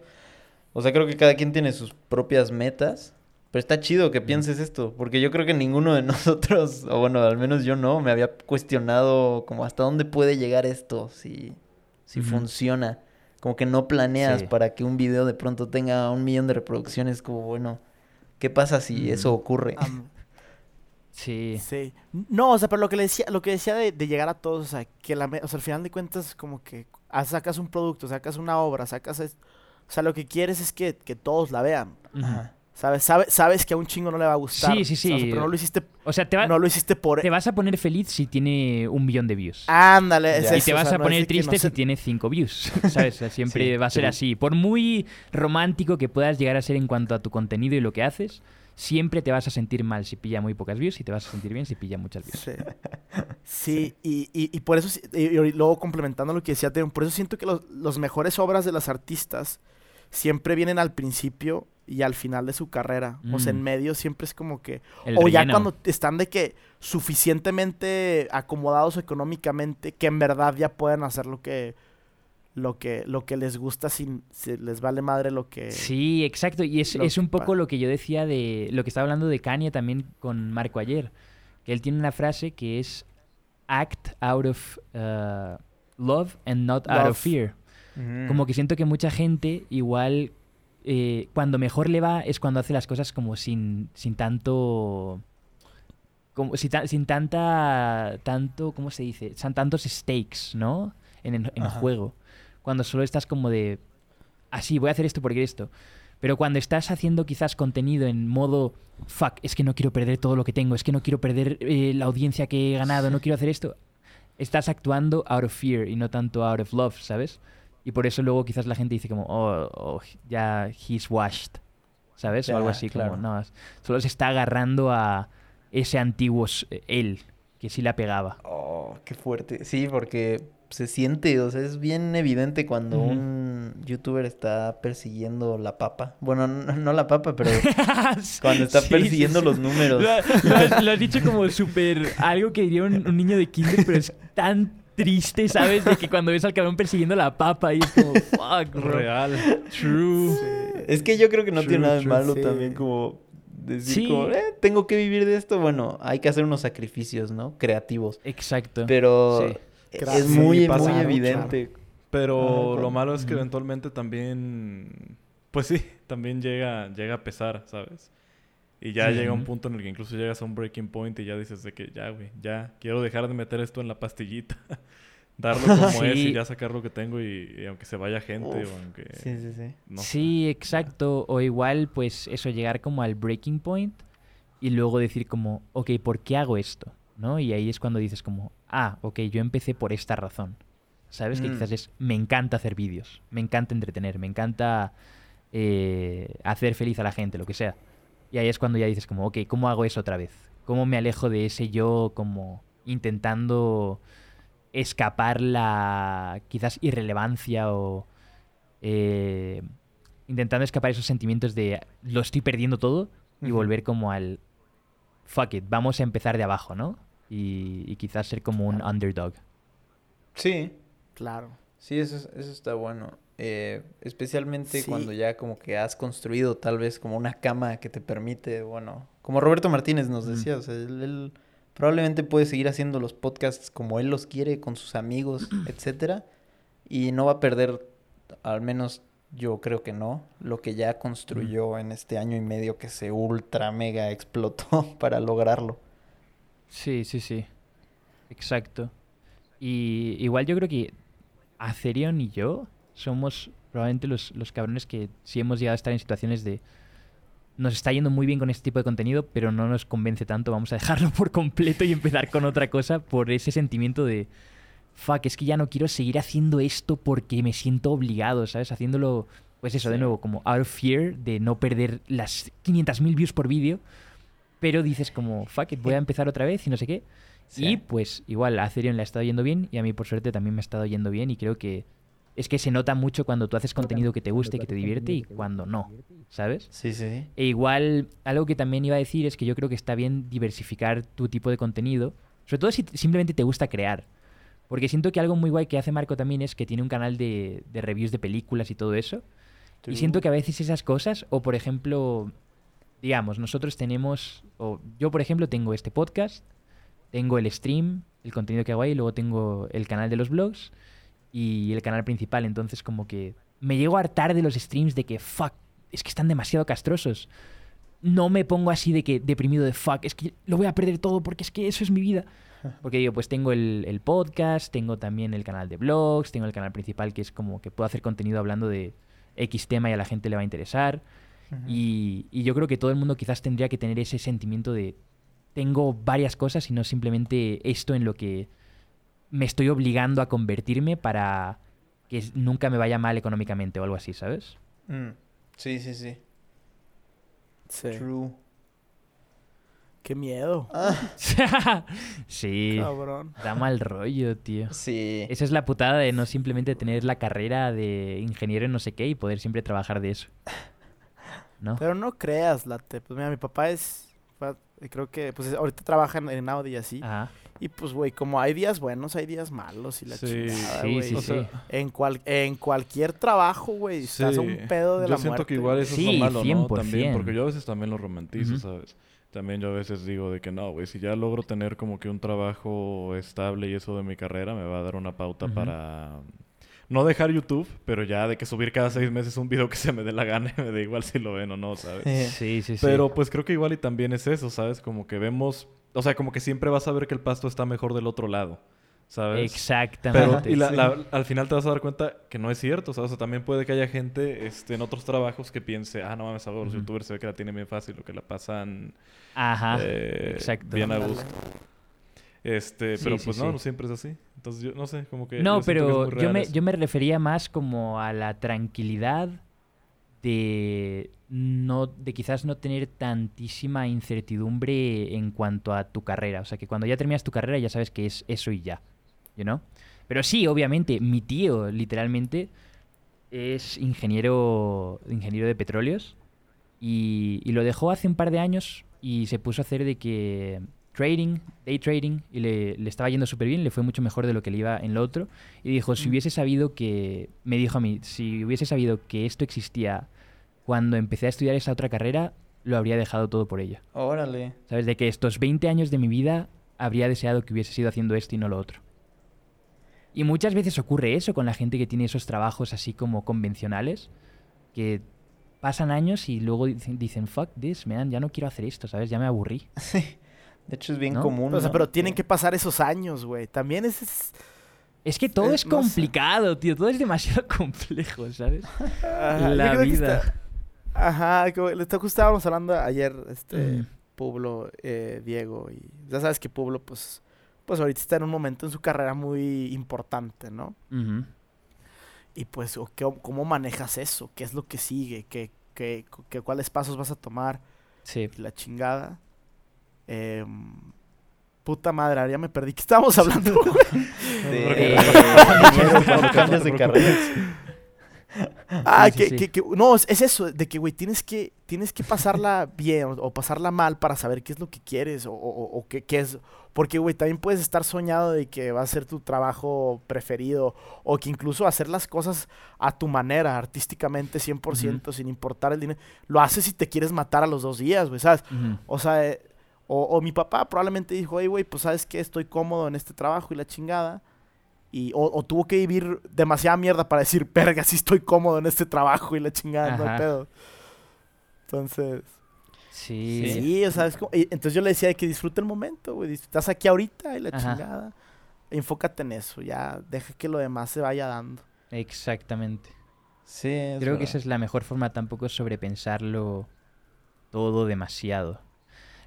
[SPEAKER 4] o sea, creo que cada quien tiene sus propias metas. Pero está chido que pienses esto, porque yo creo que ninguno de nosotros, o bueno, al menos yo no, me había cuestionado como hasta dónde puede llegar esto, si, si funciona. Como que no planeas
[SPEAKER 2] Sí.
[SPEAKER 4] para que un video de pronto tenga un millón de reproducciones, como bueno, ¿qué pasa si
[SPEAKER 2] Mm.
[SPEAKER 4] eso ocurre?
[SPEAKER 2] Sí.
[SPEAKER 5] Sí. No, o sea, pero lo que le decía, lo que decía de, de llegar a todos, o sea, que la, o sea, al final de cuentas como que ah, sacas un producto, sacas una obra, sacas es- o sea, lo que quieres es que, que todos la vean.
[SPEAKER 4] Ajá.
[SPEAKER 5] ¿Sabes? Sabe- sabes que a un chingo no le va a gustar.
[SPEAKER 2] Sí, sí,
[SPEAKER 5] o sea,
[SPEAKER 2] sí.
[SPEAKER 5] pero no lo hiciste,
[SPEAKER 2] O sea, te, va-
[SPEAKER 5] no lo hiciste por
[SPEAKER 2] te vas a poner feliz si tiene un millón de views.
[SPEAKER 5] Ándale, es
[SPEAKER 2] y
[SPEAKER 5] eso,
[SPEAKER 2] te
[SPEAKER 5] o
[SPEAKER 2] vas
[SPEAKER 5] sea,
[SPEAKER 2] a
[SPEAKER 5] no
[SPEAKER 2] poner
[SPEAKER 5] no
[SPEAKER 2] triste
[SPEAKER 5] se-
[SPEAKER 2] si tiene 5 views. ¿Sabes? O sea, siempre
[SPEAKER 4] Sí,
[SPEAKER 2] va a ser así. Por muy romántico que puedas llegar a ser en cuanto a tu contenido y lo que haces, siempre te vas a sentir mal si pilla muy pocas views y te vas a sentir bien si pilla muchas views.
[SPEAKER 5] Sí, Sí, Y, y, y por eso, y, y luego complementando lo que decía Teon, por eso siento que los, los mejores obras de las artistas siempre vienen al principio y al final de su carrera. O sea, en
[SPEAKER 2] Mm.
[SPEAKER 5] medio siempre es como que...
[SPEAKER 2] El
[SPEAKER 5] o ya cuando están de que suficientemente acomodados económicamente que en verdad ya pueden hacer lo que lo que lo que les gusta sin se les vale madre lo que
[SPEAKER 2] Sí, exacto. Y es, es un poco lo que yo decía de lo que estaba hablando de Kanye también con Marco ayer. Que él tiene una frase que es act out of uh, love and not out of fear.
[SPEAKER 4] Mm.
[SPEAKER 2] Como que siento que mucha gente igual eh, cuando mejor le va es cuando hace las cosas como sin, sin tanto... Como, sin, ta- sin tanta... Tanto, ¿cómo se dice? Son tantos stakes, ¿no? En el, en el juego. Cuando solo estás como de... Así, voy a hacer esto porque esto. Pero cuando estás haciendo quizás contenido en modo... Fuck, es que no quiero perder todo lo que tengo. Es que no quiero perder eh, la audiencia que he ganado. No quiero hacer esto. Estás actuando out of fear y no tanto out of love, ¿sabes? Y por eso luego quizás la gente dice como, oh, oh, ya he's washed, ¿sabes? o algo así
[SPEAKER 4] claro.
[SPEAKER 2] como, no, solo se está agarrando a ese antiguo s- él, que sí la pegaba.
[SPEAKER 4] Oh, qué fuerte. Sí, porque se siente, o sea, es bien evidente cuando un youtuber está persiguiendo la papa. Bueno, no, no la papa, pero cuando está
[SPEAKER 2] Sí,
[SPEAKER 4] persiguiendo
[SPEAKER 2] sí.
[SPEAKER 4] los números.
[SPEAKER 2] Lo, lo has, lo has dicho como súper algo que diría un, un niño de kinder, pero es tan triste, ¿sabes? De que cuando ves al cabrón persiguiendo la papa y es como, fuck, bro.
[SPEAKER 3] Real.
[SPEAKER 2] True.
[SPEAKER 4] Es que yo creo que no
[SPEAKER 2] True,
[SPEAKER 4] tiene nada de malo
[SPEAKER 5] sí.
[SPEAKER 4] también como decir
[SPEAKER 2] Sí.
[SPEAKER 4] como, eh, tengo que vivir de esto. Bueno, hay que hacer unos sacrificios, ¿no? Creativos.
[SPEAKER 2] Exacto.
[SPEAKER 4] Pero
[SPEAKER 2] Sí.
[SPEAKER 4] Es muy,
[SPEAKER 3] Sí, pasa
[SPEAKER 4] muy evidente.
[SPEAKER 3] Pero
[SPEAKER 4] Ajá,
[SPEAKER 3] lo malo es que eventualmente también, pues sí, también llega, llega a pesar, ¿sabes? Y ya
[SPEAKER 2] Sí.
[SPEAKER 3] llega un punto en el que incluso llegas a un breaking point y ya dices de que ya, güey, ya quiero dejar de meter esto en la pastillita. Darlo como es y ya sacar lo que tengo y, y aunque se vaya gente
[SPEAKER 4] Uf,
[SPEAKER 3] o aunque...
[SPEAKER 4] Sí, sí, sí.
[SPEAKER 3] no sé.
[SPEAKER 2] sí, exacto. O igual, pues eso, llegar como al breaking point y luego decir como, ok, ¿por qué hago esto? ¿No? Y ahí es cuando dices como, ah, ok, yo empecé por esta razón. ¿Sabes? Que
[SPEAKER 4] Mm.
[SPEAKER 2] quizás es, me encanta hacer vídeos, me encanta entretener, me encanta eh, hacer feliz a la gente, lo que sea. Y ahí es cuando ya dices como, ok, ¿cómo hago eso otra vez? ¿Cómo me alejo de ese yo como intentando escapar la quizás irrelevancia o eh, intentando escapar esos sentimientos de lo estoy perdiendo todo y volver como al fuck it, vamos a empezar de abajo, ¿no? Y, y quizás ser como un underdog.
[SPEAKER 4] Sí,
[SPEAKER 5] claro
[SPEAKER 4] sí, eso, es- eso está bueno. Eh, especialmente
[SPEAKER 5] Sí.
[SPEAKER 4] cuando ya como que has construido tal vez como una cama que te permite, bueno, como Roberto Martínez nos
[SPEAKER 2] Mm.
[SPEAKER 4] decía, o sea, él, él probablemente puede seguir haciendo los podcasts como él los quiere, con sus amigos, etcétera, y no va a perder al menos yo creo que no. Lo que ya construyó en este año y medio que se ultra mega explotó para lograrlo.
[SPEAKER 2] Sí, sí, sí. Exacto. Y igual yo creo que Acerion y yo somos probablemente los, los cabrones que sí hemos llegado a estar en situaciones de nos está yendo muy bien con este tipo de contenido, pero no nos convence tanto, vamos a dejarlo por completo y empezar con otra cosa por ese sentimiento de, fuck, es que ya no quiero seguir haciendo esto porque me siento obligado, ¿sabes? Haciéndolo, pues eso, de nuevo, como out of fear, de no perder las 500.000 views por vídeo, pero dices como, fuck it, voy a empezar otra vez y no sé qué.
[SPEAKER 4] Sí.
[SPEAKER 2] Y pues igual a Ethereum le ha estado yendo bien y a mí por suerte también me ha estado yendo bien y creo que es que se nota mucho cuando tú haces contenido que te guste, que te divierte y cuando no, ¿sabes?
[SPEAKER 4] Sí, sí.
[SPEAKER 2] E igual, algo que también iba a decir es que yo creo que está bien diversificar tu tipo de contenido, sobre todo si simplemente te gusta crear. Porque siento que algo muy guay que hace Marco también es que tiene un canal de, de reviews de películas y todo eso. Y siento que a veces esas cosas, o por ejemplo, digamos, nosotros tenemos, o yo por ejemplo tengo este podcast, tengo el stream, el contenido que hago ahí, y luego tengo el canal de los blogs y el canal principal. Entonces como que me llego a hartar de los streams de que, fuck, es que están demasiado castrosos. No me pongo así de que deprimido de fuck, es que lo voy a perder todo porque es que eso es mi vida. Porque digo, pues tengo el, el podcast, tengo también el canal de blogs, tengo el canal principal que es como que puedo hacer contenido hablando de X tema y a la gente le va a interesar. Y, y yo creo que todo el mundo quizás tendría que tener ese sentimiento de tengo varias cosas y no simplemente esto en lo que me estoy obligando a convertirme para que nunca me vaya mal económicamente o algo así, ¿sabes?
[SPEAKER 4] Mm. Sí, sí, sí.
[SPEAKER 5] Sí.
[SPEAKER 4] True.
[SPEAKER 5] Qué miedo.
[SPEAKER 4] Ah,
[SPEAKER 2] sí,
[SPEAKER 5] Cabrón.
[SPEAKER 2] da mal rollo, tío.
[SPEAKER 4] sí.
[SPEAKER 2] Esa es la putada de no simplemente tener la carrera de ingeniero en no sé qué y poder siempre trabajar de eso. ¿No?
[SPEAKER 5] Pero no creas, Late. Pues mira, mi papá es. fue- Creo que, pues ahorita trabaja en, en Audi y así.
[SPEAKER 2] Ajá.
[SPEAKER 5] Y pues, güey, como hay días buenos, hay días malos y la
[SPEAKER 3] Sí.
[SPEAKER 5] chingada,
[SPEAKER 2] Sí,
[SPEAKER 5] güey.
[SPEAKER 2] sí,
[SPEAKER 3] O
[SPEAKER 2] sí.
[SPEAKER 3] sea,
[SPEAKER 5] En, cual, en cualquier trabajo, güey, estás a un pedo de
[SPEAKER 3] yo
[SPEAKER 5] la
[SPEAKER 3] siento
[SPEAKER 5] muerte.
[SPEAKER 3] que igual eso
[SPEAKER 2] Sí,
[SPEAKER 3] es lo malo, ¿no?
[SPEAKER 2] 100%.
[SPEAKER 3] También, porque yo a veces también lo romantizo. ¿sabes? También yo a veces digo de que no, güey, si ya logro tener como que un trabajo estable y eso de mi carrera, me va a dar una pauta
[SPEAKER 2] Ujú.
[SPEAKER 3] para no dejar YouTube, pero ya de que subir cada seis meses un video que se me dé la gana, me da igual si lo ven o no, ¿sabes?
[SPEAKER 2] Sí, sí, sí.
[SPEAKER 3] Pero pues creo que igual y también es eso, ¿sabes? Como que vemos, o sea, como que siempre vas a ver que el pasto está mejor del otro lado, ¿sabes? Pero
[SPEAKER 2] Exactamente.
[SPEAKER 3] y la-
[SPEAKER 4] Sí.
[SPEAKER 3] la- al final te vas a dar cuenta que no es cierto. ¿sabes? O sea, también puede que haya gente este, en otros trabajos que piense, ah, no mames, ahora los youtubers se ve que la tienen bien fácil o que la pasan
[SPEAKER 2] Ajá.
[SPEAKER 3] eh,
[SPEAKER 2] exacto.
[SPEAKER 3] bien a gusto. Este,
[SPEAKER 2] Sí,
[SPEAKER 3] pero
[SPEAKER 2] sí,
[SPEAKER 3] pues no,
[SPEAKER 2] sí.
[SPEAKER 3] no siempre es así. Entonces yo no sé, como que...
[SPEAKER 2] No,
[SPEAKER 3] que
[SPEAKER 2] pero
[SPEAKER 3] muy
[SPEAKER 2] yo me, yo me refería más como a la tranquilidad de no de quizás no tener tantísima incertidumbre en cuanto a tu carrera. O sea, que cuando ya terminas tu carrera ya sabes que es eso y ya. You know? Pero sí, obviamente, mi tío literalmente es ingeniero, ingeniero de petróleos y, y lo dejó hace un par de años y se puso a hacer de que trading, day trading, y le, le estaba yendo súper bien, le fue mucho mejor de lo que le iba en lo otro. Y dijo, si hubiese sabido que, me dijo a mí, si hubiese sabido que esto existía cuando empecé a estudiar esa otra carrera, lo habría dejado todo por ella.
[SPEAKER 4] Órale.
[SPEAKER 2] ¿Sabes? De que estos 20 años de mi vida habría deseado que hubiese sido haciendo esto y no lo otro. Y muchas veces ocurre eso con la gente que tiene esos trabajos así como convencionales, que pasan años y luego dicen, fuck this, man, ya no quiero hacer esto, ¿sabes? Ya me aburrí.
[SPEAKER 4] De hecho, es bien
[SPEAKER 2] ¿No?
[SPEAKER 4] común.
[SPEAKER 5] O sea,
[SPEAKER 4] ¿no?
[SPEAKER 5] pero tienen que pasar esos años, güey. También es... es-
[SPEAKER 2] Es que todo
[SPEAKER 5] Eh,
[SPEAKER 2] es
[SPEAKER 5] no sé.
[SPEAKER 2] complicado, tío, todo es demasiado complejo, ¿sabes?
[SPEAKER 5] Ajá,
[SPEAKER 2] La vida.
[SPEAKER 5] está- Ajá, justo estábamos hablando ayer, este,
[SPEAKER 2] Mm.
[SPEAKER 5] Pablo, eh, Diego, y ya sabes que Pablo, pues, pues ahorita está en un momento en su carrera muy importante, ¿no?
[SPEAKER 2] Ujú.
[SPEAKER 5] Y pues, ¿cómo manejas eso? ¿Qué es lo que sigue? ¿Qué, qué, qué- cuáles pasos vas a tomar?
[SPEAKER 2] Sí.
[SPEAKER 5] La chingada. Em, puta madre, ahora ya me perdí. ¿Qué estábamos hablando?
[SPEAKER 4] De- ingenieros cuando cambias de carrera.
[SPEAKER 5] Ah,
[SPEAKER 2] Sí,
[SPEAKER 5] que,
[SPEAKER 2] sí, sí.
[SPEAKER 5] que- que- no, es, es eso, de que, güey, tienes que, tienes que pasarla bien o, o pasarla mal para saber qué es lo que quieres o, o- o qué, qué es. Porque, güey, también puedes estar soñado de que va a ser tu trabajo preferido o que incluso hacer las cosas a tu manera, artísticamente, 100%, sin importar el dinero. Lo haces si te quieres matar a los dos días, güey, ¿sabes? O sea, eh, o, o mi papá probablemente dijo, hey, güey, pues sabes que estoy cómodo en este trabajo y la chingada. y o, o tuvo que vivir demasiada mierda para decir, verga, sí estoy cómodo en este trabajo y la chingada, no hay pedo. Entonces,
[SPEAKER 2] Sí.
[SPEAKER 5] sí, o sea, es como- y entonces yo le decía de que disfruta el momento, güey, estás aquí ahorita y la
[SPEAKER 2] Ajá.
[SPEAKER 5] chingada. Enfócate en eso, ya deja que lo demás se vaya dando.
[SPEAKER 2] Exactamente.
[SPEAKER 4] Sí, es
[SPEAKER 2] Creo que esa es la mejor forma tampoco sobrepensarlo todo demasiado.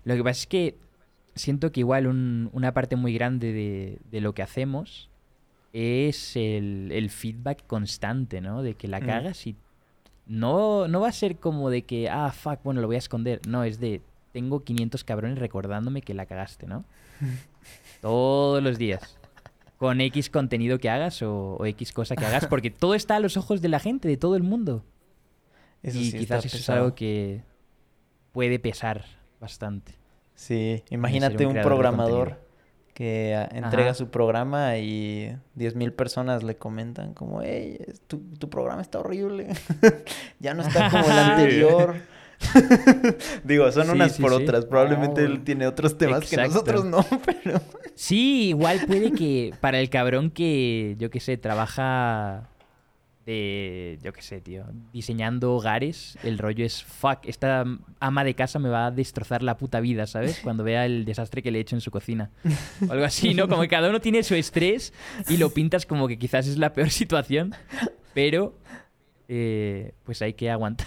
[SPEAKER 2] Lo que pasa es que siento que igual un- una parte muy grande de, de lo que hacemos es el, el feedback constante, ¿no? De que la
[SPEAKER 4] Mm.
[SPEAKER 2] cagas y no, no va a ser como de que, ah, fuck, bueno, lo voy a esconder. No, es de, tengo 500 cabrones recordándome que la cagaste, ¿no? Todos los días. Con X contenido que hagas o, o X cosa que hagas, porque todo está a los ojos de la gente, de todo el mundo.
[SPEAKER 4] Eso
[SPEAKER 2] y
[SPEAKER 4] sí
[SPEAKER 2] quizás eso es algo que puede pesar bastante.
[SPEAKER 4] Sí, imagínate
[SPEAKER 2] un
[SPEAKER 4] programador que ah, entrega
[SPEAKER 2] Ajá.
[SPEAKER 4] su programa y 10.000 personas le comentan como, hey, tu, tu programa está horrible, ya no está como el anterior. Digo, son
[SPEAKER 2] Sí,
[SPEAKER 4] unas
[SPEAKER 2] sí,
[SPEAKER 4] por
[SPEAKER 2] sí.
[SPEAKER 4] otras. Probablemente él
[SPEAKER 5] güey.
[SPEAKER 4] tiene otros temas que nosotros no, pero...
[SPEAKER 2] Sí, igual puede que para el cabrón que, yo qué sé, trabaja de, yo qué sé, tío, diseñando hogares, el rollo es, fuck, esta ama de casa me va a destrozar la puta vida, ¿sabes? Cuando vea el desastre que le he hecho en su cocina. O algo así, ¿no? Como que cada uno tiene su estrés y lo pintas como que quizás es la peor situación, pero eh, pues hay que aguantar.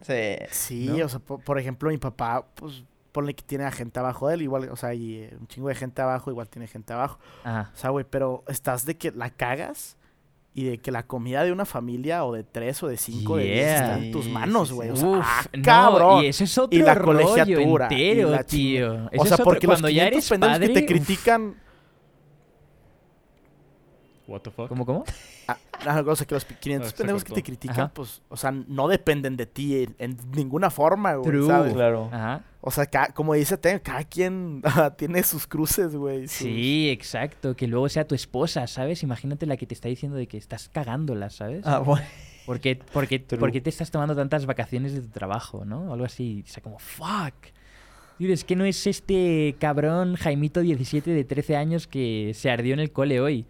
[SPEAKER 4] Sí.
[SPEAKER 5] Sí,
[SPEAKER 2] ¿No?
[SPEAKER 5] o sea, po- por, ejemplo, mi papá, pues, ponle que tiene a gente abajo de él, igual, o sea, y eh, un chingo de gente abajo, igual tiene gente abajo.
[SPEAKER 2] Ajá.
[SPEAKER 5] O sea, güey, pero estás de que la cagas y de que la comida de una familia o de tres o de cinco de diez está
[SPEAKER 2] Yeah.
[SPEAKER 5] en tus manos, güey. O sea,
[SPEAKER 2] Uf,
[SPEAKER 5] ah,
[SPEAKER 2] no,
[SPEAKER 5] cabrón.
[SPEAKER 2] y eso es otro
[SPEAKER 5] Y la
[SPEAKER 2] rollo
[SPEAKER 5] colegiatura, y
[SPEAKER 2] entero,
[SPEAKER 5] la
[SPEAKER 2] tío. Eso
[SPEAKER 5] o
[SPEAKER 2] es
[SPEAKER 5] sea,
[SPEAKER 2] otro-
[SPEAKER 5] porque los
[SPEAKER 2] cuando ya
[SPEAKER 5] 500
[SPEAKER 2] eres
[SPEAKER 5] pendejos
[SPEAKER 2] padre,
[SPEAKER 5] que te
[SPEAKER 2] uf,
[SPEAKER 5] critican,
[SPEAKER 3] What the fuck?
[SPEAKER 2] ¿Cómo, cómo?
[SPEAKER 5] ah, ah, o sea, que los 500
[SPEAKER 3] Ah, se
[SPEAKER 5] pendejos que te critican,
[SPEAKER 2] Ajá.
[SPEAKER 5] pues, o sea, no dependen de ti en, en ninguna forma, güey,
[SPEAKER 2] True.
[SPEAKER 5] ¿sabes?
[SPEAKER 4] Claro.
[SPEAKER 2] Ajá.
[SPEAKER 5] O sea, ca- como dice cada quien ah, tiene sus cruces, güey. sus-
[SPEAKER 2] Sí, exacto. Que luego sea tu esposa, ¿sabes? Imagínate la que te está diciendo de que estás cagándola, ¿sabes?
[SPEAKER 4] Ah, bueno.
[SPEAKER 2] ¿Por, qué, por qué-
[SPEAKER 4] True.
[SPEAKER 2] por qué te estás tomando tantas vacaciones de tu trabajo, no? O algo así. O sea, como, fuck. Tío, es que no es este cabrón Jaimito 17 de 13 años que se ardió en el cole hoy.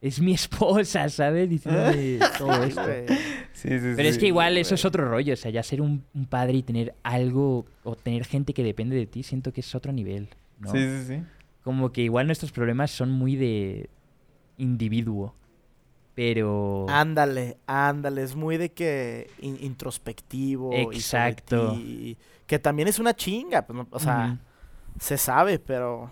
[SPEAKER 2] Es mi esposa, ¿sabes? Diciéndome todo
[SPEAKER 5] Sí,
[SPEAKER 2] esto.
[SPEAKER 5] güey.
[SPEAKER 4] Sí, sí,
[SPEAKER 2] Pero es
[SPEAKER 4] sí.
[SPEAKER 2] que igual eso es otro rollo. O sea, ya ser un, un padre y tener algo o tener gente que depende de ti, siento que es otro nivel, ¿no?
[SPEAKER 4] Sí, sí, sí.
[SPEAKER 2] Como que igual nuestros problemas son muy de individuo. Pero...
[SPEAKER 5] Ándale, ándale, es muy de que in- introspectivo.
[SPEAKER 2] Exacto.
[SPEAKER 5] que también es una chinga, pues, o sea, se sabe, pero...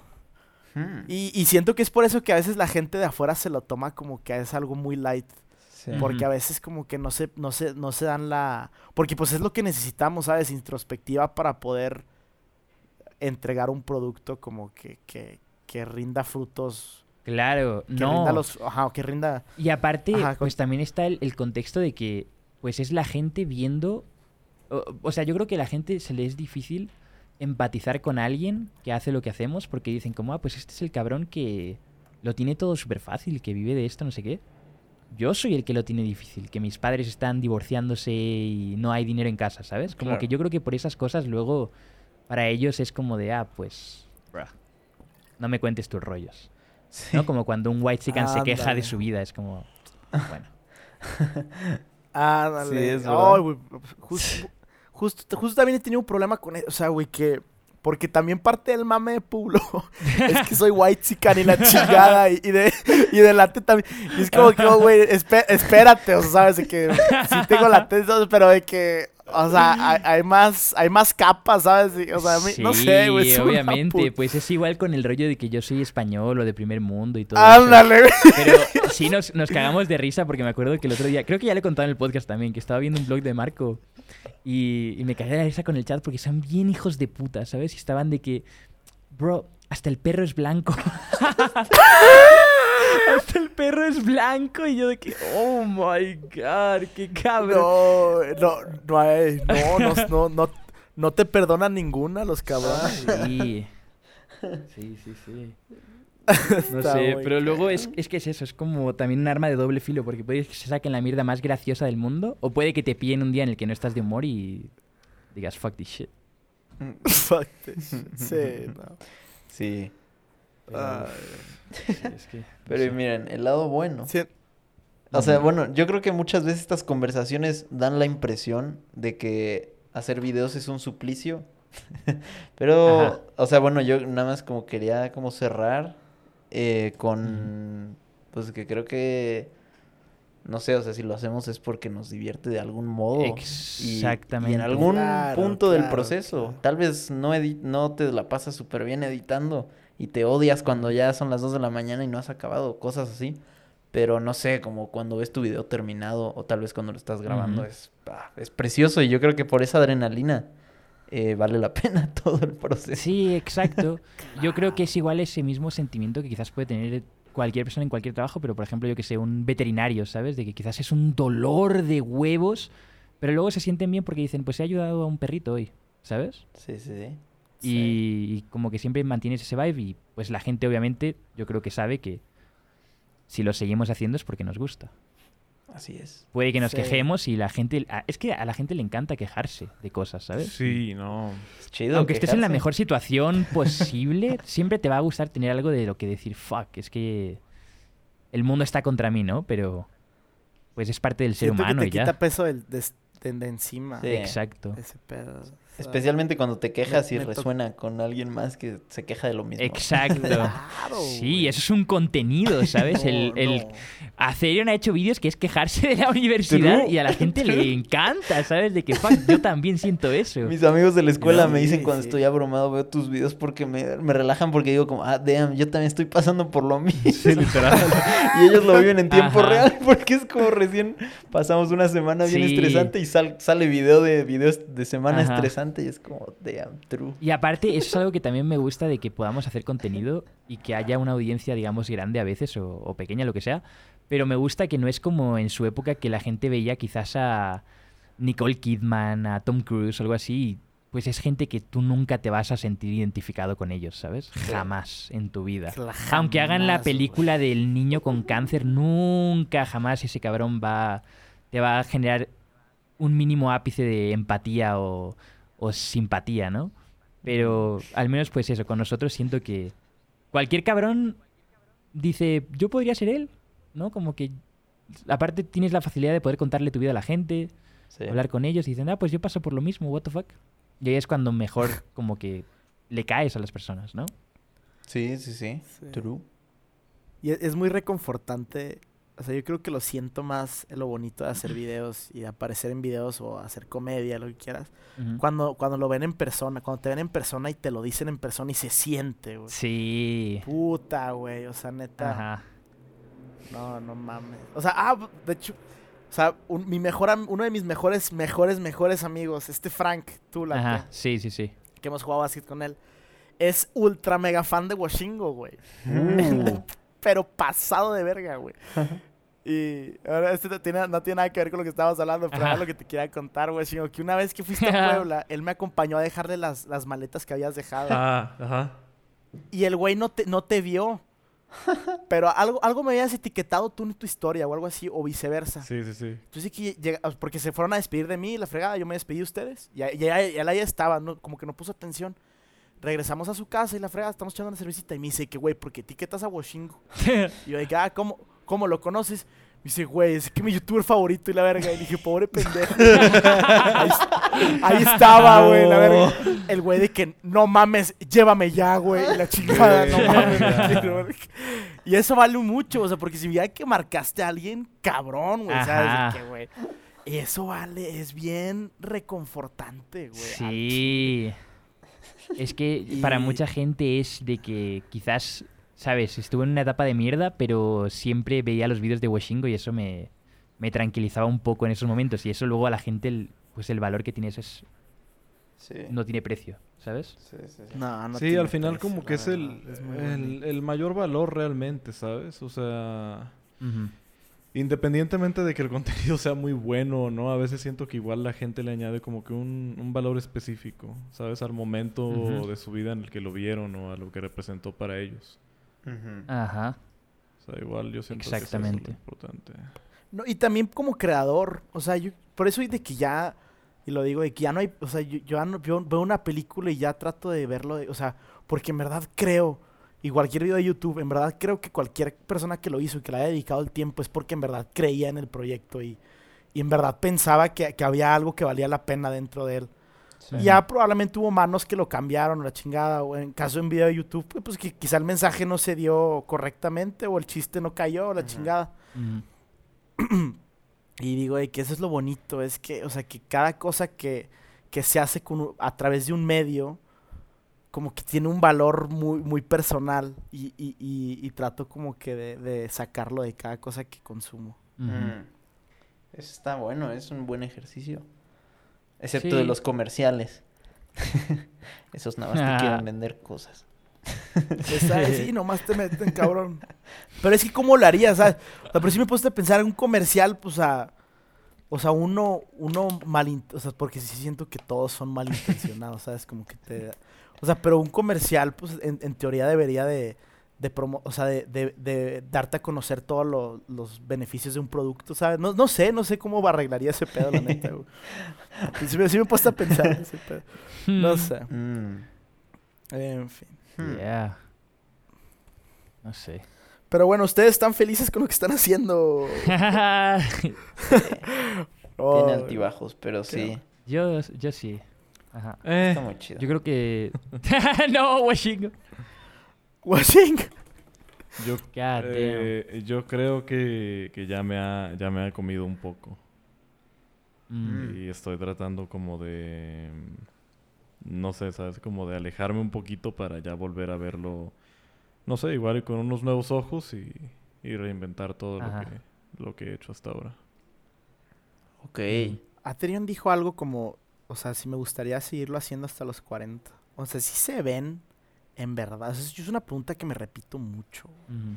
[SPEAKER 4] Hmm.
[SPEAKER 5] Y, y siento que es por eso que a veces la gente de afuera se lo toma como que es algo muy light.
[SPEAKER 4] Sí.
[SPEAKER 5] Porque a veces como que no se, no se, no se dan la... Porque pues es lo que necesitamos, ¿sabes? Introspectiva para poder entregar un producto como que, que, que rinda frutos.
[SPEAKER 2] Claro,
[SPEAKER 5] Que
[SPEAKER 2] no.
[SPEAKER 5] rinda los... Ajá, que rinda...
[SPEAKER 2] Y aparte,
[SPEAKER 5] Ajá, con-
[SPEAKER 2] pues también está el, el contexto de que, pues es la gente viendo... O, o sea, yo creo que a la gente se le es difícil empatizar con alguien que hace lo que hacemos porque dicen como, ah, pues este es el cabrón que lo tiene todo súper fácil, que vive de esto, no sé qué. Yo soy el que lo tiene difícil, que mis padres están divorciándose y no hay dinero en casa, ¿sabes? Como
[SPEAKER 4] Claro.
[SPEAKER 2] que yo creo que por esas cosas luego para ellos es como de, ah, pues, bruh, no me cuentes tus rollos.
[SPEAKER 4] Sí.
[SPEAKER 2] ¿no? Como cuando un white chican se queja de su vida, es como, bueno.
[SPEAKER 5] Ándale.
[SPEAKER 4] Sí, es.
[SPEAKER 5] Justo, justo, justo también he tenido un problema con eso. O sea, güey, que. Porque también parte del mame de Pueblo es que soy white chican y la chingada. Y, y de, y de también. Y es como que, oh, güey, espé- espérate, o sea, sabes, de que sí tengo la tesis, pero de que. O sea, hay, más, hay más capas, ¿sabes? O sea, a mí- no sé, güey.
[SPEAKER 2] Sí, obviamente. Pues es igual con el rollo de que yo soy español o de primer mundo y todo eso.
[SPEAKER 5] Ándale, güey.
[SPEAKER 2] Pero sí nos, nos cagamos de risa porque me acuerdo que el otro día, creo que ya le he contado en el podcast también, que estaba viendo un blog de Marco y, y me cagué de risa con el chat porque son bien hijos de puta, ¿sabes? Y estaban de que, bro, hasta el perro es blanco. hasta el perro es blanco y yo de que, oh my god, qué cabrón.
[SPEAKER 5] No, no, no, hay- no, no, no, no, no te perdonan ninguna los cabrones.
[SPEAKER 2] Sí. Sí, sí, sí. No sé, pero luego es, es que es eso, es como también un arma de doble filo, porque puede que se saquen la mierda más graciosa del mundo, o puede que te pillen un día en el que no estás de humor y digas fuck this shit.
[SPEAKER 5] Fuck this shit. Sí, no.
[SPEAKER 4] Sí.
[SPEAKER 2] Pero,
[SPEAKER 5] Ay.
[SPEAKER 2] sí, es que, no
[SPEAKER 4] Pero
[SPEAKER 2] sé.
[SPEAKER 4] miren, el lado bueno.
[SPEAKER 5] Sí,
[SPEAKER 4] O sea, bueno, yo creo que muchas veces estas conversaciones dan la impresión de que hacer videos es un suplicio. Pero,
[SPEAKER 2] Ajá.
[SPEAKER 4] o sea, bueno, yo nada más como quería como cerrar eh, con, pues que creo que, no sé, o sea, si lo hacemos es porque nos divierte de algún modo. Y- Y,
[SPEAKER 2] Exactamente.
[SPEAKER 4] en algún
[SPEAKER 5] Claro,
[SPEAKER 4] punto del proceso.
[SPEAKER 5] claro.
[SPEAKER 4] Tal vez no, no te la pasas súper bien editando y te odias cuando ya son las 2 de la mañana y no has acabado, cosas así. Pero no sé, como cuando ves tu video terminado o tal vez cuando lo estás grabando, es, ah, es precioso y yo creo que por esa adrenalina eh, vale la pena todo el proceso.
[SPEAKER 2] Sí, exacto. Yo creo que es igual ese mismo sentimiento que quizás puede tener cualquier persona en cualquier trabajo, pero por ejemplo, yo que sé, un veterinario, ¿sabes? De que quizás es un dolor de huevos, pero luego se sienten bien porque dicen, pues he ayudado a un perrito hoy, ¿sabes?
[SPEAKER 4] Sí, sí, sí.
[SPEAKER 2] Y, y como que siempre mantienes ese vibe y pues la gente obviamente yo creo que sabe que si lo seguimos haciendo es porque nos gusta.
[SPEAKER 4] Así es.
[SPEAKER 2] Puede que nos
[SPEAKER 5] Sí.
[SPEAKER 2] quejemos y la gente... a- Es que a la gente le encanta quejarse de cosas, ¿sabes?
[SPEAKER 3] Sí, no.
[SPEAKER 4] Es chido.
[SPEAKER 2] Aunque estés en la mejor situación posible, siempre te va a gustar tener algo de lo que decir, fuck, es que el mundo está contra mí, ¿no? Pero pues es parte del ser
[SPEAKER 5] siento
[SPEAKER 2] humano
[SPEAKER 5] que
[SPEAKER 2] y
[SPEAKER 5] te
[SPEAKER 2] ya.
[SPEAKER 5] quita peso de, de- de encima.
[SPEAKER 4] Sí.
[SPEAKER 2] Exacto.
[SPEAKER 5] Ese pedo.
[SPEAKER 4] Especialmente cuando te quejas y
[SPEAKER 5] me to-
[SPEAKER 4] resuena con alguien más que se queja de lo mismo.
[SPEAKER 2] Exacto.
[SPEAKER 5] Claro,
[SPEAKER 2] Sí, eso es un contenido, ¿sabes? el,
[SPEAKER 5] No,
[SPEAKER 2] el-
[SPEAKER 5] no.
[SPEAKER 2] Acerion ha hecho vídeos que es quejarse de la universidad y a la gente le encanta, ¿sabes? De que, fuck, yo también siento eso.
[SPEAKER 4] Mis amigos de la escuela me dicen cuando
[SPEAKER 5] sí.
[SPEAKER 4] estoy abrumado, veo tus videos porque me, me relajan porque digo como, ah, damn, yo también estoy pasando por lo mismo.
[SPEAKER 3] Sí, literal.
[SPEAKER 4] y ellos lo viven en tiempo
[SPEAKER 2] Ajá.
[SPEAKER 4] real porque es como recién pasamos una semana bien
[SPEAKER 2] Sí.
[SPEAKER 4] estresante y sal- sale video de videos de semana
[SPEAKER 2] Ajá.
[SPEAKER 4] estresante y es como, damn, true.
[SPEAKER 2] Y aparte, eso es algo que también me gusta de que podamos hacer contenido y que haya una audiencia, digamos, grande a veces o, o pequeña, lo que sea. Pero me gusta que no es como en su época que la gente veía quizás a Nicole Kidman, a Tom Cruise algo así. y, Pues es gente que tú nunca te vas a sentir identificado con ellos, ¿sabes? Jamás en tu vida. Aunque hagan la película del niño con cáncer, nunca jamás ese cabrón va te va a generar un mínimo ápice de empatía o, o simpatía, ¿no? Pero al menos pues eso, con nosotros siento que cualquier cabrón dice, yo podría ser él, ¿no? Como que aparte tienes la facilidad de poder contarle tu vida a la gente,
[SPEAKER 4] Sí.
[SPEAKER 2] hablar con ellos y dicen, ah, pues yo paso por lo mismo, what the fuck. Y ahí es cuando mejor como que le caes a las personas, ¿no?
[SPEAKER 4] Sí, sí, sí,
[SPEAKER 5] Sí.
[SPEAKER 4] true.
[SPEAKER 5] Y es, es muy reconfortante. O sea, yo creo que lo siento más en lo bonito de hacer videos y de aparecer en videos o hacer comedia, lo que quieras. Cuando, cuando lo ven en persona, cuando te ven en persona y te lo dicen en persona y se siente, güey.
[SPEAKER 2] Sí.
[SPEAKER 5] Puta, güey. O sea, neta.
[SPEAKER 2] Ajá.
[SPEAKER 5] No, no mames. O sea, ah, de hecho, o sea, un- mi mejor, uno de mis mejores, mejores, mejores amigos, este Frank, tú, la
[SPEAKER 2] Ajá, sí, sí, sí.
[SPEAKER 5] que hemos jugado básquet con él, es ultra mega fan de Washingo, güey.
[SPEAKER 2] Uh.
[SPEAKER 5] Pero pasado de verga, güey. Y ahora este no tiene, no tiene nada que ver con lo que estábamos hablando, pero
[SPEAKER 2] Ajá.
[SPEAKER 5] era lo que te quería contar, güey. Sino que una vez que fuiste a Puebla, él me acompañó a dejarle las, las maletas que habías dejado.
[SPEAKER 3] Ah, ajá.
[SPEAKER 5] Y el güey no te, no te vio. Pero algo, algo me habías etiquetado tú en tu historia o algo así, o viceversa.
[SPEAKER 3] Sí, sí, sí.
[SPEAKER 5] Sí que llega- porque se fueron a despedir de mí, la fregada, yo me despedí de ustedes. Y, y, y él ahí estaba, ¿no? como que no puso atención. Regresamos a su casa y la fregada, estamos echando una cervecita. Y me dice que, güey, ¿por qué etiquetas a Washingo? Y yo dije, ah, ¿cómo, ¿cómo lo conoces? Me dice, güey, es que mi youtuber favorito y la verga. Y dije, pobre pendejo. ahí, ahí estaba, güey, la verga. El güey de que, no mames, llévame ya, güey. Y la chingada, no mames. y eso vale mucho, o sea, porque si ya que marcaste a alguien, cabrón, güey, ¿sabes?
[SPEAKER 2] Ajá.
[SPEAKER 5] De que, güey. Eso vale, es bien reconfortante, güey. al
[SPEAKER 2] Sí. Es que para mucha gente es de que quizás, ¿sabes? Estuve en una etapa de mierda, pero siempre veía los vídeos de Washingo y eso me, me tranquilizaba un poco en esos momentos. Y eso luego a la gente, el- pues el valor que tiene eso es,
[SPEAKER 4] Sí.
[SPEAKER 2] no tiene precio, ¿sabes?
[SPEAKER 4] Sí, sí, sí.
[SPEAKER 5] No, no
[SPEAKER 3] sí,
[SPEAKER 5] tiene
[SPEAKER 3] al final
[SPEAKER 5] precio,
[SPEAKER 3] como que es el,
[SPEAKER 5] es
[SPEAKER 3] el, el mayor valor realmente, ¿sabes? O sea. Independientemente de que el contenido sea muy bueno o no, a veces siento que igual la gente le añade como que un, un valor específico, ¿sabes? Al momento de su vida en el que lo vieron o a lo que representó para ellos.
[SPEAKER 2] Ajá.
[SPEAKER 3] O sea, igual yo siento que eso es lo
[SPEAKER 2] Exactamente.
[SPEAKER 3] importante.
[SPEAKER 5] No, y también como creador, o sea, yo, por eso de que ya, y lo digo, de que ya no hay, o sea, yo, yo ya no- yo veo una película y ya trato de verlo, de- o sea, porque en verdad creo, y cualquier video de YouTube, en verdad creo que cualquier persona que lo hizo y que le haya dedicado el tiempo es porque en verdad creía en el proyecto y, y en verdad pensaba que, que había algo que valía la pena dentro de él. Y Ya probablemente hubo manos que lo cambiaron, la chingada, o en caso de un video de YouTube, pues, pues que quizá el mensaje no se dio correctamente o el chiste no cayó, la chingada.
[SPEAKER 2] Ujú.
[SPEAKER 5] Y digo, "Ey, que eso es lo bonito, es que, o sea, que cada cosa que, que se hace con, a través de un medio, como que tiene un valor muy, muy personal y, y, y- y trato como que de, de sacarlo de cada cosa que consumo.
[SPEAKER 4] Mm. Eso está bueno, es un buen ejercicio. Excepto
[SPEAKER 2] Sí.
[SPEAKER 4] de los comerciales. Esos nada más
[SPEAKER 2] Ah.
[SPEAKER 4] te quieren vender cosas.
[SPEAKER 5] Está, sí, nomás te meten, cabrón. Pero es que, ¿cómo lo harías? ¿sabes? O sea, pero sí me puse a pensar en un comercial, pues, a... O sea, uno, uno mal... O sea, porque sí siento que todos son malintencionados, ¿sabes? Como que te... O sea, pero un comercial, pues, en, en teoría debería de... de promo, o sea, de, de- de darte a conocer todos lo- los beneficios de un producto, ¿sabes? No, no sé, no sé cómo arreglaría ese pedo, la neta, güey. Sí me, sí me he puesto a pensar en ese pedo. No sé.
[SPEAKER 4] Mm.
[SPEAKER 5] En fin.
[SPEAKER 4] Hmm.
[SPEAKER 2] Yeah. No sé.
[SPEAKER 5] Pero bueno, ustedes están felices con lo que están haciendo. Oh,
[SPEAKER 4] Tiene altibajos, pero sí.
[SPEAKER 2] yo, yo sí. Ajá.
[SPEAKER 3] Eh,
[SPEAKER 4] Está muy chido.
[SPEAKER 2] Yo creo que. no, Washington.
[SPEAKER 5] Washing.
[SPEAKER 3] yo, eh, yo creo que, que ya, me ha, ya me ha comido un poco.
[SPEAKER 2] Mm.
[SPEAKER 3] Y estoy tratando como de... No sé, ¿sabes? Como de alejarme un poquito para ya volver a verlo. No sé, igual con unos nuevos ojos y, y reinventar todo lo que, lo que he hecho hasta ahora.
[SPEAKER 4] Ok.
[SPEAKER 5] Aterion dijo algo como, o sea, si me gustaría seguirlo haciendo hasta los 40. O sea, si se ven, en verdad. O sea, es una pregunta que me repito mucho.
[SPEAKER 2] Ujú.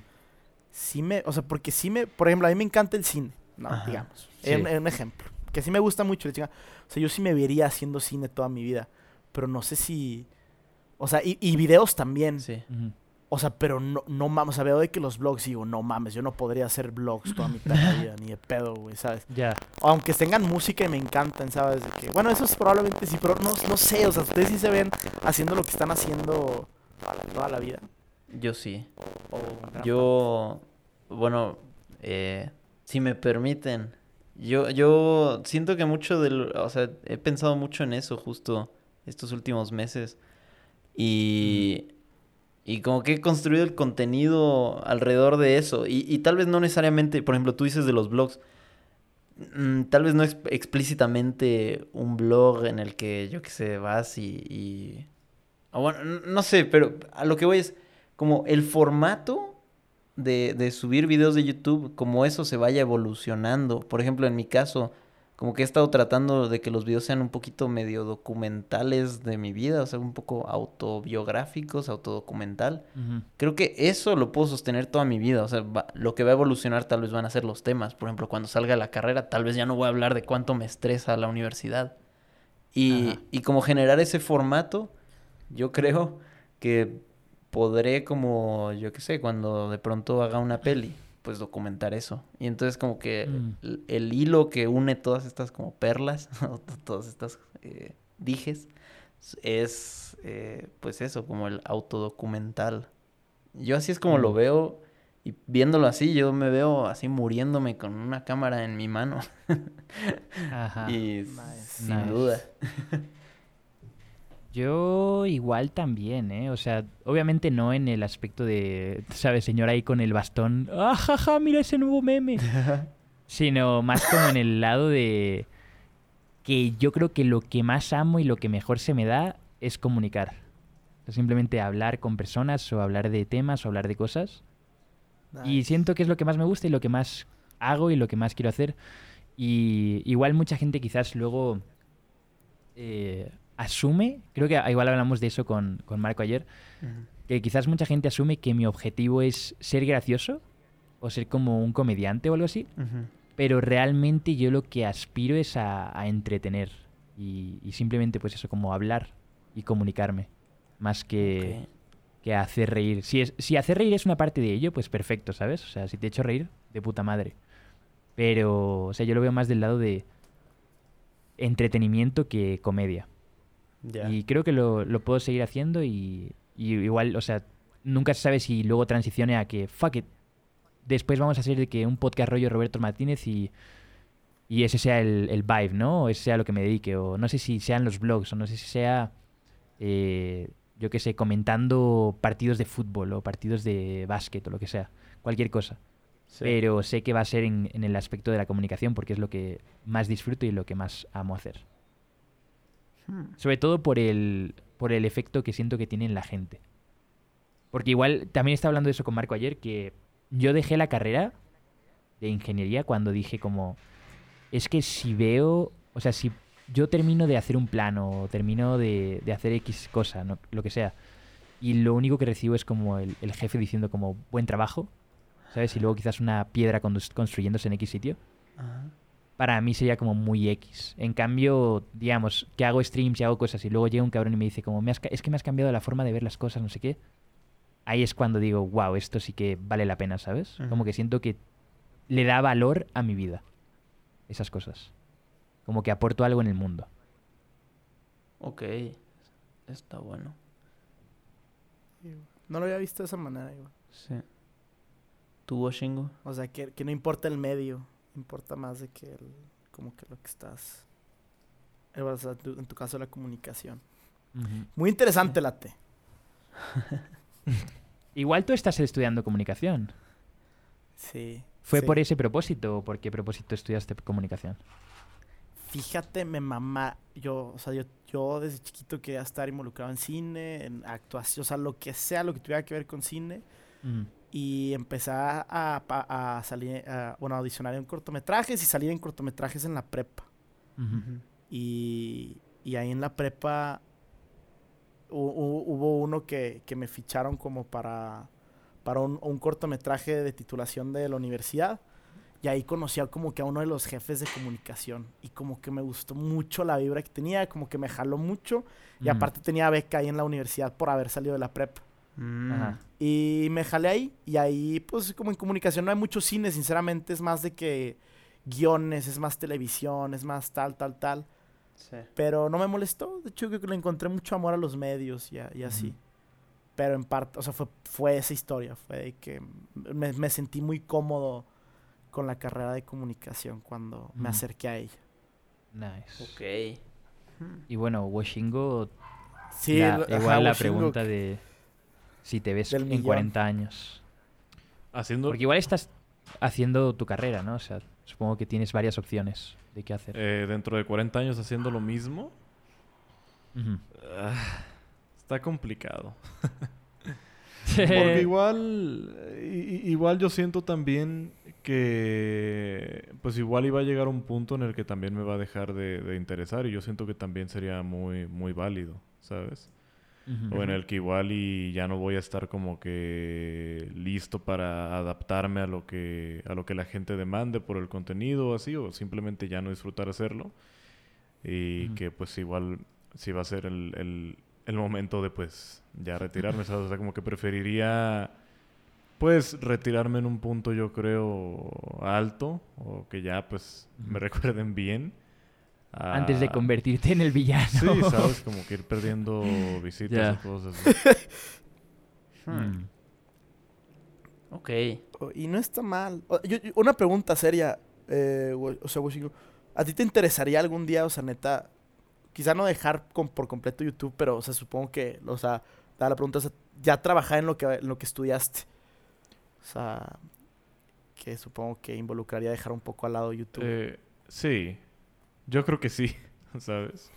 [SPEAKER 5] Sí me, o sea, porque sí me, por ejemplo, a mí me encanta el cine, ¿no?
[SPEAKER 4] Ajá,
[SPEAKER 5] Digamos.
[SPEAKER 4] sí.
[SPEAKER 5] Un, un ejemplo. Que sí me gusta mucho. O sea, yo sí me vería haciendo cine toda mi vida. Pero no sé si... O sea, y, y videos también.
[SPEAKER 4] Sí.
[SPEAKER 5] O sea, pero no, no mames. O sea, veo de que los vlogs digo, no mames, yo no podría hacer vlogs toda mi vida, ni de pedo, güey, ¿sabes?
[SPEAKER 2] Ya.
[SPEAKER 5] Aunque tengan música y me encantan, ¿sabes? De que, bueno, eso es probablemente sí, pero no, no sé, o sea, ustedes sí se ven haciendo lo que están haciendo toda la, toda la vida.
[SPEAKER 4] Yo sí. Yo, bueno, eh, si me permiten, yo, yo siento que mucho del, o sea, he pensado mucho en eso justo estos últimos meses y, y como que he construido el contenido alrededor de eso y, y tal vez no necesariamente, por ejemplo, tú dices de los blogs, mm, tal vez no es explícitamente un blog en el que yo que sé, vas y, y... o bueno, no sé, pero a lo que voy es como el formato de, de subir videos de YouTube, como eso se vaya evolucionando. Por ejemplo, en mi caso, como que he estado tratando de que los videos sean un poquito medio documentales de mi vida, o sea, un poco autobiográficos, autodocumental. Creo que eso lo puedo sostener toda mi vida. O sea, va- lo que va a evolucionar tal vez van a ser los temas. Por ejemplo, cuando salga la carrera, tal vez ya no voy a hablar de cuánto me estresa la universidad. Y,
[SPEAKER 2] Ajá.
[SPEAKER 4] y como generar ese formato, yo creo que podré como, yo qué sé, cuando de pronto haga una peli, pues documentar eso. Y entonces como que
[SPEAKER 2] Mm.
[SPEAKER 4] el, el hilo que une todas estas como perlas, todas estas eh, dijes, es eh, pues eso, como el autodocumental. Yo así es como lo
[SPEAKER 2] Mm.
[SPEAKER 4] veo y viéndolo así, yo me veo así muriéndome con una cámara en mi mano.
[SPEAKER 2] Ajá.
[SPEAKER 4] y
[SPEAKER 5] Nice.
[SPEAKER 4] sin
[SPEAKER 2] Nice.
[SPEAKER 4] duda.
[SPEAKER 2] Yo igual también, ¿eh? O sea, obviamente no en el aspecto de, ¿sabes? Señor ahí con el bastón. ¡Ah, jaja, mira ese nuevo meme! Sino más como en el lado de que yo creo que lo que más amo y lo que mejor se me da es comunicar. O sea, simplemente hablar con personas o hablar de temas o hablar de cosas. Y siento que es lo que más me gusta y lo que más hago y lo que más quiero hacer. Y igual mucha gente quizás luego eh, asume, creo que igual hablamos de eso con, con Marco ayer, que quizás mucha gente asume que mi objetivo es ser gracioso o ser como un comediante o algo así, pero realmente yo lo que aspiro es a, a entretener y, y simplemente pues eso, como hablar y comunicarme, más que, que hacer reír. Si, es, si hacer reír es una parte de ello, pues perfecto, ¿sabes? O sea, si te echo reír, de puta madre. Pero, o sea, yo lo veo más del lado de entretenimiento que comedia. Y creo que lo, lo puedo seguir haciendo y, y igual, o sea, nunca se sabe si luego transicione a que, fuck it, después vamos a hacer de que un podcast rollo Roberto Martínez y, y ese sea el, el vibe, ¿no? O ese sea lo que me dedique, o no sé si sean los blogs, o no sé si sea, eh, yo qué sé, comentando partidos de fútbol o partidos de básquet o lo que sea, cualquier cosa.
[SPEAKER 4] Sí.
[SPEAKER 2] Pero sé que va a ser en, en el aspecto de la comunicación porque es lo que más disfruto y lo que más amo hacer.
[SPEAKER 4] Hmm.
[SPEAKER 2] Sobre todo por el, por el efecto que siento que tiene en la gente. Porque igual, también estaba hablando de eso con Marco ayer, que yo dejé la carrera de ingeniería cuando dije como, es que si veo, o sea, si yo termino de hacer un plano o termino de, de hacer X cosa, no- lo que sea, y lo único que recibo es como el, el jefe diciendo como, buen trabajo, ¿sabes? Y luego quizás una piedra construyéndose en X sitio
[SPEAKER 4] Ajá.
[SPEAKER 2] Para mí sería como muy X. En cambio, digamos, que hago streams y hago cosas y luego llega un cabrón y me dice como, "Me has ca- es que me has cambiado la forma de ver las cosas, no sé qué. Ahí es cuando digo, wow, esto sí que vale la pena, ¿sabes? Como que siento que le da valor a mi vida. Esas cosas. Como que aporto algo en el mundo.
[SPEAKER 4] Ok. Está bueno.
[SPEAKER 5] No lo había visto de esa manera, igual.
[SPEAKER 4] Sí. ¿Tú, Washingo?
[SPEAKER 5] O sea, que, que no importa el medio, importa más de que el, como que lo que estás... eh, o sea, tu- en tu caso la comunicación. Muy interesante la T.
[SPEAKER 2] Igual tú estás estudiando comunicación.
[SPEAKER 5] Sí.
[SPEAKER 2] ¿Fue
[SPEAKER 5] sí.
[SPEAKER 2] por ese propósito o por qué propósito estudiaste comunicación?
[SPEAKER 5] Fíjate, me mamá, yo, o sea, yo, yo desde chiquito quería estar involucrado en cine, en actuación, o sea, lo que sea, lo que tuviera que ver con cine. Y empecé a, salir, a, bueno, a audicionar en cortometrajes y salir en cortometrajes en la prepa. Y, y ahí en la prepa hu- hu- hubo uno que, que me ficharon como para, para un, un cortometraje de titulación de la universidad. Y ahí conocí a como que a uno de los jefes de comunicación. Y como que me gustó mucho la vibra que tenía, como que me jaló mucho. Y aparte tenía beca ahí en la universidad por haber salido de la prepa.
[SPEAKER 4] Mm.
[SPEAKER 2] Ajá.
[SPEAKER 5] Y me jalé ahí. Y ahí, pues, como en comunicación no hay mucho cine, sinceramente. Es más de que guiones, es más televisión, es más tal, tal, tal.
[SPEAKER 4] Sí.
[SPEAKER 5] Pero no me molestó. De hecho, creo que le encontré mucho amor a los medios y, a- y así. Pero en parte, o sea, fue, fue esa historia. Fue de que me, me sentí muy cómodo con la carrera de comunicación cuando me acerqué a ella.
[SPEAKER 2] Nice.
[SPEAKER 4] Ok.
[SPEAKER 2] Y bueno, Washingo
[SPEAKER 5] Sí,
[SPEAKER 2] La-
[SPEAKER 5] el- ajá,
[SPEAKER 2] igual la
[SPEAKER 5] Washingo,
[SPEAKER 2] pregunta de si te ves en
[SPEAKER 5] millón.
[SPEAKER 2] 40 años.
[SPEAKER 3] Haciendo...
[SPEAKER 2] Porque igual estás haciendo tu carrera, ¿no? O sea, supongo que tienes varias opciones de qué hacer.
[SPEAKER 3] eh, dentro de 40 años haciendo lo mismo. Ah, está complicado. Porque igual, igual yo siento también que, pues igual iba a llegar un punto en el que también me va a dejar de, de interesar y yo siento que también sería muy, muy válido, ¿sabes? O en el que igual y ya no voy a estar como que listo para adaptarme a lo que, a lo que la gente demande por el contenido o así, o simplemente ya no disfrutar hacerlo. Y que pues igual sí va a ser el, el, el momento de pues ya retirarme, ¿sabes? O sea, como que preferiría pues retirarme en un punto yo creo alto o que ya pues me recuerden bien.
[SPEAKER 2] Antes de
[SPEAKER 3] a-
[SPEAKER 2] convertirte en el villano.
[SPEAKER 3] Sí, ¿sabes? Como que ir perdiendo visitas o cosas así.
[SPEAKER 4] Hmm.
[SPEAKER 2] Mm.
[SPEAKER 4] Ok.
[SPEAKER 5] O- Y no está mal. O- yo- yo- una pregunta seria, eh, o sea, ¿A ti te interesaría algún día, o sea, neta, quizá no dejar con- por completo YouTube, pero, o sea, supongo que, o sea, da la pregunta, o sea, ya trabajar en lo que, en lo que estudiaste? O sea, que supongo que involucraría dejar un poco al lado YouTube.
[SPEAKER 3] Eh, sí, yo creo que sí, ¿sabes?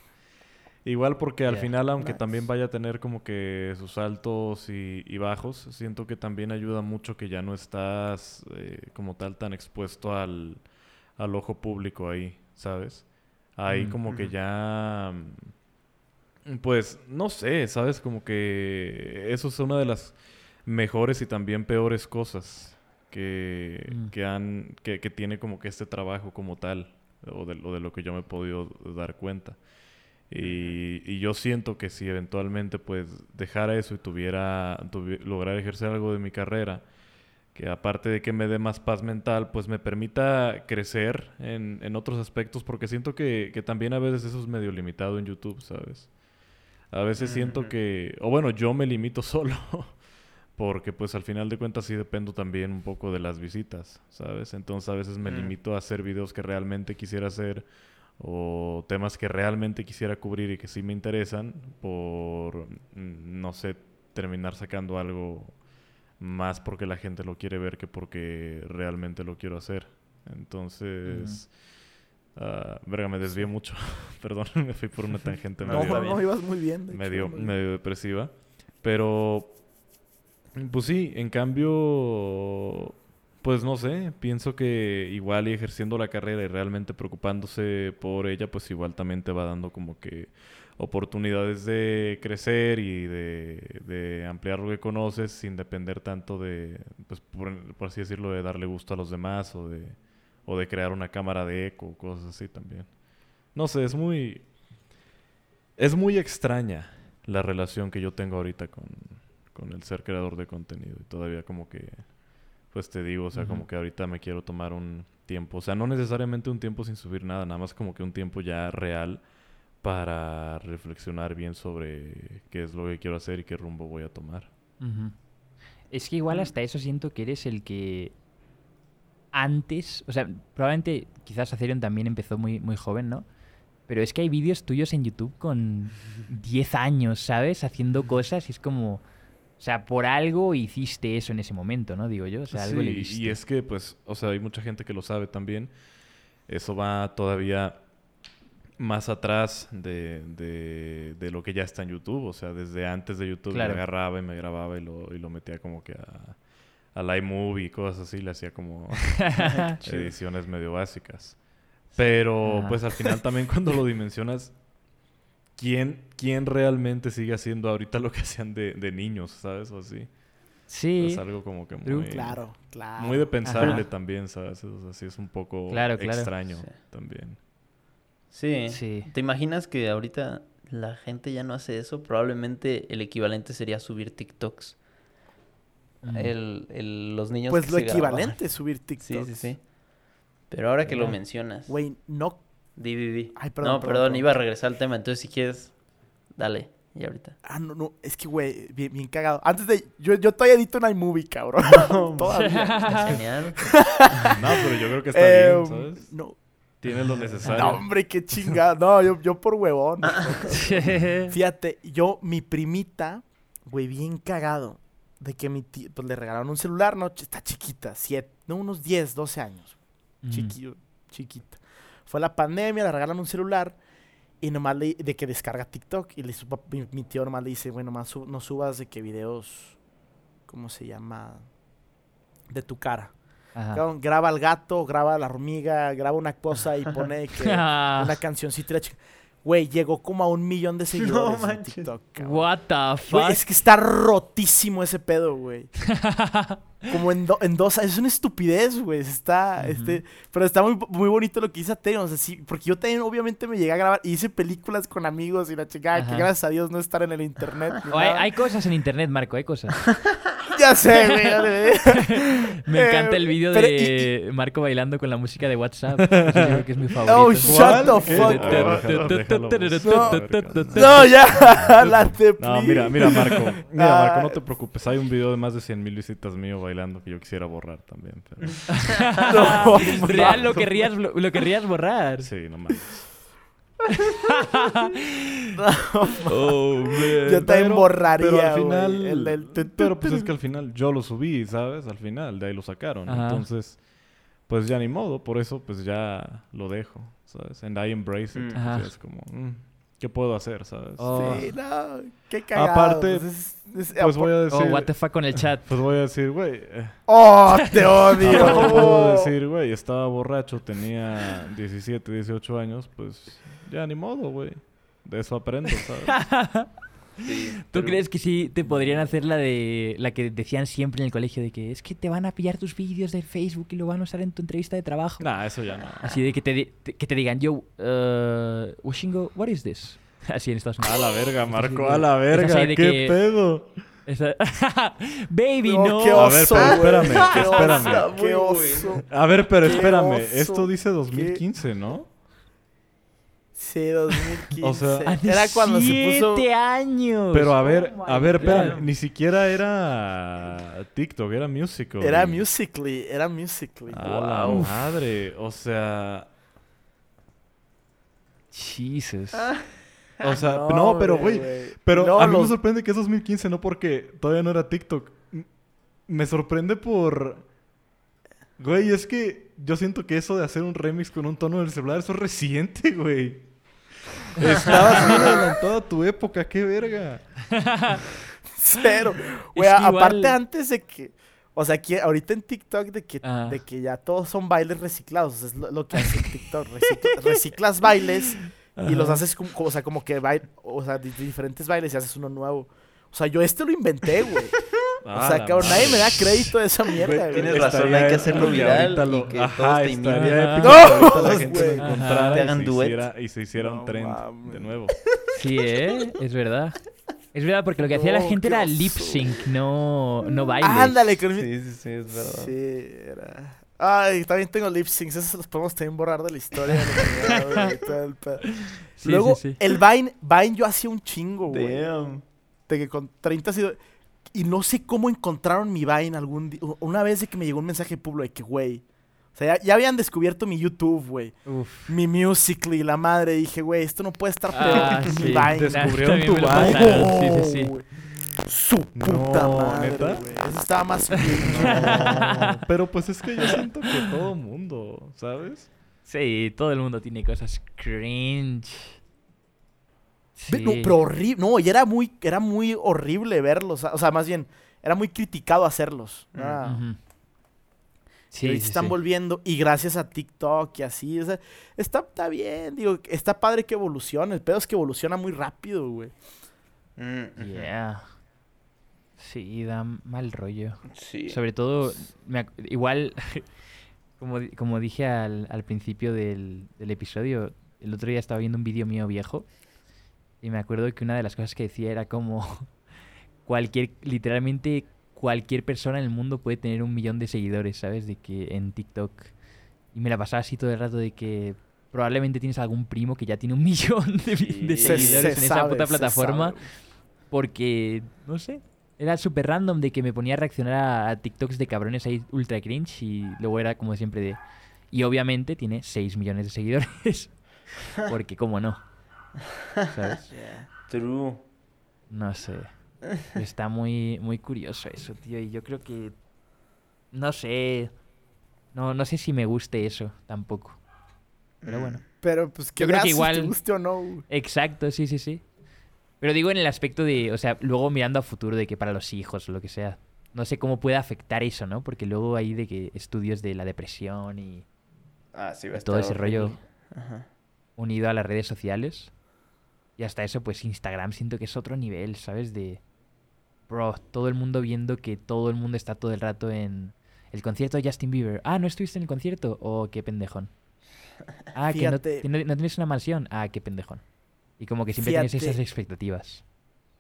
[SPEAKER 3] Igual porque al final, aunque
[SPEAKER 5] Nice.
[SPEAKER 3] también vaya a tener como que sus altos y, y bajos, siento que también ayuda mucho que ya no estás eh, como tal tan expuesto al, al ojo público ahí, ¿sabes? Ahí
[SPEAKER 2] Mm,
[SPEAKER 3] como que ya... mm, Pues no sé, ¿sabes? Como que eso es una de las mejores y también peores cosas que,
[SPEAKER 2] Mm.
[SPEAKER 3] que han que, que tiene como que este trabajo como tal o de, o de lo que yo me he podido dar cuenta. Y, y yo siento que si eventualmente pues dejara eso y tuviera tuvi- lograr ejercer algo de mi carrera que aparte de que me dé más paz mental pues me permita crecer en, en otros aspectos porque siento que, que también a veces eso es medio limitado en YouTube sabes a veces siento que o bueno yo me limito solo Porque pues al final de cuentas sí dependo también un poco de las visitas, ¿sabes? Entonces a veces me
[SPEAKER 4] Mm.
[SPEAKER 3] limito a hacer videos que realmente quisiera hacer o temas que realmente quisiera cubrir y que sí me interesan por, mm, no sé, terminar sacando algo más porque la gente lo quiere ver que porque realmente lo quiero hacer. Entonces, ah, verga, me desvié mucho. Perdón, me fui por una tangente
[SPEAKER 4] No,
[SPEAKER 3] medio,
[SPEAKER 5] no, ibas muy bien. hecho,
[SPEAKER 3] medio,
[SPEAKER 5] muy bien.
[SPEAKER 3] medio depresiva. Pero, pues sí, en cambio, pues no sé, pienso que igual y ejerciendo la carrera y realmente preocupándose por ella, pues igual también te va dando como que oportunidades de crecer y de, ampliar lo que conoces sin depender tanto de, pues por, por así decirlo, de darle gusto a los demás o de, o de crear una cámara de eco, cosas así también. No sé, es muy... Es muy extraña la relación que yo tengo ahorita con, con el ser creador de contenido. Y todavía como que, pues te digo, o sea, como que ahorita me quiero tomar un tiempo. O sea, no necesariamente un tiempo sin subir nada, nada más como que un tiempo ya real para reflexionar bien sobre qué es lo que quiero hacer y qué rumbo voy a tomar.
[SPEAKER 2] Es que igual hasta eso siento que eres el que antes, o sea, probablemente quizás Acerion también empezó muy, muy joven, ¿no? Pero es que hay vídeos tuyos en YouTube con 10 años, ¿sabes? Haciendo cosas y es como, o sea, por algo hiciste eso en ese momento, ¿no? Digo yo, o sea, algo le
[SPEAKER 3] Sí,
[SPEAKER 2] viste.
[SPEAKER 3] y es que, pues, o sea, hay mucha gente que lo sabe también. Eso va todavía más atrás de, de, de lo que ya está en YouTube. O sea, desde antes de YouTube
[SPEAKER 2] Claro.
[SPEAKER 3] me agarraba y me grababa y lo, y lo metía como que a, a iMovie y cosas así. Le hacía como ediciones medio básicas. Pero,
[SPEAKER 2] Ajá.
[SPEAKER 3] pues, al final también cuando lo dimensionas... ¿Quién, ¿Quién realmente sigue haciendo ahorita lo que hacían de, de niños, sabes? O así.
[SPEAKER 2] Sí,
[SPEAKER 3] Es algo como que muy...
[SPEAKER 5] Claro, claro.
[SPEAKER 3] Muy de pensable
[SPEAKER 2] Ajá.
[SPEAKER 3] también, ¿sabes? O sea, sí es un poco
[SPEAKER 2] Claro, claro.
[SPEAKER 3] extraño
[SPEAKER 4] Sí.
[SPEAKER 3] también.
[SPEAKER 4] Sí.
[SPEAKER 2] Sí.
[SPEAKER 4] ¿Te imaginas que ahorita la gente ya no hace eso? Probablemente el equivalente sería subir TikToks.
[SPEAKER 2] Mm.
[SPEAKER 4] El, el- los niños
[SPEAKER 5] Pues
[SPEAKER 4] que
[SPEAKER 5] lo
[SPEAKER 4] se
[SPEAKER 5] equivalente es subir TikTok.
[SPEAKER 4] Sí, sí, sí. Pero ahora que lo mencionas.
[SPEAKER 5] Güey, no.
[SPEAKER 4] Di.
[SPEAKER 5] Ay, perdón,
[SPEAKER 4] no,
[SPEAKER 5] perdón,
[SPEAKER 4] perdón,
[SPEAKER 5] perdón.
[SPEAKER 4] iba a regresar al tema. Entonces, si quieres, dale. Y ahorita.
[SPEAKER 5] Ah, no, no. Es que, güey, bien, bien cagado. Antes de. Yo, yo todavía edito en iMovie, cabrón. todavía.
[SPEAKER 4] Está genial.
[SPEAKER 3] No, pero yo creo que está
[SPEAKER 5] Eh,
[SPEAKER 3] bien, ¿sabes?
[SPEAKER 5] No.
[SPEAKER 3] Tiene lo necesario.
[SPEAKER 5] No, hombre, qué chingada. No, yo, yo por huevón. Fíjate, yo, mi primita, güey, bien cagado. De que mi tía, pues le regalaron un celular, ¿no? Está chiquita, siete, no, unos 10, 12 años.
[SPEAKER 2] Mm.
[SPEAKER 5] Chiquillo, chiquita. Fue la pandemia, le regalan un celular y nomás le, de que descarga TikTok. Y le, mi, mi tío nomás le dice, bueno, nomás su- no subas de que videos, ¿cómo se llama? De tu cara.
[SPEAKER 2] Ajá.
[SPEAKER 5] Graba al gato, graba a la hormiga, graba una cosa y pone que una cancioncita. y la chica- Güey, llegó como a un millón de seguidores en
[SPEAKER 4] manches.
[SPEAKER 5] TikTok. cabrón.
[SPEAKER 2] What the fuck?
[SPEAKER 5] es que está rotísimo ese pedo, güey. Como en, do- en dos Es una estupidez, güey. Está, este... Pero está muy, muy bonito lo que hice Ateon. O sea, sí, porque yo también obviamente me llegué a grabar y hice películas con amigos y la chica, que
[SPEAKER 2] Ajá.
[SPEAKER 5] gracias a Dios no estar en el internet.
[SPEAKER 2] O hay, hay cosas en internet, Marco, hay cosas.
[SPEAKER 5] Ya sé, güey.
[SPEAKER 2] Me encanta el
[SPEAKER 5] Eh,
[SPEAKER 2] vídeo de Marco bailando con la música de WhatsApp. Ese yo creo que es mi favorito.
[SPEAKER 5] Oh, shut the fuck
[SPEAKER 3] A.
[SPEAKER 5] No, ya. la te
[SPEAKER 3] No, mira, mira, Marco. Mira,
[SPEAKER 5] Ah.
[SPEAKER 3] Marco, no te preocupes. Hay un video de más de 100 mil visitas mío bailando que yo quisiera borrar también. Pero...
[SPEAKER 5] No,
[SPEAKER 2] Real lo querrías, lo, lo querrías borrar.
[SPEAKER 3] Sí, no mames.
[SPEAKER 2] Oh, man.
[SPEAKER 5] Yo también borraría,
[SPEAKER 3] Pero al final...
[SPEAKER 5] el del tu, tu,
[SPEAKER 3] Pero pues
[SPEAKER 5] tu.
[SPEAKER 3] es que al final yo lo subí, ¿sabes? Al final, de ahí lo sacaron.
[SPEAKER 2] Ajá.
[SPEAKER 3] Entonces, pues ya ni modo. Por eso, pues ya lo dejo, ¿sabes? And I embrace it.
[SPEAKER 4] Mm.
[SPEAKER 2] Ajá.
[SPEAKER 3] es como... mm, ¿Qué puedo hacer, sabes?
[SPEAKER 2] Oh.
[SPEAKER 5] Sí, no, qué cagado.
[SPEAKER 3] Aparte,
[SPEAKER 5] pues, es- es-
[SPEAKER 3] Pues voy a decir...
[SPEAKER 2] Oh, what the fuck con el chat.
[SPEAKER 3] Pues voy a decir, güey... eh,
[SPEAKER 5] ¡Oh, te odio!
[SPEAKER 3] Aparte puedo decir, güey, estaba borracho, tenía 17, 18 años, pues ya ni modo, güey. De eso aprendo, ¿sabes?
[SPEAKER 2] ¿Tú crees que sí te podrían hacer la de la que decían siempre en el colegio de que es que te van a pillar tus vídeos de Facebook y lo van a usar en tu entrevista de trabajo?
[SPEAKER 3] nah, eso ya no.
[SPEAKER 2] Así de que te, que te digan, yo, uh, Washingo, what is this? Así en Estados Unidos.
[SPEAKER 3] A la verga, Marco, a la verga, qué
[SPEAKER 2] que-
[SPEAKER 3] pedo.
[SPEAKER 2] Esa- Baby,
[SPEAKER 5] No,
[SPEAKER 2] no.
[SPEAKER 5] qué
[SPEAKER 3] A ver,
[SPEAKER 5] oso,
[SPEAKER 3] pero espérame,
[SPEAKER 5] Qué
[SPEAKER 3] espérame.
[SPEAKER 5] oso, Qué oso.
[SPEAKER 3] A ver, pero espérame,
[SPEAKER 5] oso,
[SPEAKER 3] esto dice 2015, ¿no?
[SPEAKER 5] Sí, 2015.
[SPEAKER 3] O sea,
[SPEAKER 5] era cuando se puso...
[SPEAKER 2] ¡Siete años!
[SPEAKER 3] Pero a ver,
[SPEAKER 2] Oh
[SPEAKER 3] a ver, espera, ni siquiera era TikTok, era Musical.
[SPEAKER 5] Era Musically, era Musically.
[SPEAKER 3] A la
[SPEAKER 5] Wow.
[SPEAKER 3] madre, o sea,
[SPEAKER 2] Jesus.
[SPEAKER 3] o sea, no, pero güey, pero
[SPEAKER 5] No,
[SPEAKER 3] a mí
[SPEAKER 5] los-
[SPEAKER 3] me sorprende que es 2015, no porque todavía no era TikTok. Me sorprende por güey, es que yo siento que eso de hacer un remix con un tono del celular eso es reciente, güey. Estabas bien adelantado a tu época, qué verga.
[SPEAKER 5] Cero. Güey,
[SPEAKER 2] Es que
[SPEAKER 5] aparte
[SPEAKER 2] igual-
[SPEAKER 5] antes de que... O sea, aquí, ahorita en TikTok de que,
[SPEAKER 2] Ah.
[SPEAKER 5] de que ya todos son bailes reciclados. o sea, es lo, lo que hace TikTok. recicla- reciclas bailes y los haces como, o sea, como que bail, o sea, diferentes bailes y haces uno nuevo. O sea, yo este lo inventé, güey. O
[SPEAKER 3] Ah,
[SPEAKER 5] sea,
[SPEAKER 3] la
[SPEAKER 5] cabrón, nadie me da crédito de esa mierda,
[SPEAKER 3] Güey.
[SPEAKER 4] Tienes
[SPEAKER 3] estaría
[SPEAKER 4] razón, hay que hacerlo viral y que
[SPEAKER 3] ajá,
[SPEAKER 4] todos te imiten.
[SPEAKER 2] Ajá.
[SPEAKER 3] que la
[SPEAKER 5] No,
[SPEAKER 3] gente
[SPEAKER 5] güey.
[SPEAKER 4] Te
[SPEAKER 3] y
[SPEAKER 4] hagan
[SPEAKER 3] se
[SPEAKER 4] duet.
[SPEAKER 3] hiciera, y se hiciera
[SPEAKER 5] No
[SPEAKER 3] un trend
[SPEAKER 5] mames.
[SPEAKER 3] de nuevo.
[SPEAKER 2] Sí, ¿eh? Es verdad. Es verdad, porque lo que hacía la
[SPEAKER 5] No,
[SPEAKER 2] gente era
[SPEAKER 5] oso.
[SPEAKER 2] lip sync, no, no baile.
[SPEAKER 5] Ándale, con
[SPEAKER 4] Sí, sí, sí, es verdad.
[SPEAKER 5] Sí, era... Ay, también tengo lip syncs, esos los podemos también borrar de la historia. de la humanidad, güey, todo el pedo.
[SPEAKER 2] Sí,
[SPEAKER 5] Luego,
[SPEAKER 2] sí, sí.
[SPEAKER 5] el Vine, Vine yo hacía un chingo, güey.
[SPEAKER 4] Damn.
[SPEAKER 5] De que con 30 sido- Y no sé cómo encontraron mi Vine algún día. Una vez de que me llegó un mensaje público de que, güey. O sea, ya, ya habían descubierto mi YouTube, güey. Mi Musical.ly, la madre. Dije, güey, esto no puede estar peor
[SPEAKER 2] Ah,
[SPEAKER 5] que
[SPEAKER 2] sí.
[SPEAKER 5] mi Vine.
[SPEAKER 3] Descubrieron tu Vine.
[SPEAKER 2] Sí, sí, sí.
[SPEAKER 5] güey. Su puta
[SPEAKER 3] No,
[SPEAKER 5] madre. Eso estaba más.
[SPEAKER 3] No, pero pues es que yo siento que todo mundo, ¿sabes?
[SPEAKER 2] Sí, todo el mundo tiene cosas cringe. Sí.
[SPEAKER 5] No, pero horrible. No, y era muy, era muy horrible verlos. O sea, más bien, era muy criticado hacerlos.
[SPEAKER 4] Mm.
[SPEAKER 5] Y
[SPEAKER 2] Sí,
[SPEAKER 5] están
[SPEAKER 2] sí.
[SPEAKER 5] volviendo. Y gracias a TikTok y así. O sea, está, está bien. Digo, está padre que evolucione. El pedo es que evoluciona muy rápido, güey.
[SPEAKER 4] Mm.
[SPEAKER 2] Yeah. Sí, da mal rollo.
[SPEAKER 4] Sí.
[SPEAKER 2] Sobre todo, me igual, como, como dije al, al principio del, del episodio, el otro día estaba viendo un vídeo mío viejo y me acuerdo que una de las cosas que decía era como cualquier, literalmente cualquier persona en el mundo puede tener un millón de seguidores, ¿sabes? De que en TikTok. Y me la pasaba así todo el rato de que probablemente tienes algún primo que ya tiene un millón de.
[SPEAKER 5] Se-
[SPEAKER 2] seguidores
[SPEAKER 5] se
[SPEAKER 2] en esa
[SPEAKER 5] sabe,
[SPEAKER 2] puta plataforma porque, no sé, era súper random de que me ponía a reaccionar a, a TikToks de cabrones ahí ultra cringe y luego era como siempre de... Y obviamente tiene 6 millones de seguidores. Porque, ¿cómo no? ¿Sabes?
[SPEAKER 4] True.
[SPEAKER 2] No sé. Está muy, muy curioso eso, tío. Y yo creo que... No sé. No, no sé si me guste eso tampoco. Pero bueno.
[SPEAKER 5] Pero pues que
[SPEAKER 2] Yo creo que
[SPEAKER 5] si
[SPEAKER 2] igual-
[SPEAKER 5] te guste o no.
[SPEAKER 2] Exacto, sí, sí, sí. Pero digo en el aspecto de, o sea, luego mirando a futuro de que para los hijos o lo que sea, no sé cómo puede afectar eso, ¿no? Porque luego hay de que estudios de la depresión y
[SPEAKER 4] Ah, sí, va a
[SPEAKER 2] todo ese rollo.
[SPEAKER 4] Ajá.
[SPEAKER 2] unido a las redes sociales. Y hasta eso, pues Instagram siento que es otro nivel, ¿sabes? De, bro, todo el mundo viendo que todo el mundo está todo el rato en el concierto de Justin Bieber. Ah, ¿no estuviste en el concierto? Oh, qué pendejón. Ah, que no,
[SPEAKER 5] Fíjate.
[SPEAKER 2] que no- no tienes una mansión. Ah, qué pendejón. Y como que siempre tienes esas expectativas.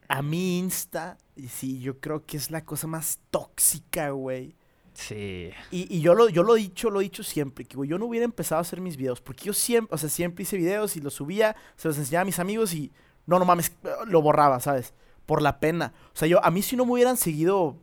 [SPEAKER 5] A mi Insta, sí, yo creo que es la cosa más tóxica, güey.
[SPEAKER 2] Sí.
[SPEAKER 5] Y, y yo, lo, yo lo he dicho, lo he dicho siempre, que yo no hubiera empezado a hacer mis videos, porque yo siempre, o sea, siempre hice videos y los subía, se los enseñaba a mis amigos y, no, no mames, lo borraba, ¿sabes? Por la pena. O sea, yo, a mí si no me hubieran seguido,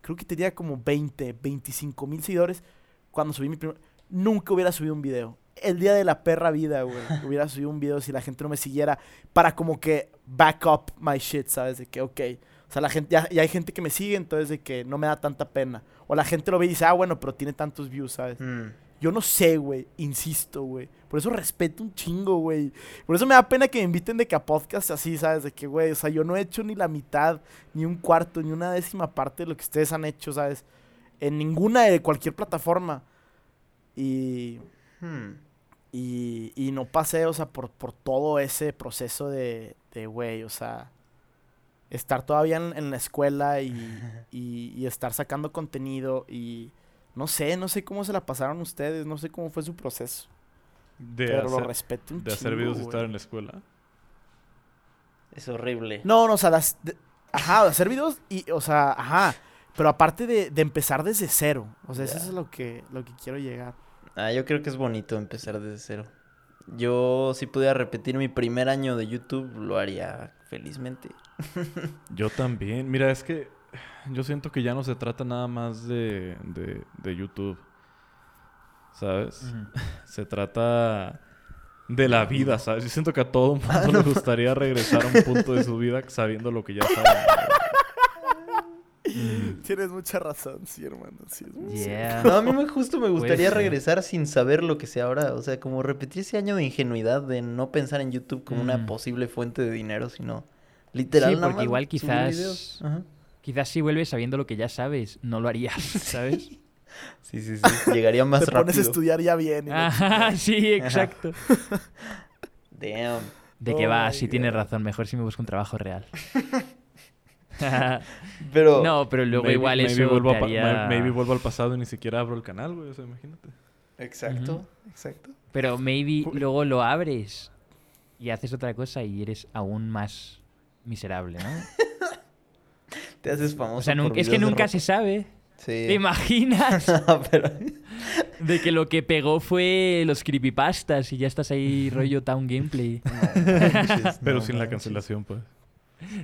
[SPEAKER 5] creo que tenía como 20, 25 mil seguidores cuando subí mi primer, nunca hubiera subido un video. El día de la perra vida, güey, hubiera subido un video si la gente no me siguiera para como que back up my shit, ¿sabes? De que, ok. O sea, la gente, ya, ya hay gente que me sigue, entonces de que no me da tanta pena. O la gente lo ve y dice, ah, bueno, pero tiene tantos views, ¿sabes?
[SPEAKER 4] Mm.
[SPEAKER 5] Yo no sé, güey. Insisto, güey. Por eso respeto un chingo, güey. Por eso me da pena que me inviten de que a podcast así, ¿sabes? De que, güey, o sea, yo no he hecho ni la mitad, ni un cuarto, ni una décima parte de lo que ustedes han hecho, ¿sabes? En ninguna de cualquier plataforma. Y,
[SPEAKER 4] Hmm.
[SPEAKER 5] y, y no pasé, o sea, por, por todo ese proceso de, de, güey, o sea, estar todavía en, en la escuela y, y, y estar sacando contenido y no sé, no sé cómo se la pasaron ustedes, no sé cómo fue su proceso,
[SPEAKER 3] De
[SPEAKER 5] pero lo
[SPEAKER 3] hacer,
[SPEAKER 5] respeto un
[SPEAKER 3] de hacer videos y estar en la escuela.
[SPEAKER 4] Es horrible.
[SPEAKER 5] No, no, o sea, las- de- ajá, de hacer videos y, o sea, ajá, pero aparte de, de empezar desde cero, o sea, eso
[SPEAKER 4] Ya.
[SPEAKER 5] es lo que, lo que quiero llegar.
[SPEAKER 4] Ah, yo creo que es bonito empezar desde cero. Yo, si pudiera repetir mi primer año de YouTube, lo haría felizmente.
[SPEAKER 3] Yo también. Mira, es que yo siento que ya no se trata nada más de, de, de YouTube. ¿Sabes? Se trata de la vida, ¿sabes? Yo siento que a todo mundo le gustaría regresar a un punto de su vida sabiendo lo que ya saben.
[SPEAKER 5] Tienes mucha razón, sí, hermano. Sí, es muy
[SPEAKER 2] Yeah.
[SPEAKER 4] No, a mí me, justo me gustaría
[SPEAKER 2] ser.
[SPEAKER 4] regresar sin saber lo que sé ahora. O sea, como repetir ese año de ingenuidad de no pensar en YouTube como una
[SPEAKER 2] Mm.
[SPEAKER 4] posible fuente de dinero, sino literal.
[SPEAKER 2] Sí,
[SPEAKER 4] nada
[SPEAKER 2] porque
[SPEAKER 4] más
[SPEAKER 2] igual quizás-. Quizás si vuelves sabiendo lo que ya sabes, no lo harías, ¿sabes?
[SPEAKER 4] Sí, sí, sí. Llegaría más
[SPEAKER 5] Te pones a
[SPEAKER 4] rápido.
[SPEAKER 5] estudiar ya bien.
[SPEAKER 2] Ajá, sí, exacto.
[SPEAKER 4] Damn.
[SPEAKER 2] De que
[SPEAKER 5] Oh
[SPEAKER 2] va, sí tienes razón, mejor si me busco un trabajo real.
[SPEAKER 4] Pero.
[SPEAKER 2] no, pero luego
[SPEAKER 3] Maybe-
[SPEAKER 2] igual
[SPEAKER 3] maybe
[SPEAKER 2] eso
[SPEAKER 3] vuelvo
[SPEAKER 2] haría-
[SPEAKER 3] maybe vuelvo al pasado y ni siquiera abro el canal, güey. O sea, imagínate.
[SPEAKER 4] Exacto, exacto.
[SPEAKER 2] Pero maybe luego lo abres y haces otra cosa y eres aún más miserable, ¿no?
[SPEAKER 4] Te haces famoso.
[SPEAKER 2] O sea,
[SPEAKER 4] por
[SPEAKER 2] es que nunca se sabe.
[SPEAKER 4] Sí.
[SPEAKER 2] ¿Te imaginas?
[SPEAKER 4] Pero-
[SPEAKER 2] De que lo que pegó fue los creepypastas y ya estás ahí rollo town gameplay.
[SPEAKER 3] Pero
[SPEAKER 4] No
[SPEAKER 3] sin la cancelación, pues.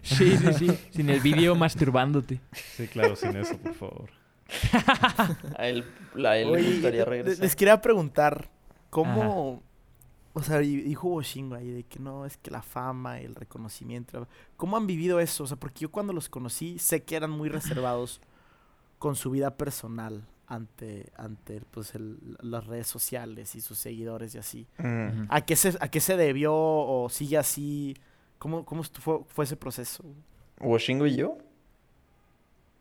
[SPEAKER 2] Sí, sí, sí. Sin el vídeo masturbándote.
[SPEAKER 3] Sí, claro, sin eso, por favor.
[SPEAKER 4] A él, a él le gustaría regresar.
[SPEAKER 5] les quería preguntar, ¿cómo... O sea, y- dijo Boshingo ahí de que no, es que la fama, el reconocimiento... ¿Cómo han vivido eso? O sea, porque yo cuando los conocí sé que eran muy reservados con su vida personal ante, ante pues, el- las redes sociales y sus seguidores y así.
[SPEAKER 4] Mm.
[SPEAKER 5] ¿A qué se, a qué se debió o sigue así? ¿Cómo, cómo fue, fue ese proceso?
[SPEAKER 4] ¿Washingo y yo?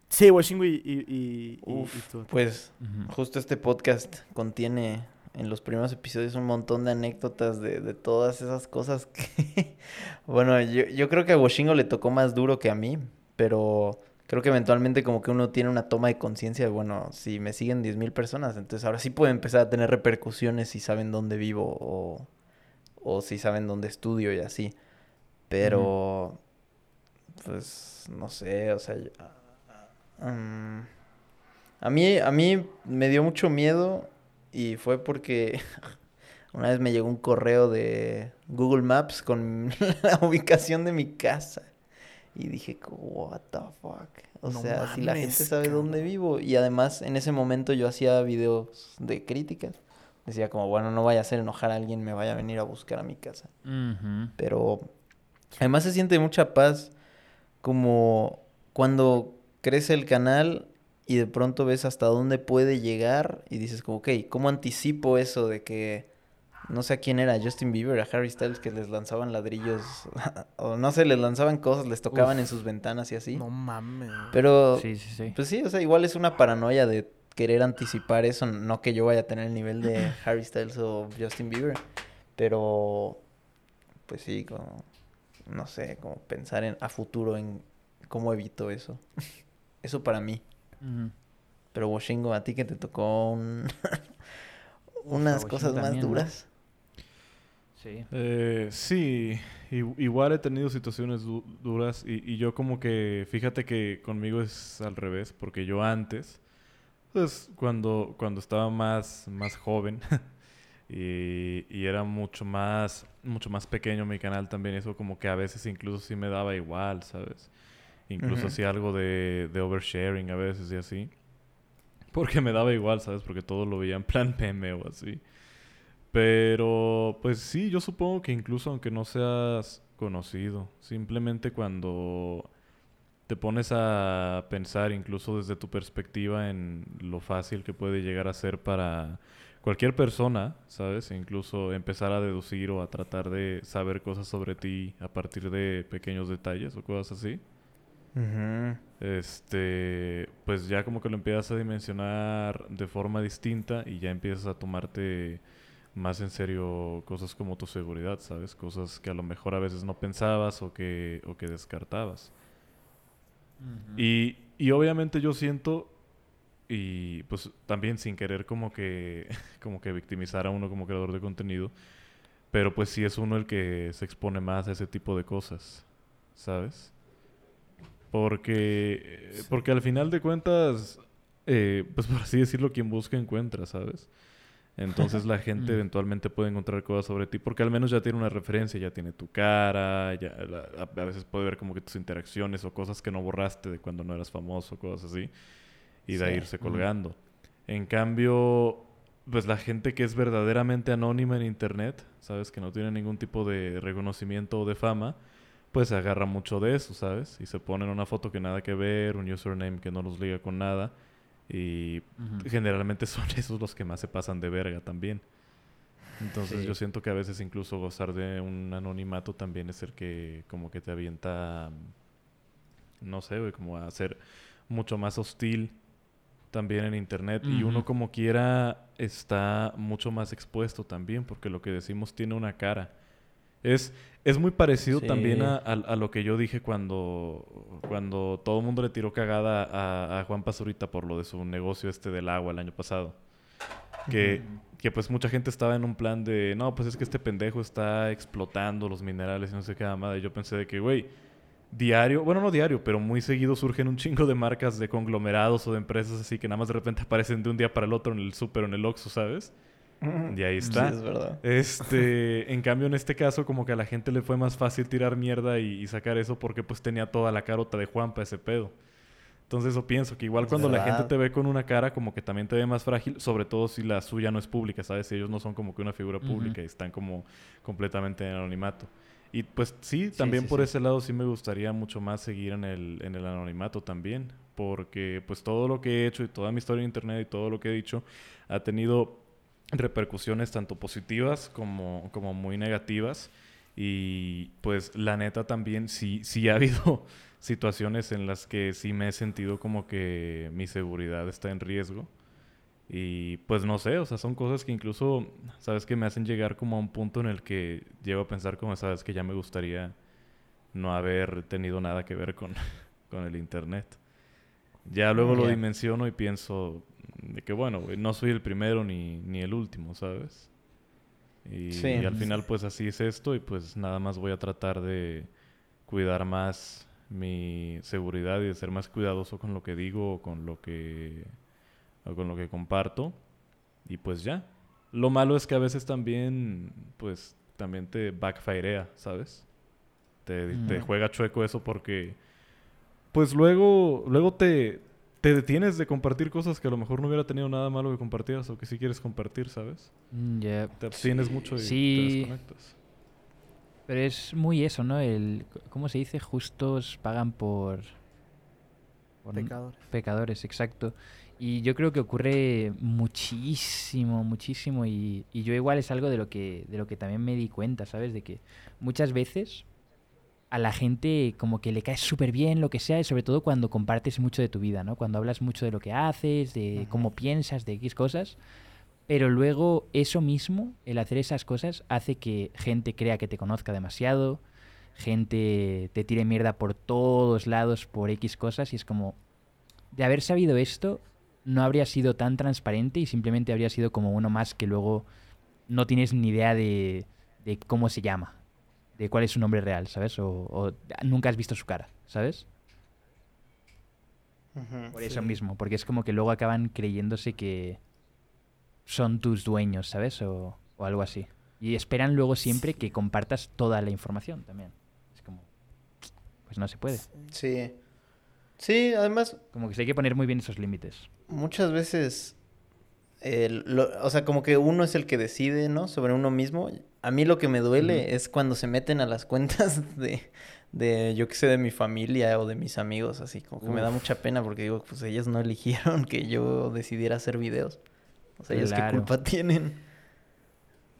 [SPEAKER 5] Sí, Boshingo y, y, y-
[SPEAKER 4] Uf,
[SPEAKER 5] y tú.
[SPEAKER 4] Pues justo este podcast contiene en los primeros episodios un montón de anécdotas de, de todas esas cosas que... bueno, yo, yo creo que a Washingo le tocó más duro que a mí, pero creo que eventualmente como que uno tiene una toma de conciencia de, bueno, si me siguen 10.000 personas, entonces ahora sí puede empezar a tener repercusiones si saben dónde vivo o, o si saben dónde estudio y así. Pero, pues, no sé, o sea... yo- mm, a mí, a mí me dio mucho miedo y fue porque una vez me llegó un correo de Google Maps con la ubicación de mi casa. Y dije, what the fuck. O
[SPEAKER 5] No
[SPEAKER 4] sea, si la
[SPEAKER 5] mames,
[SPEAKER 4] gente sabe dónde vivo. Y además, en ese momento yo hacía videos de críticas. Decía como, bueno, no vaya a hacer enojar a alguien, me vaya a venir a buscar a mi casa. Pero además se siente mucha paz como cuando crece el canal y de pronto ves hasta dónde puede llegar y dices como, ok, ¿cómo anticipo eso de que, no sé a quién era, Justin Bieber, a Harry Styles, que les lanzaban ladrillos, o no sé, les lanzaban cosas, les tocaban en sus ventanas y así?
[SPEAKER 5] No mames.
[SPEAKER 4] Pero,
[SPEAKER 2] Sí, sí, sí.
[SPEAKER 4] pues sí, o sea, igual es una paranoia de querer anticipar eso, no que yo vaya a tener el nivel de Harry Styles o Justin Bieber, pero pues sí, como no sé, como pensar en a futuro en cómo evito eso. Eso para mí. Pero Washingo, a ti que te tocó un- unas cosas más
[SPEAKER 2] también, ¿no?
[SPEAKER 4] duras.
[SPEAKER 2] Sí.
[SPEAKER 3] Eh, sí, igual he tenido situaciones du- duras y, y yo como que, fíjate que conmigo es al revés, porque yo antes, pues cuando, cuando estaba más, más joven y, y era mucho más, mucho más pequeño mi canal también, eso como que a veces incluso sí me daba igual, ¿sabes? Incluso
[SPEAKER 4] Ujú.
[SPEAKER 3] hacía algo de, de oversharing a veces y así. Porque me daba igual, ¿sabes? Porque todo lo veía en plan meme o así. Pero, pues sí, yo supongo que incluso aunque no seas conocido, simplemente cuando te pones a pensar incluso desde tu perspectiva en lo fácil que puede llegar a ser para cualquier persona, ¿sabes? E incluso empezar a deducir o a tratar de saber cosas sobre ti a partir de pequeños detalles o cosas así. Este, pues ya como que lo empiezas a dimensionar de forma distinta y ya empiezas a tomarte más en serio cosas como tu seguridad, ¿sabes? Cosas que a lo mejor a veces no pensabas o que, o que descartabas. Y, y obviamente yo siento, y pues también sin querer como que, como que victimizar a uno como creador de contenido, pero pues sí es uno el que se expone más a ese tipo de cosas, ¿sabes? Porque, eh, porque al final de cuentas, eh, pues por así decirlo, quien busca encuentra, ¿sabes? Entonces la gente eventualmente puede encontrar cosas sobre ti porque al menos ya tiene una referencia, ya tiene tu cara, ya la- a, a veces puede ver como que tus interacciones o cosas que no borraste de cuando no eras famoso, cosas así, y de
[SPEAKER 4] Sí.
[SPEAKER 3] irse colgando. En cambio, pues la gente que es verdaderamente anónima en internet, sabes, que no tiene ningún tipo de reconocimiento o de fama, pues se agarra mucho de eso, ¿sabes? Y se ponen una foto que nada que ver, un username que no los liga con nada. Y generalmente son esos los que más se pasan de verga también. Entonces
[SPEAKER 2] Sí.
[SPEAKER 3] yo siento que a veces incluso gozar de un anonimato también es el que como que te avienta, no sé, güey, como a ser mucho más hostil también en internet. Y uno como quiera está mucho más expuesto también porque lo que decimos tiene una cara. Es, es muy parecido
[SPEAKER 4] Sí.
[SPEAKER 3] también a, a- a lo que yo dije cuando, cuando todo el mundo le tiró cagada a, a Juan Pazurita por lo de su negocio este del agua el año pasado. Que, que pues mucha gente estaba en un plan de, no, pues es que este pendejo está explotando los minerales y no sé qué mamada. Y yo pensé de que, güey, diario, bueno, no diario, pero muy seguido surgen un chingo de marcas de conglomerados o de empresas así que nada más de repente aparecen de un día para el otro en el súper o en el Oxxo, ¿sabes? Y ahí
[SPEAKER 4] Sí,
[SPEAKER 3] está.
[SPEAKER 4] es verdad.
[SPEAKER 3] Este, en cambio, en este caso, como que a la gente le fue más fácil tirar mierda y, y sacar eso porque pues tenía toda la carota de Juanpa ese pedo. Entonces eso pienso, que igual cuando la gente te ve con una cara, como que también te ve más frágil, sobre todo si la suya no es pública, ¿sabes? Si ellos no son como que una figura pública y están como completamente en anonimato. Y pues sí, también
[SPEAKER 2] sí,
[SPEAKER 3] por
[SPEAKER 2] sí.
[SPEAKER 3] ese lado sí me gustaría mucho más seguir en el, en el anonimato también, porque pues todo lo que he hecho y toda mi historia en internet y todo lo que he dicho ha tenido repercusiones tanto positivas como, como muy negativas. Y pues la neta también sí, sí ha habido situaciones en las que sí me he sentido como que mi seguridad está en riesgo. Y pues no sé, o sea, son cosas que incluso, sabes, que me hacen llegar como a un punto en el que llego a pensar como, sabes, que ya me gustaría no haber tenido nada que ver con, con el Internet. Ya luego lo dimensiono y pienso de que, bueno, no soy el primero ni, ni el último, ¿sabes? Y,
[SPEAKER 4] Sí.
[SPEAKER 3] y al final, pues así es esto y pues nada más voy a tratar de cuidar más mi seguridad y de ser más cuidadoso con lo que digo o con lo que, o con lo que comparto. Y pues ya. Lo malo es que a veces también, pues, también te backfirea, ¿sabes? Te, te juega chueco eso porque, pues luego, luego te, te detienes de compartir cosas que a lo mejor no hubiera tenido nada malo que compartieras o que sí quieres compartir, ¿sabes?
[SPEAKER 2] Mm, ya.
[SPEAKER 3] Te abstienes mucho y
[SPEAKER 2] Sí.
[SPEAKER 3] te desconectas.
[SPEAKER 2] Pero es muy eso, ¿no? El, ¿Cómo se dice? Justos pagan por... por
[SPEAKER 5] Pecadores.
[SPEAKER 2] Pecadores, exacto. Y yo creo que ocurre muchísimo, muchísimo. Y, y yo igual es algo de lo, que, de lo que también me di cuenta, ¿sabes? De que muchas veces a la gente como que le cae súper bien lo que sea, y sobre todo cuando compartes mucho de tu vida, ¿no? Cuando hablas mucho de lo que haces, de cómo piensas, de X cosas. Pero luego eso mismo, el hacer esas cosas, hace que gente crea que te conozca demasiado, gente te tire mierda por todos lados por X cosas y es como, de haber sabido esto, no habría sido tan transparente y simplemente habría sido como uno más que luego no tienes ni idea de, de cómo se llama, de cuál es su nombre real, ¿sabes? O, o nunca has visto su cara, ¿sabes? Por eso
[SPEAKER 5] Sí.
[SPEAKER 2] mismo, porque es como que luego acaban creyéndose que son tus dueños, ¿sabes? O, o algo así. Y esperan luego siempre que compartas toda la información también. Es como, pues no se puede.
[SPEAKER 4] Sí. Sí, además,
[SPEAKER 2] Como que se hay que poner muy bien esos límites.
[SPEAKER 4] Muchas veces, el- lo- o sea, como que uno es el que decide, ¿no? Sobre uno mismo. A mí lo que me duele es cuando se meten a las cuentas de, de, yo qué sé, de mi familia o de mis amigos, así, como que me da mucha pena porque digo, pues ellos no eligieron que yo decidiera hacer videos. O sea, ellos qué culpa tienen.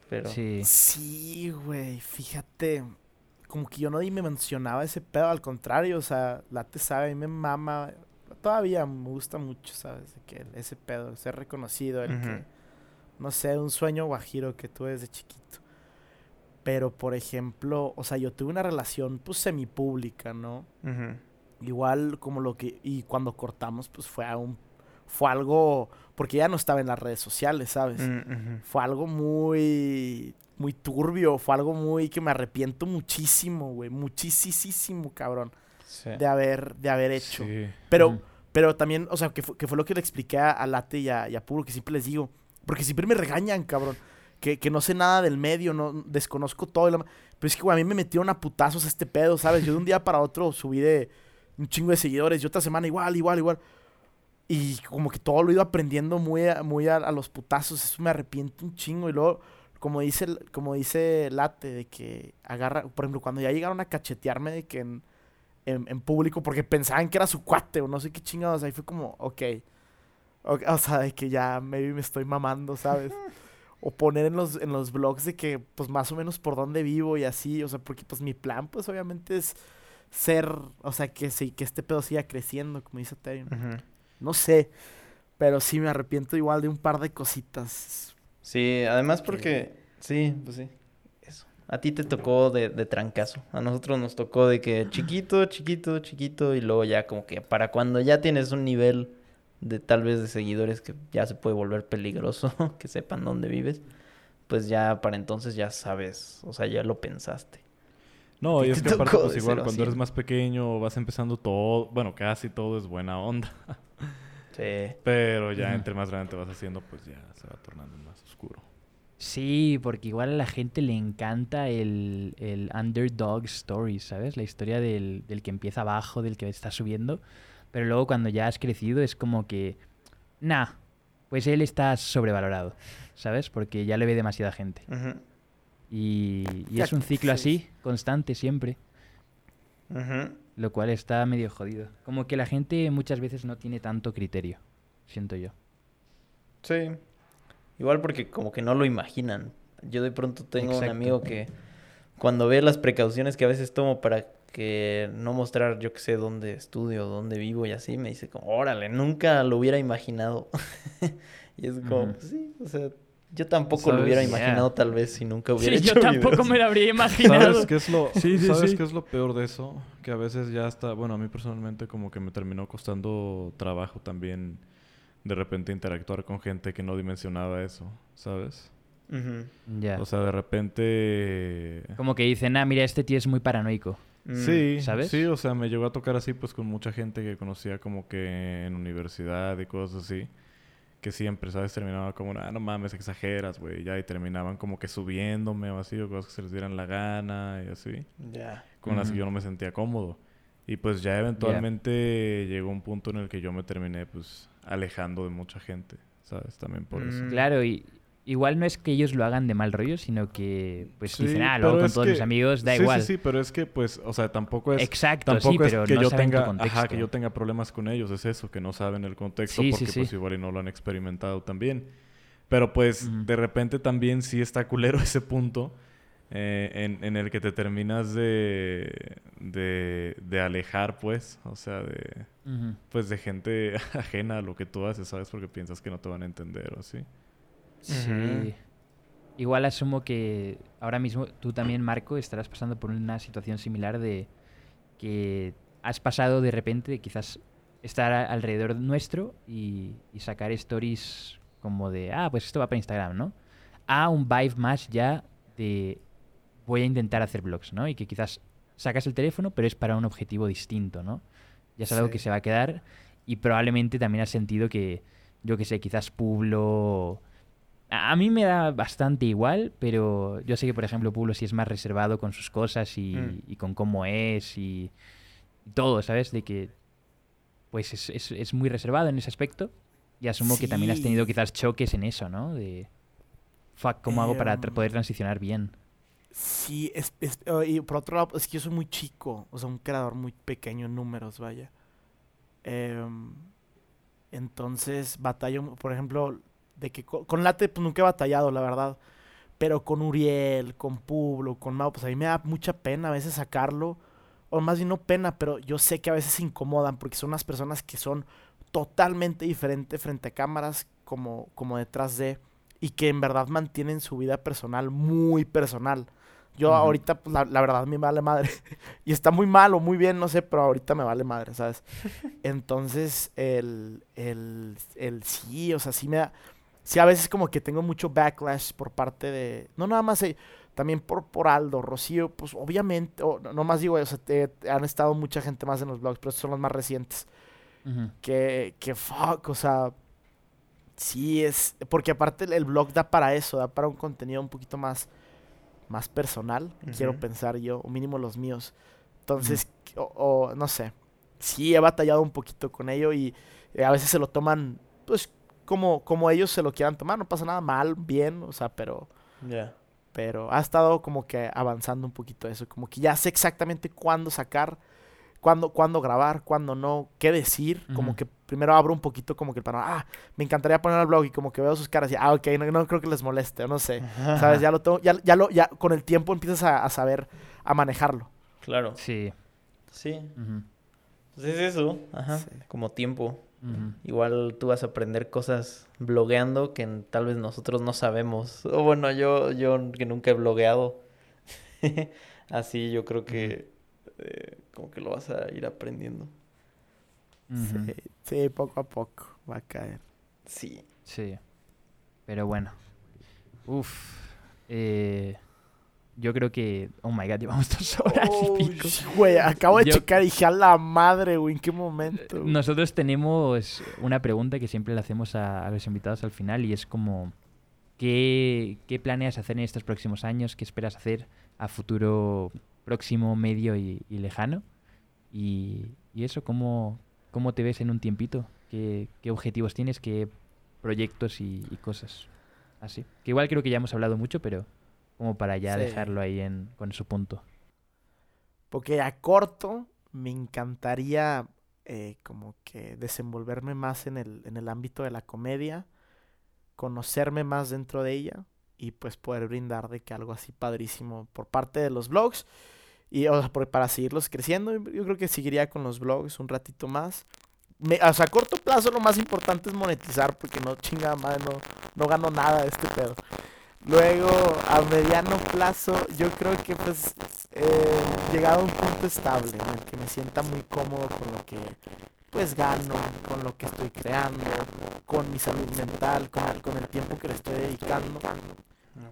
[SPEAKER 4] Pero,
[SPEAKER 2] Sí.
[SPEAKER 5] Sí, güey, fíjate. Como que yo no ni me mencionaba ese pedo, al contrario, o sea, la te sabe, a mí me mama. Todavía me gusta mucho, ¿sabes? De que ese pedo, ser reconocido, el que, no sé, un sueño guajiro que tuve desde chiquito. Pero, por ejemplo, o sea, yo tuve una relación, pues, semipública, ¿no?
[SPEAKER 4] Ujú.
[SPEAKER 5] Igual como lo que... Y cuando cortamos, pues, fue a un... Fue algo... Porque ya no estaba en las redes sociales, ¿sabes?
[SPEAKER 4] Mm.
[SPEAKER 5] Fue algo muy, muy turbio, fue algo muy que me arrepiento muchísimo, güey, muchísimo, cabrón,
[SPEAKER 4] Sí.
[SPEAKER 5] de haber, de haber hecho.
[SPEAKER 3] Sí.
[SPEAKER 5] Pero, pero también, o sea, que fue, que fue lo que le expliqué a, Late y a, y a Puro, que siempre les digo, Porque siempre me regañan, cabrón. Que, que no sé nada del medio, no desconozco todo. la Pero es que, güey, a mí me metieron a putazos este pedo, ¿sabes? Yo de un día para otro subí de un chingo de seguidores y otra semana igual, igual, igual. Y como que todo lo he ido aprendiendo muy a, muy a, a los putazos. Eso me arrepiento un chingo. Y luego, como dice, como dice Late, de que agarra, por ejemplo, cuando ya llegaron a cachetearme de que en, en, en público, porque pensaban que era su cuate o no sé qué chingados, ahí fue como, ok. O, o sea, de que ya maybe me estoy mamando, ¿sabes? O poner en los, en los blogs de que, pues, más o menos por dónde vivo y así, o sea, porque, pues, mi plan, pues, obviamente es ser, o sea, que sí, que este pedo siga creciendo, como dice.
[SPEAKER 4] Ujú.
[SPEAKER 5] No sé, pero sí me arrepiento igual de un par de cositas.
[SPEAKER 4] Sí, además porque... Sí, pues sí. A ti te tocó de, de trancazo. A nosotros nos tocó de que chiquito, chiquito, chiquito y luego ya como que para cuando ya tienes un nivel de tal vez de seguidores que ya se puede volver peligroso, que sepan dónde vives, pues ya para entonces ya sabes, o sea, ya lo pensaste.
[SPEAKER 3] No,
[SPEAKER 4] ¿Qué
[SPEAKER 3] y es que aparte, pues igual cuando eres más pequeño, vas empezando todo, bueno, casi todo es buena onda.
[SPEAKER 4] Sí.
[SPEAKER 3] Pero ya entre más grande te vas haciendo, pues ya se va tornando más oscuro.
[SPEAKER 2] Sí, porque igual a la gente le encanta el, el underdog story, ¿sabes? La historia del, del que empieza abajo, del que está subiendo. Pero luego cuando ya has crecido es como que, nah, pues él está sobrevalorado, ¿sabes? Porque ya le ve demasiada gente. Y, y es un ciclo
[SPEAKER 5] sí.
[SPEAKER 2] así, constante siempre, lo cual está medio jodido. Como que la gente muchas veces no tiene tanto criterio, siento yo.
[SPEAKER 4] Sí. Igual porque como que no lo imaginan. Yo de pronto tengo un
[SPEAKER 2] Exacto.
[SPEAKER 4] amigo que cuando ve las precauciones que a veces tomo para que no mostrar, yo que sé, dónde estudio, dónde vivo y así, me dice como, órale, nunca lo hubiera imaginado. y es como,
[SPEAKER 2] Ujú.
[SPEAKER 4] pues sí, o sea, yo tampoco lo
[SPEAKER 3] ¿Sabes?
[SPEAKER 4] hubiera
[SPEAKER 2] Yeah.
[SPEAKER 4] imaginado tal vez si nunca hubiera
[SPEAKER 2] Sí,
[SPEAKER 4] hecho
[SPEAKER 2] yo tampoco
[SPEAKER 4] videos.
[SPEAKER 2] me lo habría imaginado.
[SPEAKER 3] ¿Sabes qué es lo,
[SPEAKER 2] Sí, sí,
[SPEAKER 3] ¿sabes
[SPEAKER 2] sí.
[SPEAKER 3] qué es lo peor de eso? Que a veces ya está, bueno, a mí personalmente como que me terminó costando trabajo también de repente interactuar con gente que no dimensionaba eso, ¿sabes?
[SPEAKER 2] Ya.
[SPEAKER 3] O sea, de repente...
[SPEAKER 2] Como que dicen, ah, mira, este tío es muy paranoico.
[SPEAKER 4] Mm.
[SPEAKER 3] Sí,
[SPEAKER 2] ¿sabes?
[SPEAKER 3] sí, o sea, me llegó a tocar así pues con mucha gente que conocía como que en universidad y cosas así. Que siempre, ¿sabes? Terminaba como, ah, no mames, exageras, güey. Ya, y terminaban como que subiéndome o así, o cosas que se les dieran la gana y así.
[SPEAKER 4] Ya.
[SPEAKER 3] Con las que yo no me sentía cómodo. Y pues ya eventualmente llegó un punto en el que yo me terminé pues alejando de mucha gente, ¿sabes? También por eso.
[SPEAKER 4] Mm.
[SPEAKER 2] Claro, y igual no es que ellos lo hagan de mal rollo, sino que pues
[SPEAKER 3] Sí,
[SPEAKER 2] dicen, ah,
[SPEAKER 3] pero
[SPEAKER 2] luego con todos
[SPEAKER 3] que-
[SPEAKER 2] mis amigos, da
[SPEAKER 3] sí,
[SPEAKER 2] igual.
[SPEAKER 3] Sí, sí, pero es que pues, o sea, tampoco es...
[SPEAKER 2] Exacto,
[SPEAKER 3] Tampoco
[SPEAKER 2] sí, pero
[SPEAKER 3] es que
[SPEAKER 2] no
[SPEAKER 3] yo
[SPEAKER 2] saben tu
[SPEAKER 3] tenga,
[SPEAKER 2] contexto.
[SPEAKER 3] ajá, que yo tenga problemas con ellos, es eso, que no saben el contexto
[SPEAKER 2] Sí,
[SPEAKER 3] porque
[SPEAKER 2] sí.
[SPEAKER 3] pues igual y no lo han experimentado también. Pero pues de repente también sí está culero ese punto eh, en, en el que te terminas de, de, de alejar, pues, o sea, de, Pues de gente ajena a lo que tú haces, ¿sabes? Porque piensas que no te van a entender o así.
[SPEAKER 2] Sí. Igual asumo que ahora mismo tú también, Marco, estarás pasando por una situación similar de que has pasado de repente de quizás estar alrededor nuestro y, y sacar stories como de, ah, pues esto va para Instagram, ¿no? A un vibe más ya de voy a intentar hacer vlogs, ¿no? Y que quizás sacas el teléfono, pero es para un objetivo distinto, ¿no? Ya es algo que se va a quedar y probablemente también has sentido que, yo que sé, quizás Publo... A mí me da bastante igual, pero yo sé que, por ejemplo, Publo sí es más reservado con sus cosas y,
[SPEAKER 4] Mm.
[SPEAKER 2] y con cómo es y, todo, ¿sabes? De que pues es, es- es muy reservado en ese aspecto. Y asumo que también has tenido quizás choques en eso, ¿no? De, fuck, ¿cómo hago para tra-
[SPEAKER 5] Em,
[SPEAKER 2] poder transicionar bien?
[SPEAKER 5] Sí, es, es- eh, y por otro lado, es que yo soy muy chico, o sea, un creador muy pequeño en números, vaya. Em, entonces, batallo, por ejemplo, de que co- con, Late pues nunca he batallado, la verdad. Pero con Uriel, con Publo, con Mau, pues a mí me da mucha pena a veces sacarlo. O más bien no pena, pero yo sé que a veces incomodan porque son unas personas que son totalmente diferentes frente a cámaras como, como detrás de y que en verdad mantienen su vida personal muy personal. Yo ahorita, pues, la, la verdad, me vale madre. y está muy mal o muy bien, no sé, pero ahorita me vale madre, ¿sabes? Entonces, el, el, el sí, o sea, sí me da... Sí, a veces como que tengo mucho backlash por parte de... No nada más, eh, también por, por Aldo, Rocío, pues obviamente, no no más digo, o sea, te- te- han estado mucha gente más en los blogs, pero estos son los más recientes que, que fuck, o sea, Sí, es. Porque aparte el- el blog da para eso, da para un contenido un poquito más, más personal, quiero pensar yo, o mínimo los míos. Entonces, o, o, no sé. Sí, he batallado un poquito con ello y eh, a veces se lo toman, pues, como, como ellos se lo quieran tomar. No pasa nada mal, bien, o sea, pero. Pero ha estado como que avanzando un poquito eso. Como que ya sé exactamente cuándo sacar, cuándo, cuándo grabar, cuándo no, qué decir. Como que primero abro un poquito como que el panorama. Ah, me encantaría poner al blog y como que veo sus caras y, ah, ok, no, no creo que les moleste, o no sé. ¿Sabes? Ya lo tengo, ya, ya lo, ya con el tiempo empiezas a, a saber, a manejarlo.
[SPEAKER 4] Claro.
[SPEAKER 2] Sí.
[SPEAKER 4] Sí. Pues es eso. Ajá.
[SPEAKER 5] Sí.
[SPEAKER 4] Como tiempo. Igual tú vas a aprender cosas blogueando que tal vez nosotros no sabemos. O bueno, yo, yo que nunca he blogueado. Así yo creo que eh, como que lo vas a ir aprendiendo.
[SPEAKER 5] Sí, sí, poco a poco va a caer.
[SPEAKER 4] Sí.
[SPEAKER 2] Sí. Pero bueno. Uf. Eh, yo creo que. Oh my god, llevamos dos horas y pico.
[SPEAKER 5] Güey, acabo de
[SPEAKER 2] Yo-
[SPEAKER 5] checar y dije a la madre, güey, ¿en qué momento? güey?
[SPEAKER 2] Nosotros tenemos una pregunta que siempre le hacemos a, a los invitados al final y es como. ¿qué, ¿Qué planeas hacer en estos próximos años? ¿Qué esperas hacer a futuro próximo, medio y, y lejano? Y, y eso, ¿cómo, ¿cómo te ves en un tiempito? ¿Qué, qué objetivos tienes? ¿Qué proyectos y, y cosas? Así. Que igual creo que ya hemos hablado mucho, pero como para ya
[SPEAKER 5] Sí.
[SPEAKER 2] dejarlo ahí en, con su punto.
[SPEAKER 5] Porque a corto me encantaría eh, como que desenvolverme más en el, en el ámbito de la comedia, conocerme más dentro de ella y pues poder brindar de que algo así padrísimo por parte de los blogs y o sea, por- para seguirlos creciendo. Yo creo que seguiría con los blogs un ratito más. Me- o sea, a corto plazo lo más importante es monetizar porque no chinga madre, no, no gano nada de este pedo. Luego, a mediano plazo, yo creo que pues eh, llegado a un punto estable en el que me sienta muy cómodo con lo que pues gano, con lo que estoy creando, con mi salud mental, con el, con el tiempo que le estoy dedicando.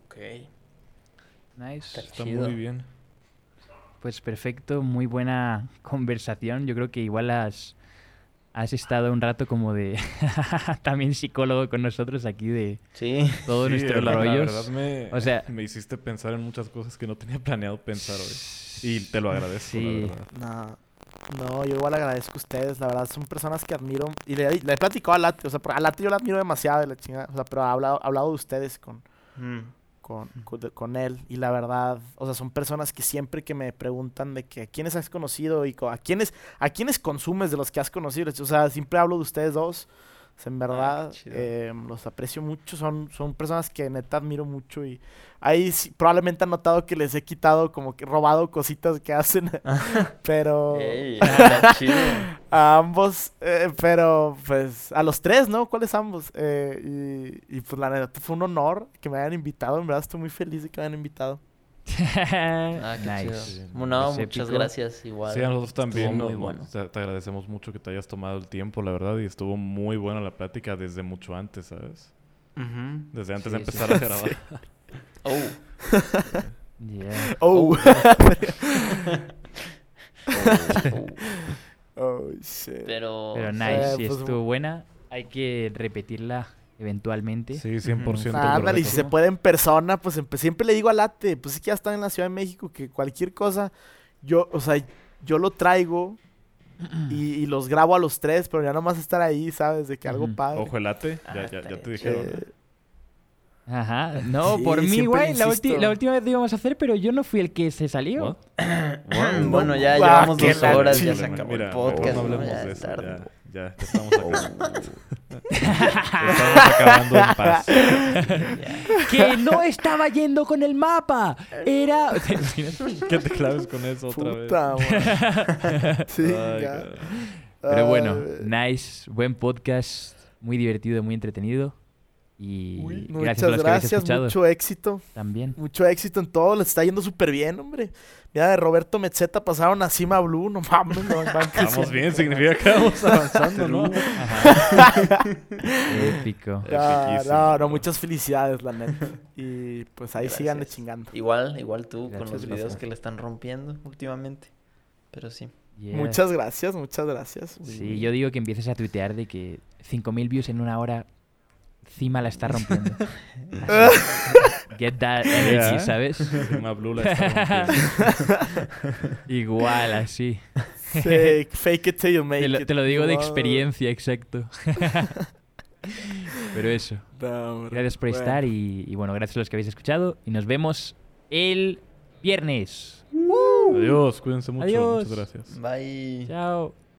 [SPEAKER 4] Ok.
[SPEAKER 2] Nice.
[SPEAKER 3] Está
[SPEAKER 4] Chido.
[SPEAKER 3] muy bien.
[SPEAKER 2] Pues perfecto, muy buena conversación. Yo creo que igual has, has estado un rato como de también psicólogo con nosotros aquí de
[SPEAKER 4] Sí.
[SPEAKER 2] todos
[SPEAKER 3] Sí,
[SPEAKER 2] nuestros
[SPEAKER 3] la- la
[SPEAKER 2] rollos.
[SPEAKER 3] verdad me,
[SPEAKER 2] O sea-
[SPEAKER 3] me hiciste pensar en muchas cosas que no tenía planeado pensar hoy. Y te lo agradezco,
[SPEAKER 2] Sí.
[SPEAKER 3] la verdad.
[SPEAKER 5] No, no, yo igual agradezco a ustedes, la verdad, son personas que admiro. Y le, le he platicado a Late, o sea, a Late yo la admiro demasiado de la chingada, o sea, pero he hablado, hablado de ustedes con,
[SPEAKER 4] Mm.
[SPEAKER 5] Con, él. Y la verdad, o sea, son personas que siempre que me preguntan de que a quiénes has conocido y a quiénes, a quiénes consumes de los que has conocido. O sea, siempre hablo de ustedes dos. O sea, en verdad,
[SPEAKER 4] chido.
[SPEAKER 5] eh, los aprecio mucho. Son, son personas que neta admiro mucho. Y ahí sí- probablemente han notado que les he quitado, como que robado cositas que hacen. pero
[SPEAKER 4] Ey, chido.
[SPEAKER 5] a ambos, eh, pero pues a los tres, ¿no? ¿Cuáles ambos? Eh, y, y pues la neta fue un honor que me hayan invitado, en verdad estoy muy feliz de que me hayan invitado.
[SPEAKER 4] Ah, qué
[SPEAKER 2] nice.
[SPEAKER 3] Sí.
[SPEAKER 4] chido. Muchas
[SPEAKER 2] épico.
[SPEAKER 4] gracias, igual.
[SPEAKER 3] Sí, a nosotros también.
[SPEAKER 4] Muy bueno.
[SPEAKER 3] sea, te agradecemos mucho que te hayas tomado el tiempo, la verdad. Y estuvo muy buena la plática desde mucho antes, ¿sabes?
[SPEAKER 4] Ujú.
[SPEAKER 3] Desde antes
[SPEAKER 2] Sí,
[SPEAKER 3] de
[SPEAKER 2] sí.
[SPEAKER 3] empezar a grabar.
[SPEAKER 4] Oh.
[SPEAKER 2] Yeah.
[SPEAKER 5] Oh,
[SPEAKER 4] Oh, oh.
[SPEAKER 5] oh, shit.
[SPEAKER 4] Pero,
[SPEAKER 2] Pero
[SPEAKER 5] Eh,
[SPEAKER 2] nice, si
[SPEAKER 5] pues,
[SPEAKER 2] estuvo buena, hay que repetirla eventualmente.
[SPEAKER 3] Sí, 100%.
[SPEAKER 5] Ah, ándale, y si se puede en persona, pues siempre le digo a Late, pues es que ya está en la Ciudad de México, que cualquier cosa, yo, o sea, yo lo traigo y, y los grabo a los tres, pero ya nomás estar ahí, ¿sabes? De que algo padre.
[SPEAKER 3] Ojo, el late.
[SPEAKER 4] Ah,
[SPEAKER 3] Ya, ya, ya
[SPEAKER 4] estaría
[SPEAKER 3] te dijeron.
[SPEAKER 5] Eh,
[SPEAKER 2] Ajá. No,
[SPEAKER 5] Sí,
[SPEAKER 2] por mí, güey. La, última vez lo íbamos a hacer, pero yo no fui el que se salió.
[SPEAKER 3] What?
[SPEAKER 4] bueno, ya
[SPEAKER 5] Ah,
[SPEAKER 4] llevamos
[SPEAKER 5] qué
[SPEAKER 4] dos horas, ya se acabó
[SPEAKER 3] mira,
[SPEAKER 4] el podcast.
[SPEAKER 3] no
[SPEAKER 4] Ya
[SPEAKER 3] eso.
[SPEAKER 4] tarde.
[SPEAKER 3] Ya, ya, ya estamos acabando. estamos acabando en paz.
[SPEAKER 2] Que no estaba yendo con el mapa. Era.
[SPEAKER 3] Que te claves con eso otra vez.
[SPEAKER 5] Puta, madre. Sí,
[SPEAKER 3] Ay,
[SPEAKER 5] ya.
[SPEAKER 2] Pero bueno, nice, buen podcast, muy divertido, muy entretenido. Y
[SPEAKER 5] uy,
[SPEAKER 2] gracias a
[SPEAKER 5] Muchas gracias, mucho éxito.
[SPEAKER 2] también.
[SPEAKER 5] Mucho éxito en todo, les está yendo súper bien, hombre. Mira, de Roberto Metzeta pasaron a Cima Blue, no mames, no,
[SPEAKER 3] Vamos bien, significa que vamos avanzando, ¿no?
[SPEAKER 2] Épico.
[SPEAKER 5] Ya, no, no, muchas felicidades, la neta. Y pues ahí
[SPEAKER 4] Gracias.
[SPEAKER 5] chingando.
[SPEAKER 4] Igual, igual tú con
[SPEAKER 2] Gracias,
[SPEAKER 4] los videos
[SPEAKER 2] gracias.
[SPEAKER 4] que le están rompiendo últimamente. Pero sí.
[SPEAKER 2] Yeah.
[SPEAKER 5] Muchas gracias, muchas gracias.
[SPEAKER 2] Sí, yo digo que empieces a tuitear de que 5.000 views en una hora Cima la está rompiendo. Get that energy,
[SPEAKER 3] Yeah.
[SPEAKER 2] ¿sabes?
[SPEAKER 3] Sigma Blue la está rompiendo.
[SPEAKER 2] Igual, así.
[SPEAKER 5] Fake, fake it till you make
[SPEAKER 2] Te lo,
[SPEAKER 5] it.
[SPEAKER 2] te lo digo de
[SPEAKER 5] Wow.
[SPEAKER 2] experiencia, exacto. Pero eso. Gracias por
[SPEAKER 5] Bueno.
[SPEAKER 2] estar y, y bueno, gracias a los que habéis escuchado. Y nos vemos el viernes.
[SPEAKER 3] Adiós, cuídense mucho.
[SPEAKER 2] Adiós.
[SPEAKER 3] Muchas gracias.
[SPEAKER 4] Bye.
[SPEAKER 2] Chao.